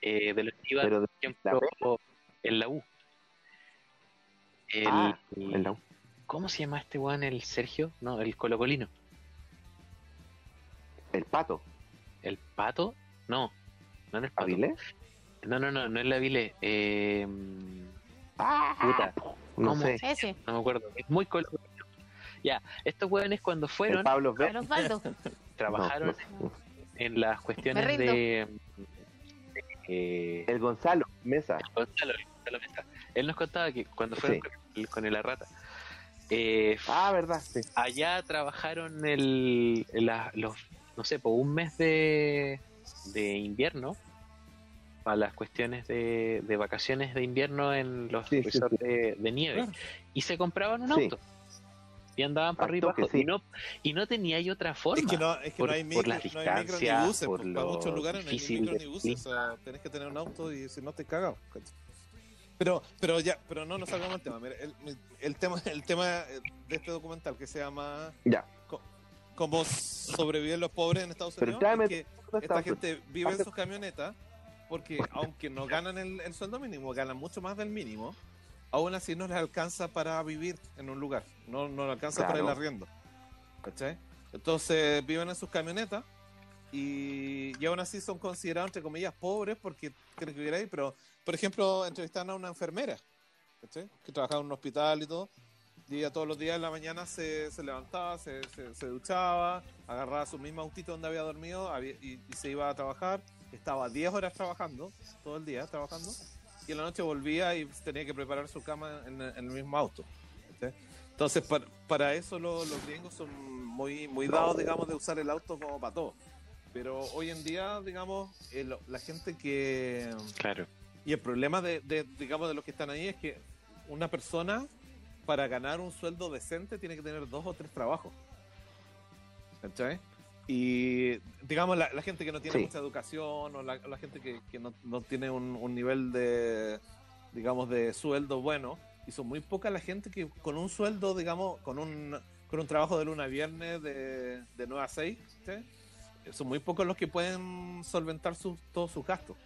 Eh, de los que iban, Pero de- por ejemplo, en la U. El, Ah, en la U. ¿Cómo se llama este weón? ¿El Sergio? No, el colocolino. El pato, ¿El Pato? No, no, no es el Pato. No, no, no, no es la Vile. Eh, Ah, puta, no ¿cómo? sé. Ese, no me acuerdo. Es muy colocolino. Ya, estos weones cuando El fueron, Pablo los Baldos. trabajaron No, no. en las cuestiones de... eh, El Gonzalo Mesa. Gonzalo, Gonzalo Mesa. Él nos contaba que cuando fueron Sí. con, el, con el Arrata, eh, Ah, verdad, sí. allá trabajaron el, la- los, no sé, por un mes de, de invierno para las cuestiones de, de vacaciones de invierno en los Sí, sí, resorts sí. De, de nieve Claro. y se compraban un Sí. auto y andaban para arriba y toque, abajo sí. y no y no tenía ahí otra forma Es que no, es que por- no hay por micro, las no hay micro ni distancias, buses. por Para lo muchos lugares no hay micro de- ni buses. O sea, tenés que tener un auto y si no te cagas. Pero, pero ya, pero no nos salgamos del tema. Mira, el, el tema, el tema de este documental que se llama Ya. Cómo sobreviven los pobres en Estados Unidos. es que esta gente vive en sus camionetas porque aunque no ganan el, el sueldo mínimo, ganan mucho más del mínimo, aún así no les alcanza para vivir en un lugar, no, no les alcanza para el Claro. arriendo. ¿Cachai? Entonces viven en sus camionetas y, y aún así son considerados, entre comillas, pobres porque tienen que vivir ahí, pero por ejemplo, entrevistaron a una enfermera ¿cachai? que trabajaba en un hospital y todo. Y ella todos los días en la mañana se, se levantaba, se, se, se duchaba, agarraba su mismo autito donde había dormido había- y, y se iba a trabajar. Estaba 10 horas trabajando, todo el día trabajando. Y en la noche volvía y tenía que preparar su cama en, en el mismo auto. ¿cachai? Entonces, para, para eso lo- los gringos son muy, muy dados, digamos, de usar el auto como para todo. Pero hoy en día, digamos, el- la gente que... Claro. Y el problema de, de, digamos, de los que están ahí es que una persona para ganar un sueldo decente tiene que tener dos o tres trabajos. ¿Cachai? Y digamos, la, la gente que no tiene Sí. mucha educación o la, la gente que, que no, no tiene un, un nivel de, digamos, de sueldo bueno, y son muy poca la gente que con un sueldo, digamos, con un, con un trabajo de luna a viernes de, de 9 a 6, ¿sí? son muy pocos los que pueden solventar sus- todos sus gastos.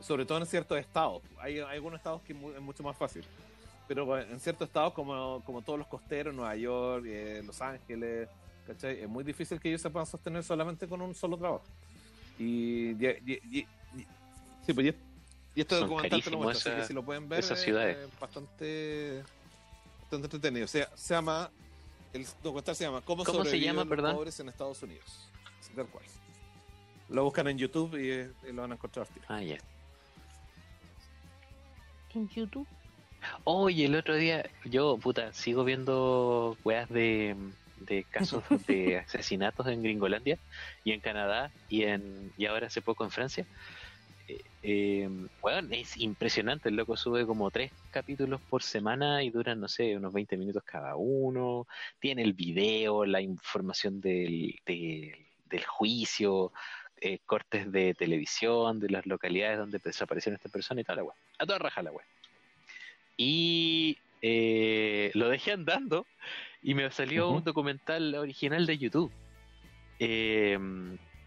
Sobre todo en ciertos estados. Hay, hay algunos estados que es mucho más fácil. Pero en ciertos estados, como, como todos los costeros, Nueva York, eh, Los Ángeles, ¿cachai? Es muy difícil que ellos se puedan sostener solamente con un solo trabajo. Y, y- y- y- y- sí, pues, y, y este Son documental te lo así que si lo pueden ver, esas es, ciudades. eh, bastante, bastante entretenido. O sea, se llama, el documental se llama ¿Cómo, ¿Cómo se sobreviven llama, los perdón? pobres en Estados Unidos? Así tal cual. Lo buscan en YouTube y, eh, y lo van a encontrar. tiro. Ah, ya. En YouTube. Oye, el otro día, yo, puta, sigo viendo weas de, de casos de asesinatos en Gringolandia y en Canadá y en y ahora hace poco en Francia. Eh, eh, weón, es impresionante, el loco sube como tres capítulos por semana y duran, no sé, unos 20 minutos cada uno. Tiene el video, la información del, del, del juicio, eh, cortes de televisión, de las localidades donde desaparecieron esta persona y tal, la wea. A toda raja la wea. Y eh, lo dejé andando y me salió un documental original de YouTube eh,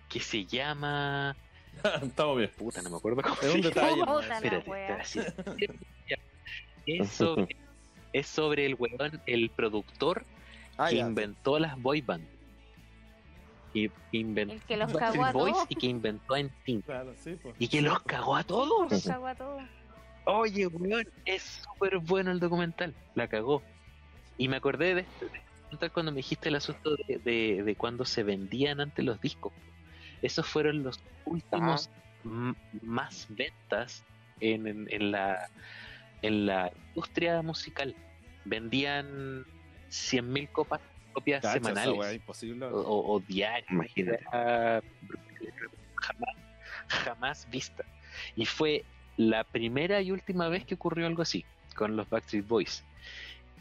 que se llama. Estamos bien. Puta, no me acuerdo cómo Es un detalle. Espérate, sí. Es sobre, es sobre el weón, el productor Ah, que ya. inventó las boy band. Y inventó El que los cagó a Boys todos. y que inventó en Sync. Claro, sí, pues. Y que los cagó a todos. Los cagó a todos. Oye, weón, es súper bueno el documental. La cagó. Y me acordé de este documental cuando me dijiste el asunto de, de, de cuando se vendían antes los discos. Esos fueron los últimos m- más ventas en, en, en la, en la industria musical. Vendían 100.000 copas, copias Cacha, semanales imposible. o, o, o diarias. Imagínate. Era jamás, jamás vista. Y fue la primera y última vez que ocurrió algo así con los Backstreet Boys.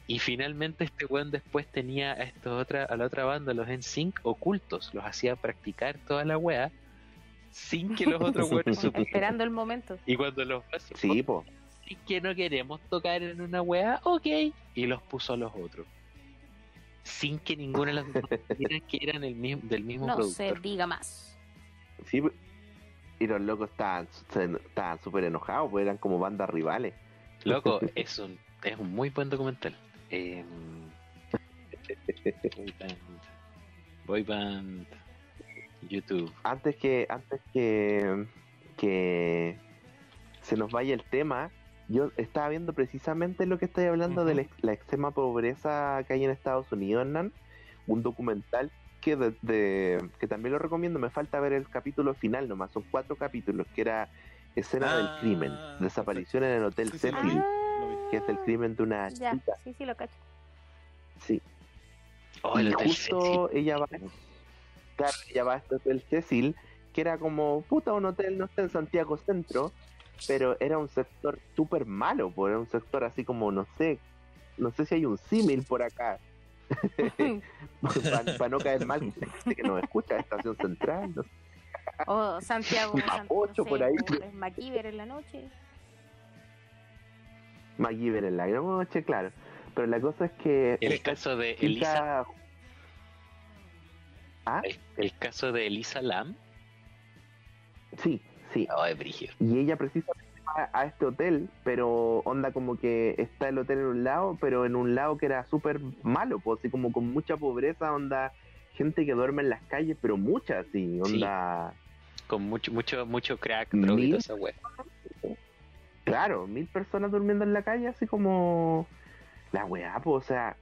Y finalmente este weón después tenía a, estos otra, a la otra banda, los NSYNC, ocultos. Los hacía practicar toda la wea sin que los otros weones supieran. Esperando el momento. Y cuando los Sí, po. "Sí que no queremos tocar en una wea, ok. Y los puso a los otros. Sin que ninguna de las dos que eran el mismo, del mismo No productor. se diga más. Sí. Y los locos estaban estaban súper enojados, pues eran como bandas rivales. Loco, es un, es un muy buen documental. Eh, boy Band. Boy Band. YouTube. Antes que, antes que, que se nos vaya el tema, yo estaba viendo precisamente lo que estoy hablando de la, la extrema pobreza que hay en Estados Unidos, Hernán. Un documental que, de- de- que también lo recomiendo. Me falta ver el capítulo final nomás. Son cuatro capítulos, que era Escena Ah, del crimen. Desaparición en el Hotel Sí, sí, lo Cecil, Ah, que es el crimen de una ya, chica. sí, sí, lo cacho. Sí. Oh, el y justo ella va, claro, ella va a este hotel Cecil, que era como, puta, un hotel, no sé, en Santiago Centro, pero era un sector súper malo, pues era un sector así como, no sé, no sé si hay un símil por acá, para no caer mal, gente que nos escucha, Estación Central, no sé. O Santiago. San- Mapocho, no sé, por ahí. es MacGyver en la noche. MacGyver en la noche, claro. Pero la cosa es que El caso de Elisa. ¿Ah? El, el caso de Elisa Lam. Sí, sí. Oh, es. Y ella precisamente a este hotel, pero onda como que está el hotel en un lado, pero en un lado que era súper malo, pues así como con mucha pobreza, onda gente que duerme en las calles, pero mucha, así, onda, Con mucho, mucho, mucho crack, toda esa wea. claro, mil personas durmiendo en la calle, así como la weá, pues, o sea,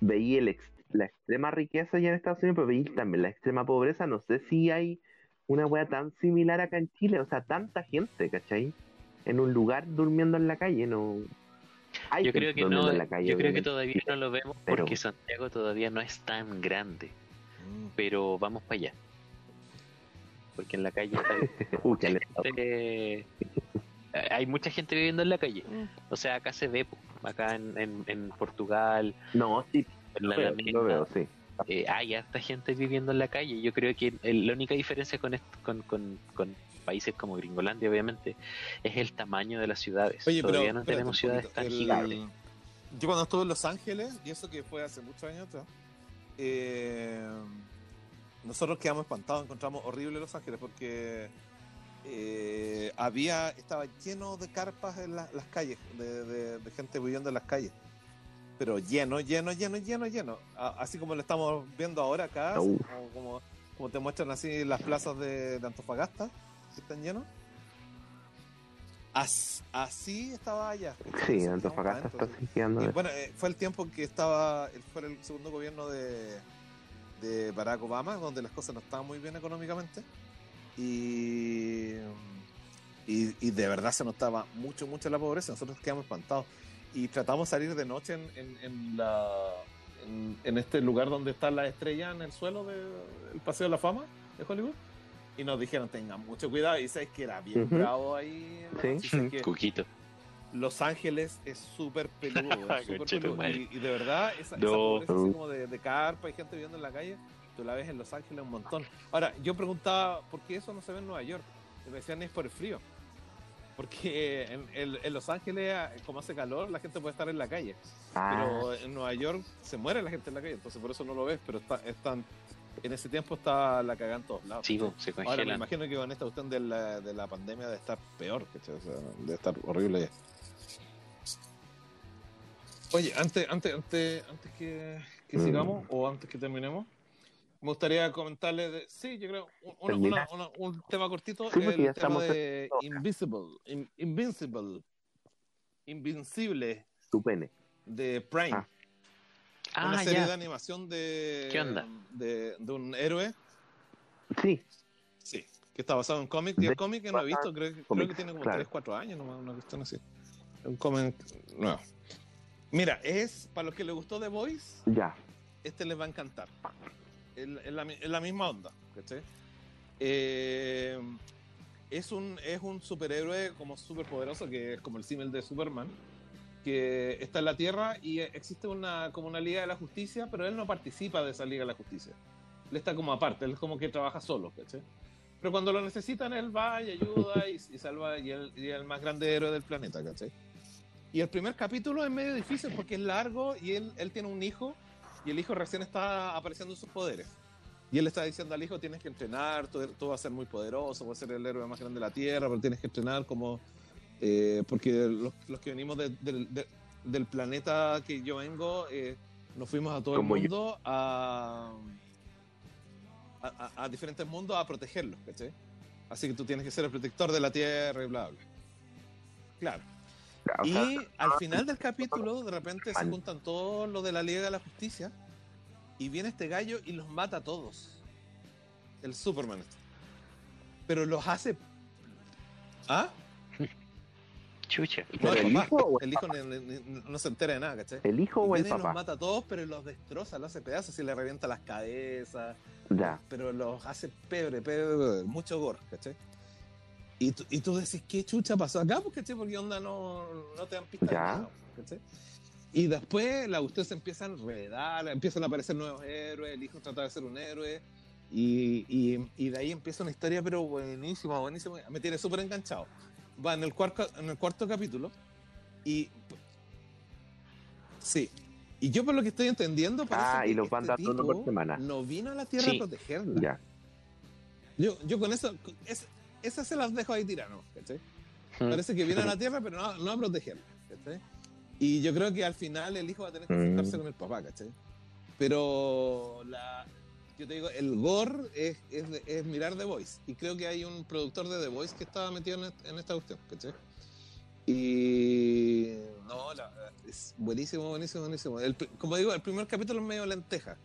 veía el ex- la extrema riqueza allá en Estados Unidos, pero veía también la extrema pobreza, no sé si hay una weá tan similar acá en Chile, o sea, tanta gente, ¿cachai? En un lugar durmiendo en la calle, no... Hay Yo creo que no, en la calle, yo creo que todavía no lo vemos Pero- porque Santiago todavía no es tan grande. Mm. Pero vamos para allá. porque en la calle está gente- eh, hay mucha gente viviendo en la calle. Mm. O sea, acá se ve, acá en, en, en Portugal, No, sí, en la lo veo, sí, lo Alameda, veo, sí. eh, hay harta gente viviendo en la calle. Yo creo que el- la única diferencia con, est- con, con, con países como Gringolandia, obviamente, es el tamaño de las ciudades. Oye, pero Todavía no espérate tenemos ciudades tan El- gigantes. Yo cuando estuve en Los Ángeles, y eso que fue hace muchos años atrás, eh, nosotros quedamos espantados, encontramos horrible Los Ángeles porque eh, había, estaba lleno de carpas en la- las calles, de, de- de gente viviendo en las calles. Pero lleno, lleno, lleno, lleno, lleno. A- así como lo estamos viendo ahora acá, como, como, como te muestran así las plazas de, de Antofagasta, que están llenos. As- así estaba allá. Sí, Así Antofagasta está siguiendo. y bueno, eh, fue el tiempo en que estaba, el- fue el segundo gobierno de, de Barack Obama, donde las cosas no estaban muy bien económicamente. Y, y, y de verdad se notaba mucho, mucho la pobreza. Nosotros quedamos espantados. Y tratamos de salir de noche en, en, en la, en, en este lugar donde está la estrella en el suelo del Paseo de la Fama de Hollywood. Y nos dijeron, tengan mucho cuidado. Y sabes que era bien Ujú. bravo ahí. la Sí. que- Cuquito. los Ángeles es súper peludo, es tu peludo. Y, y de verdad, esa, esa No. pobreza así como de, de carpa y gente viviendo en la calle, tú la ves en Los Ángeles un montón. Ahora, yo preguntaba, ¿por qué eso no se ve en Nueva York? Y me decían, es por el frío. Porque en, en- en Los Ángeles, como hace calor, la gente puede estar en la calle. Ah, Pero en Nueva York se muere la gente en la calle, entonces por eso no lo ves. Pero está, están, en ese tiempo está la cagada en todos lados. Sí, se Ahora me imagino que con esta cuestión de la, de la pandemia de estar peor, ¿cachai? O sea, de estar horrible. Oye, antes, antes, antes, antes que, que Mm. sigamos o antes que terminemos, me gustaría comentarles, de- sí, yo creo, un, una- una- una- un tema cortito, Sí, el tema de en- Invisible, In- Invincible, Invincible tu pene. de Prime. Ah. Una Ah, serie de ya. animación de, ¿Qué onda? de, de un héroe Sí, Sí, que está basado en cómic. Y el De- cómic que no he visto, creo, que- creo que tiene como claro. 3, 4 años, nomás, una cuestión así. Un cómic nuevo. Mira, es para los que les gustó The Voice, ya. este les va a encantar. Es, la, la misma onda, ¿cachai? Eh, es, un, es un superhéroe como súper poderoso, que es como el símil de Superman, que está en la Tierra y existe una, como una Liga de la Justicia, pero él no participa de esa Liga de la Justicia. Él está como aparte, él es como que trabaja solo, ¿cachai? Pero cuando lo necesitan, él va y ayuda y, y salva, y es el más grande héroe del planeta, ¿cachai? Y el primer capítulo es medio difícil porque es largo y él, él tiene un hijo y el hijo recién está apareciendo sus poderes. Y él está diciendo al hijo, tienes que entrenar, tú, tú vas a ser muy poderoso, vas a ser el héroe más grande de la Tierra, pero tienes que entrenar como... eh, porque los, los que venimos de- del- de- del planeta que yo vengo, eh, nos fuimos a todo el Como mundo a, a, a- diferentes mundos a protegerlos, ¿cachai? Así que tú tienes que ser el protector de la Tierra y bla, bla. Claro. Y al final del capítulo, de repente se juntan todos los de la Liga de la Justicia y viene este gallo y los mata a todos. El Superman. este. Pero los hace. ¿Ah? Chucha. No, ¿Pero el el papá. hijo o el El hijo ni- ni- ni- no se entera de nada, ¿cachai? ¿El hijo o el y los papá? mata a todos, pero los destroza, los hace pedazos y le revienta las cabezas. Ya. Pero los hace pebre, pebre, mucho gore, ¿cachai? Y tú, y tú decís, ¿qué chucha pasó acá? Pues, ¿cachai? Porque onda no, no te dan pistas de Ya. nada, ¿cachai? Y después la cuestión se empieza a enredar, empiezan a aparecer nuevos héroes, el hijo trata de ser un héroe, y, y, y de ahí empieza una historia, pero buenísima, buenísima, me tiene súper enganchado. Va en el, cuarto, en el cuarto capítulo, y... Sí, y yo por lo que estoy entendiendo, Ah, y los van este dando por semana. No vino a la Tierra Sí. a protegerla. Ya. Yo, yo con eso, es- esas se las dejo ahí tiradas, ¿cachai? Mm. Parece que viene a la Tierra, pero no, no a protegerla, ¿cachai? Y yo creo que al final el hijo va a tener que Mm. enfrentarse con el papá, ¿cachai? Pero la, yo te digo, el gore es, es, es mirar The Voice. Y creo que hay un productor de The Voice que estaba metido en, en esta cuestión, ¿cachai? Y no, la- es buenísimo, buenísimo, buenísimo. El como digo, el primer capítulo es medio lenteja.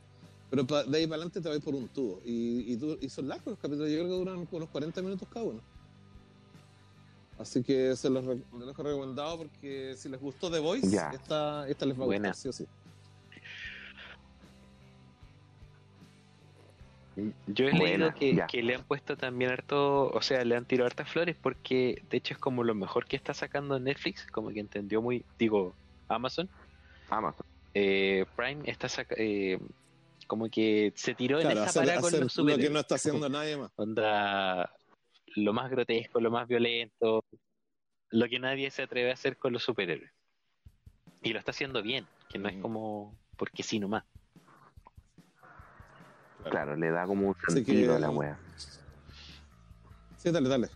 Pero pa- de ahí para adelante te vas por un tubo. Y, y, y son largos los capítulos, yo creo que duran unos 40 minutos cada uno. Así que se los, dejo recomendado porque si les gustó The Voice, Ya. esta, esta les va a Buena. gustar, sí o sí. Yo he Buena, leído que, le han puesto también harto, o sea, le han tirado hartas flores porque de hecho es como lo mejor que está sacando Netflix, como que entendió muy, digo, Amazon. Amazon. Eh, Prime está saca- eh, como que se tiró en esa hacer, parada con hacer los lo que superhéroes. no está haciendo nadie más. Onda, lo más grotesco, lo más violento, lo que nadie se atreve a hacer con los superhéroes. Y lo está haciendo bien, que no es Mm. como porque sí nomás. Claro, le da como un sentido que- a la wea. Sí, dale, dale.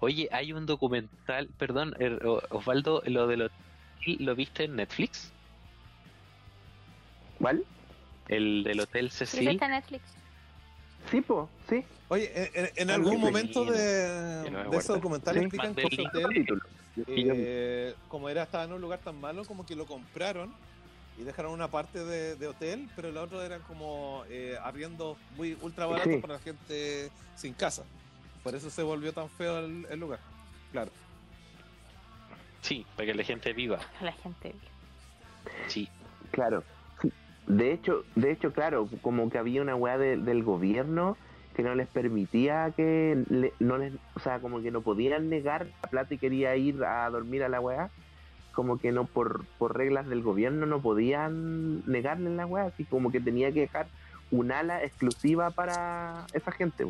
Oye, hay un documental, perdón, er- Osvaldo, lo de lo, ¿lo viste en Netflix? ¿Cuál? El del Hotel Cecil. está en Netflix. Sí, po, sí. Oye, en, algún momento de, de ese guarda. documental Sí. explican que hotel, eh, como era estaba en un lugar tan malo, como que lo compraron y dejaron una parte de, de hotel, pero la otra eran como eh, arriendos muy ultra baratos Sí. para la gente sin casa. Por eso se volvió tan feo el, el lugar. Claro. Sí, para que la gente viva. La gente. Sí. Claro. sí. De hecho, de hecho, claro, como que había una weá de- del gobierno que no les permitía que le- no les, o sea, como que no podían negar la plata y quería ir a dormir a la weá, como que no por, por reglas del gobierno no podían negarle la weá, así como que tenía que dejar un ala exclusiva para esa gente.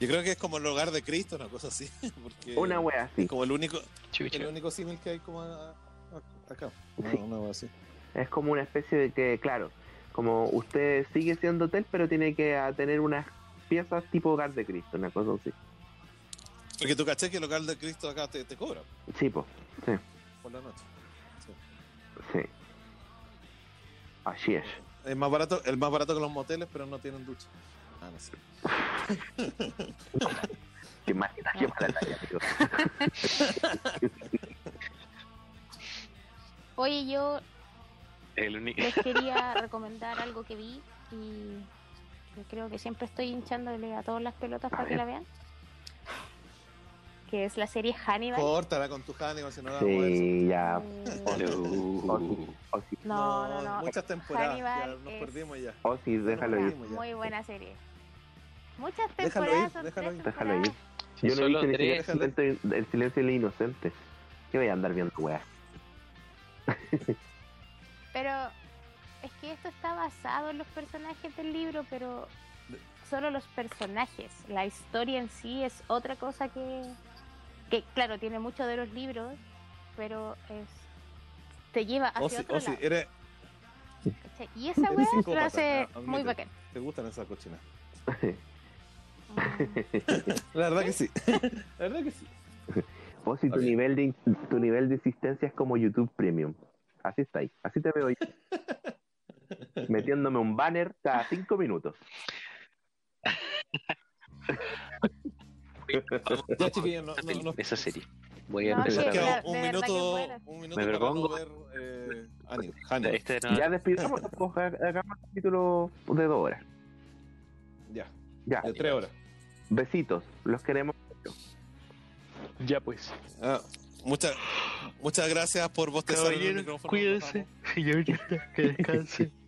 Yo creo que es como el hogar de Cristo, una cosa así. Porque Una weá así. es como el único, Chucha. el único símil que hay como a- a- acá. Una, Sí. una wea así. Es como una especie de que, claro, como usted sigue siendo hotel, pero tiene que tener unas piezas tipo hogar de Cristo, una cosa así. Porque tú caché que el hogar de Cristo acá te, te cobra Sí, pues, sí, por la noche. Sí. sí. Así es. Es más barato, el más barato que los moteles, pero no tienen ducha. Ah, no sé. Qué mala, qué mala talla. Oye, yo El les quería recomendar algo que vi y que creo que siempre estoy hinchándole a todas las pelotas A para que la vean. Que es la serie Hannibal. Córtala con tu Hannibal, si no la vamos a ver. Sí, ya. Eh, No. O sí, No, no, no. Muchas temporadas, ya Hannibal nos es- perdimos ya. o sí, déjalo ir. Muy, buena serie. Muchas Déjalo temporadas. ir, son déjalo tres ir. Déjalo ir. Yo no he solo visto ni tres. siquiera el silencio, el silencio de los inocentes. ¿Qué voy a andar viendo, weá? Pero es que esto está basado en los personajes del libro, pero solo los personajes. La historia en sí es otra cosa que, que claro, tiene mucho de los libros, pero es te lleva hacia O si, otro o si lado. eres, ¿cachai? Y esa weá lo hace muy bacán. te gustan esas cochinas. La verdad que sí. La verdad que sí. O si tu nivel de tu nivel de existencia es como YouTube Premium. Así está ahí. Así te veo yo. Metiéndome un banner cada cinco minutos. Ya, chiquillos, no, no, no. Esa serie. Voy a No, empezar que a ver. un minuto, buena. un minuto Me no ver eh. Este Ya despidamos, pues, ha- hagamos el capítulo de dos horas. Ya, Ya, de tres horas. besitos. Los queremos. Ya pues. Ah, muchas, muchas gracias por Caballeros, micrófono. cuídense. Señorita, que descanse.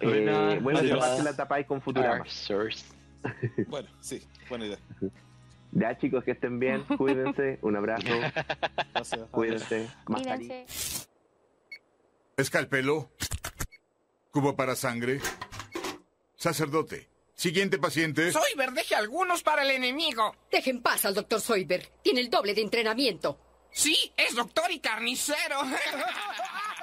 Eh, bueno, la tapáis con Futurama. Bueno, sí, buena idea. Ya, chicos, que estén bien. Cuídense. Un abrazo. Gracias. Cuídense. Mascarilla. Cuídense. Escalpelo. Cubo para sangre. Sacerdote. Siguiente paciente. Soyber deje algunos para el enemigo. Deje en paz al doctor Soyber. Tiene el doble de entrenamiento. Sí, es doctor y carnicero.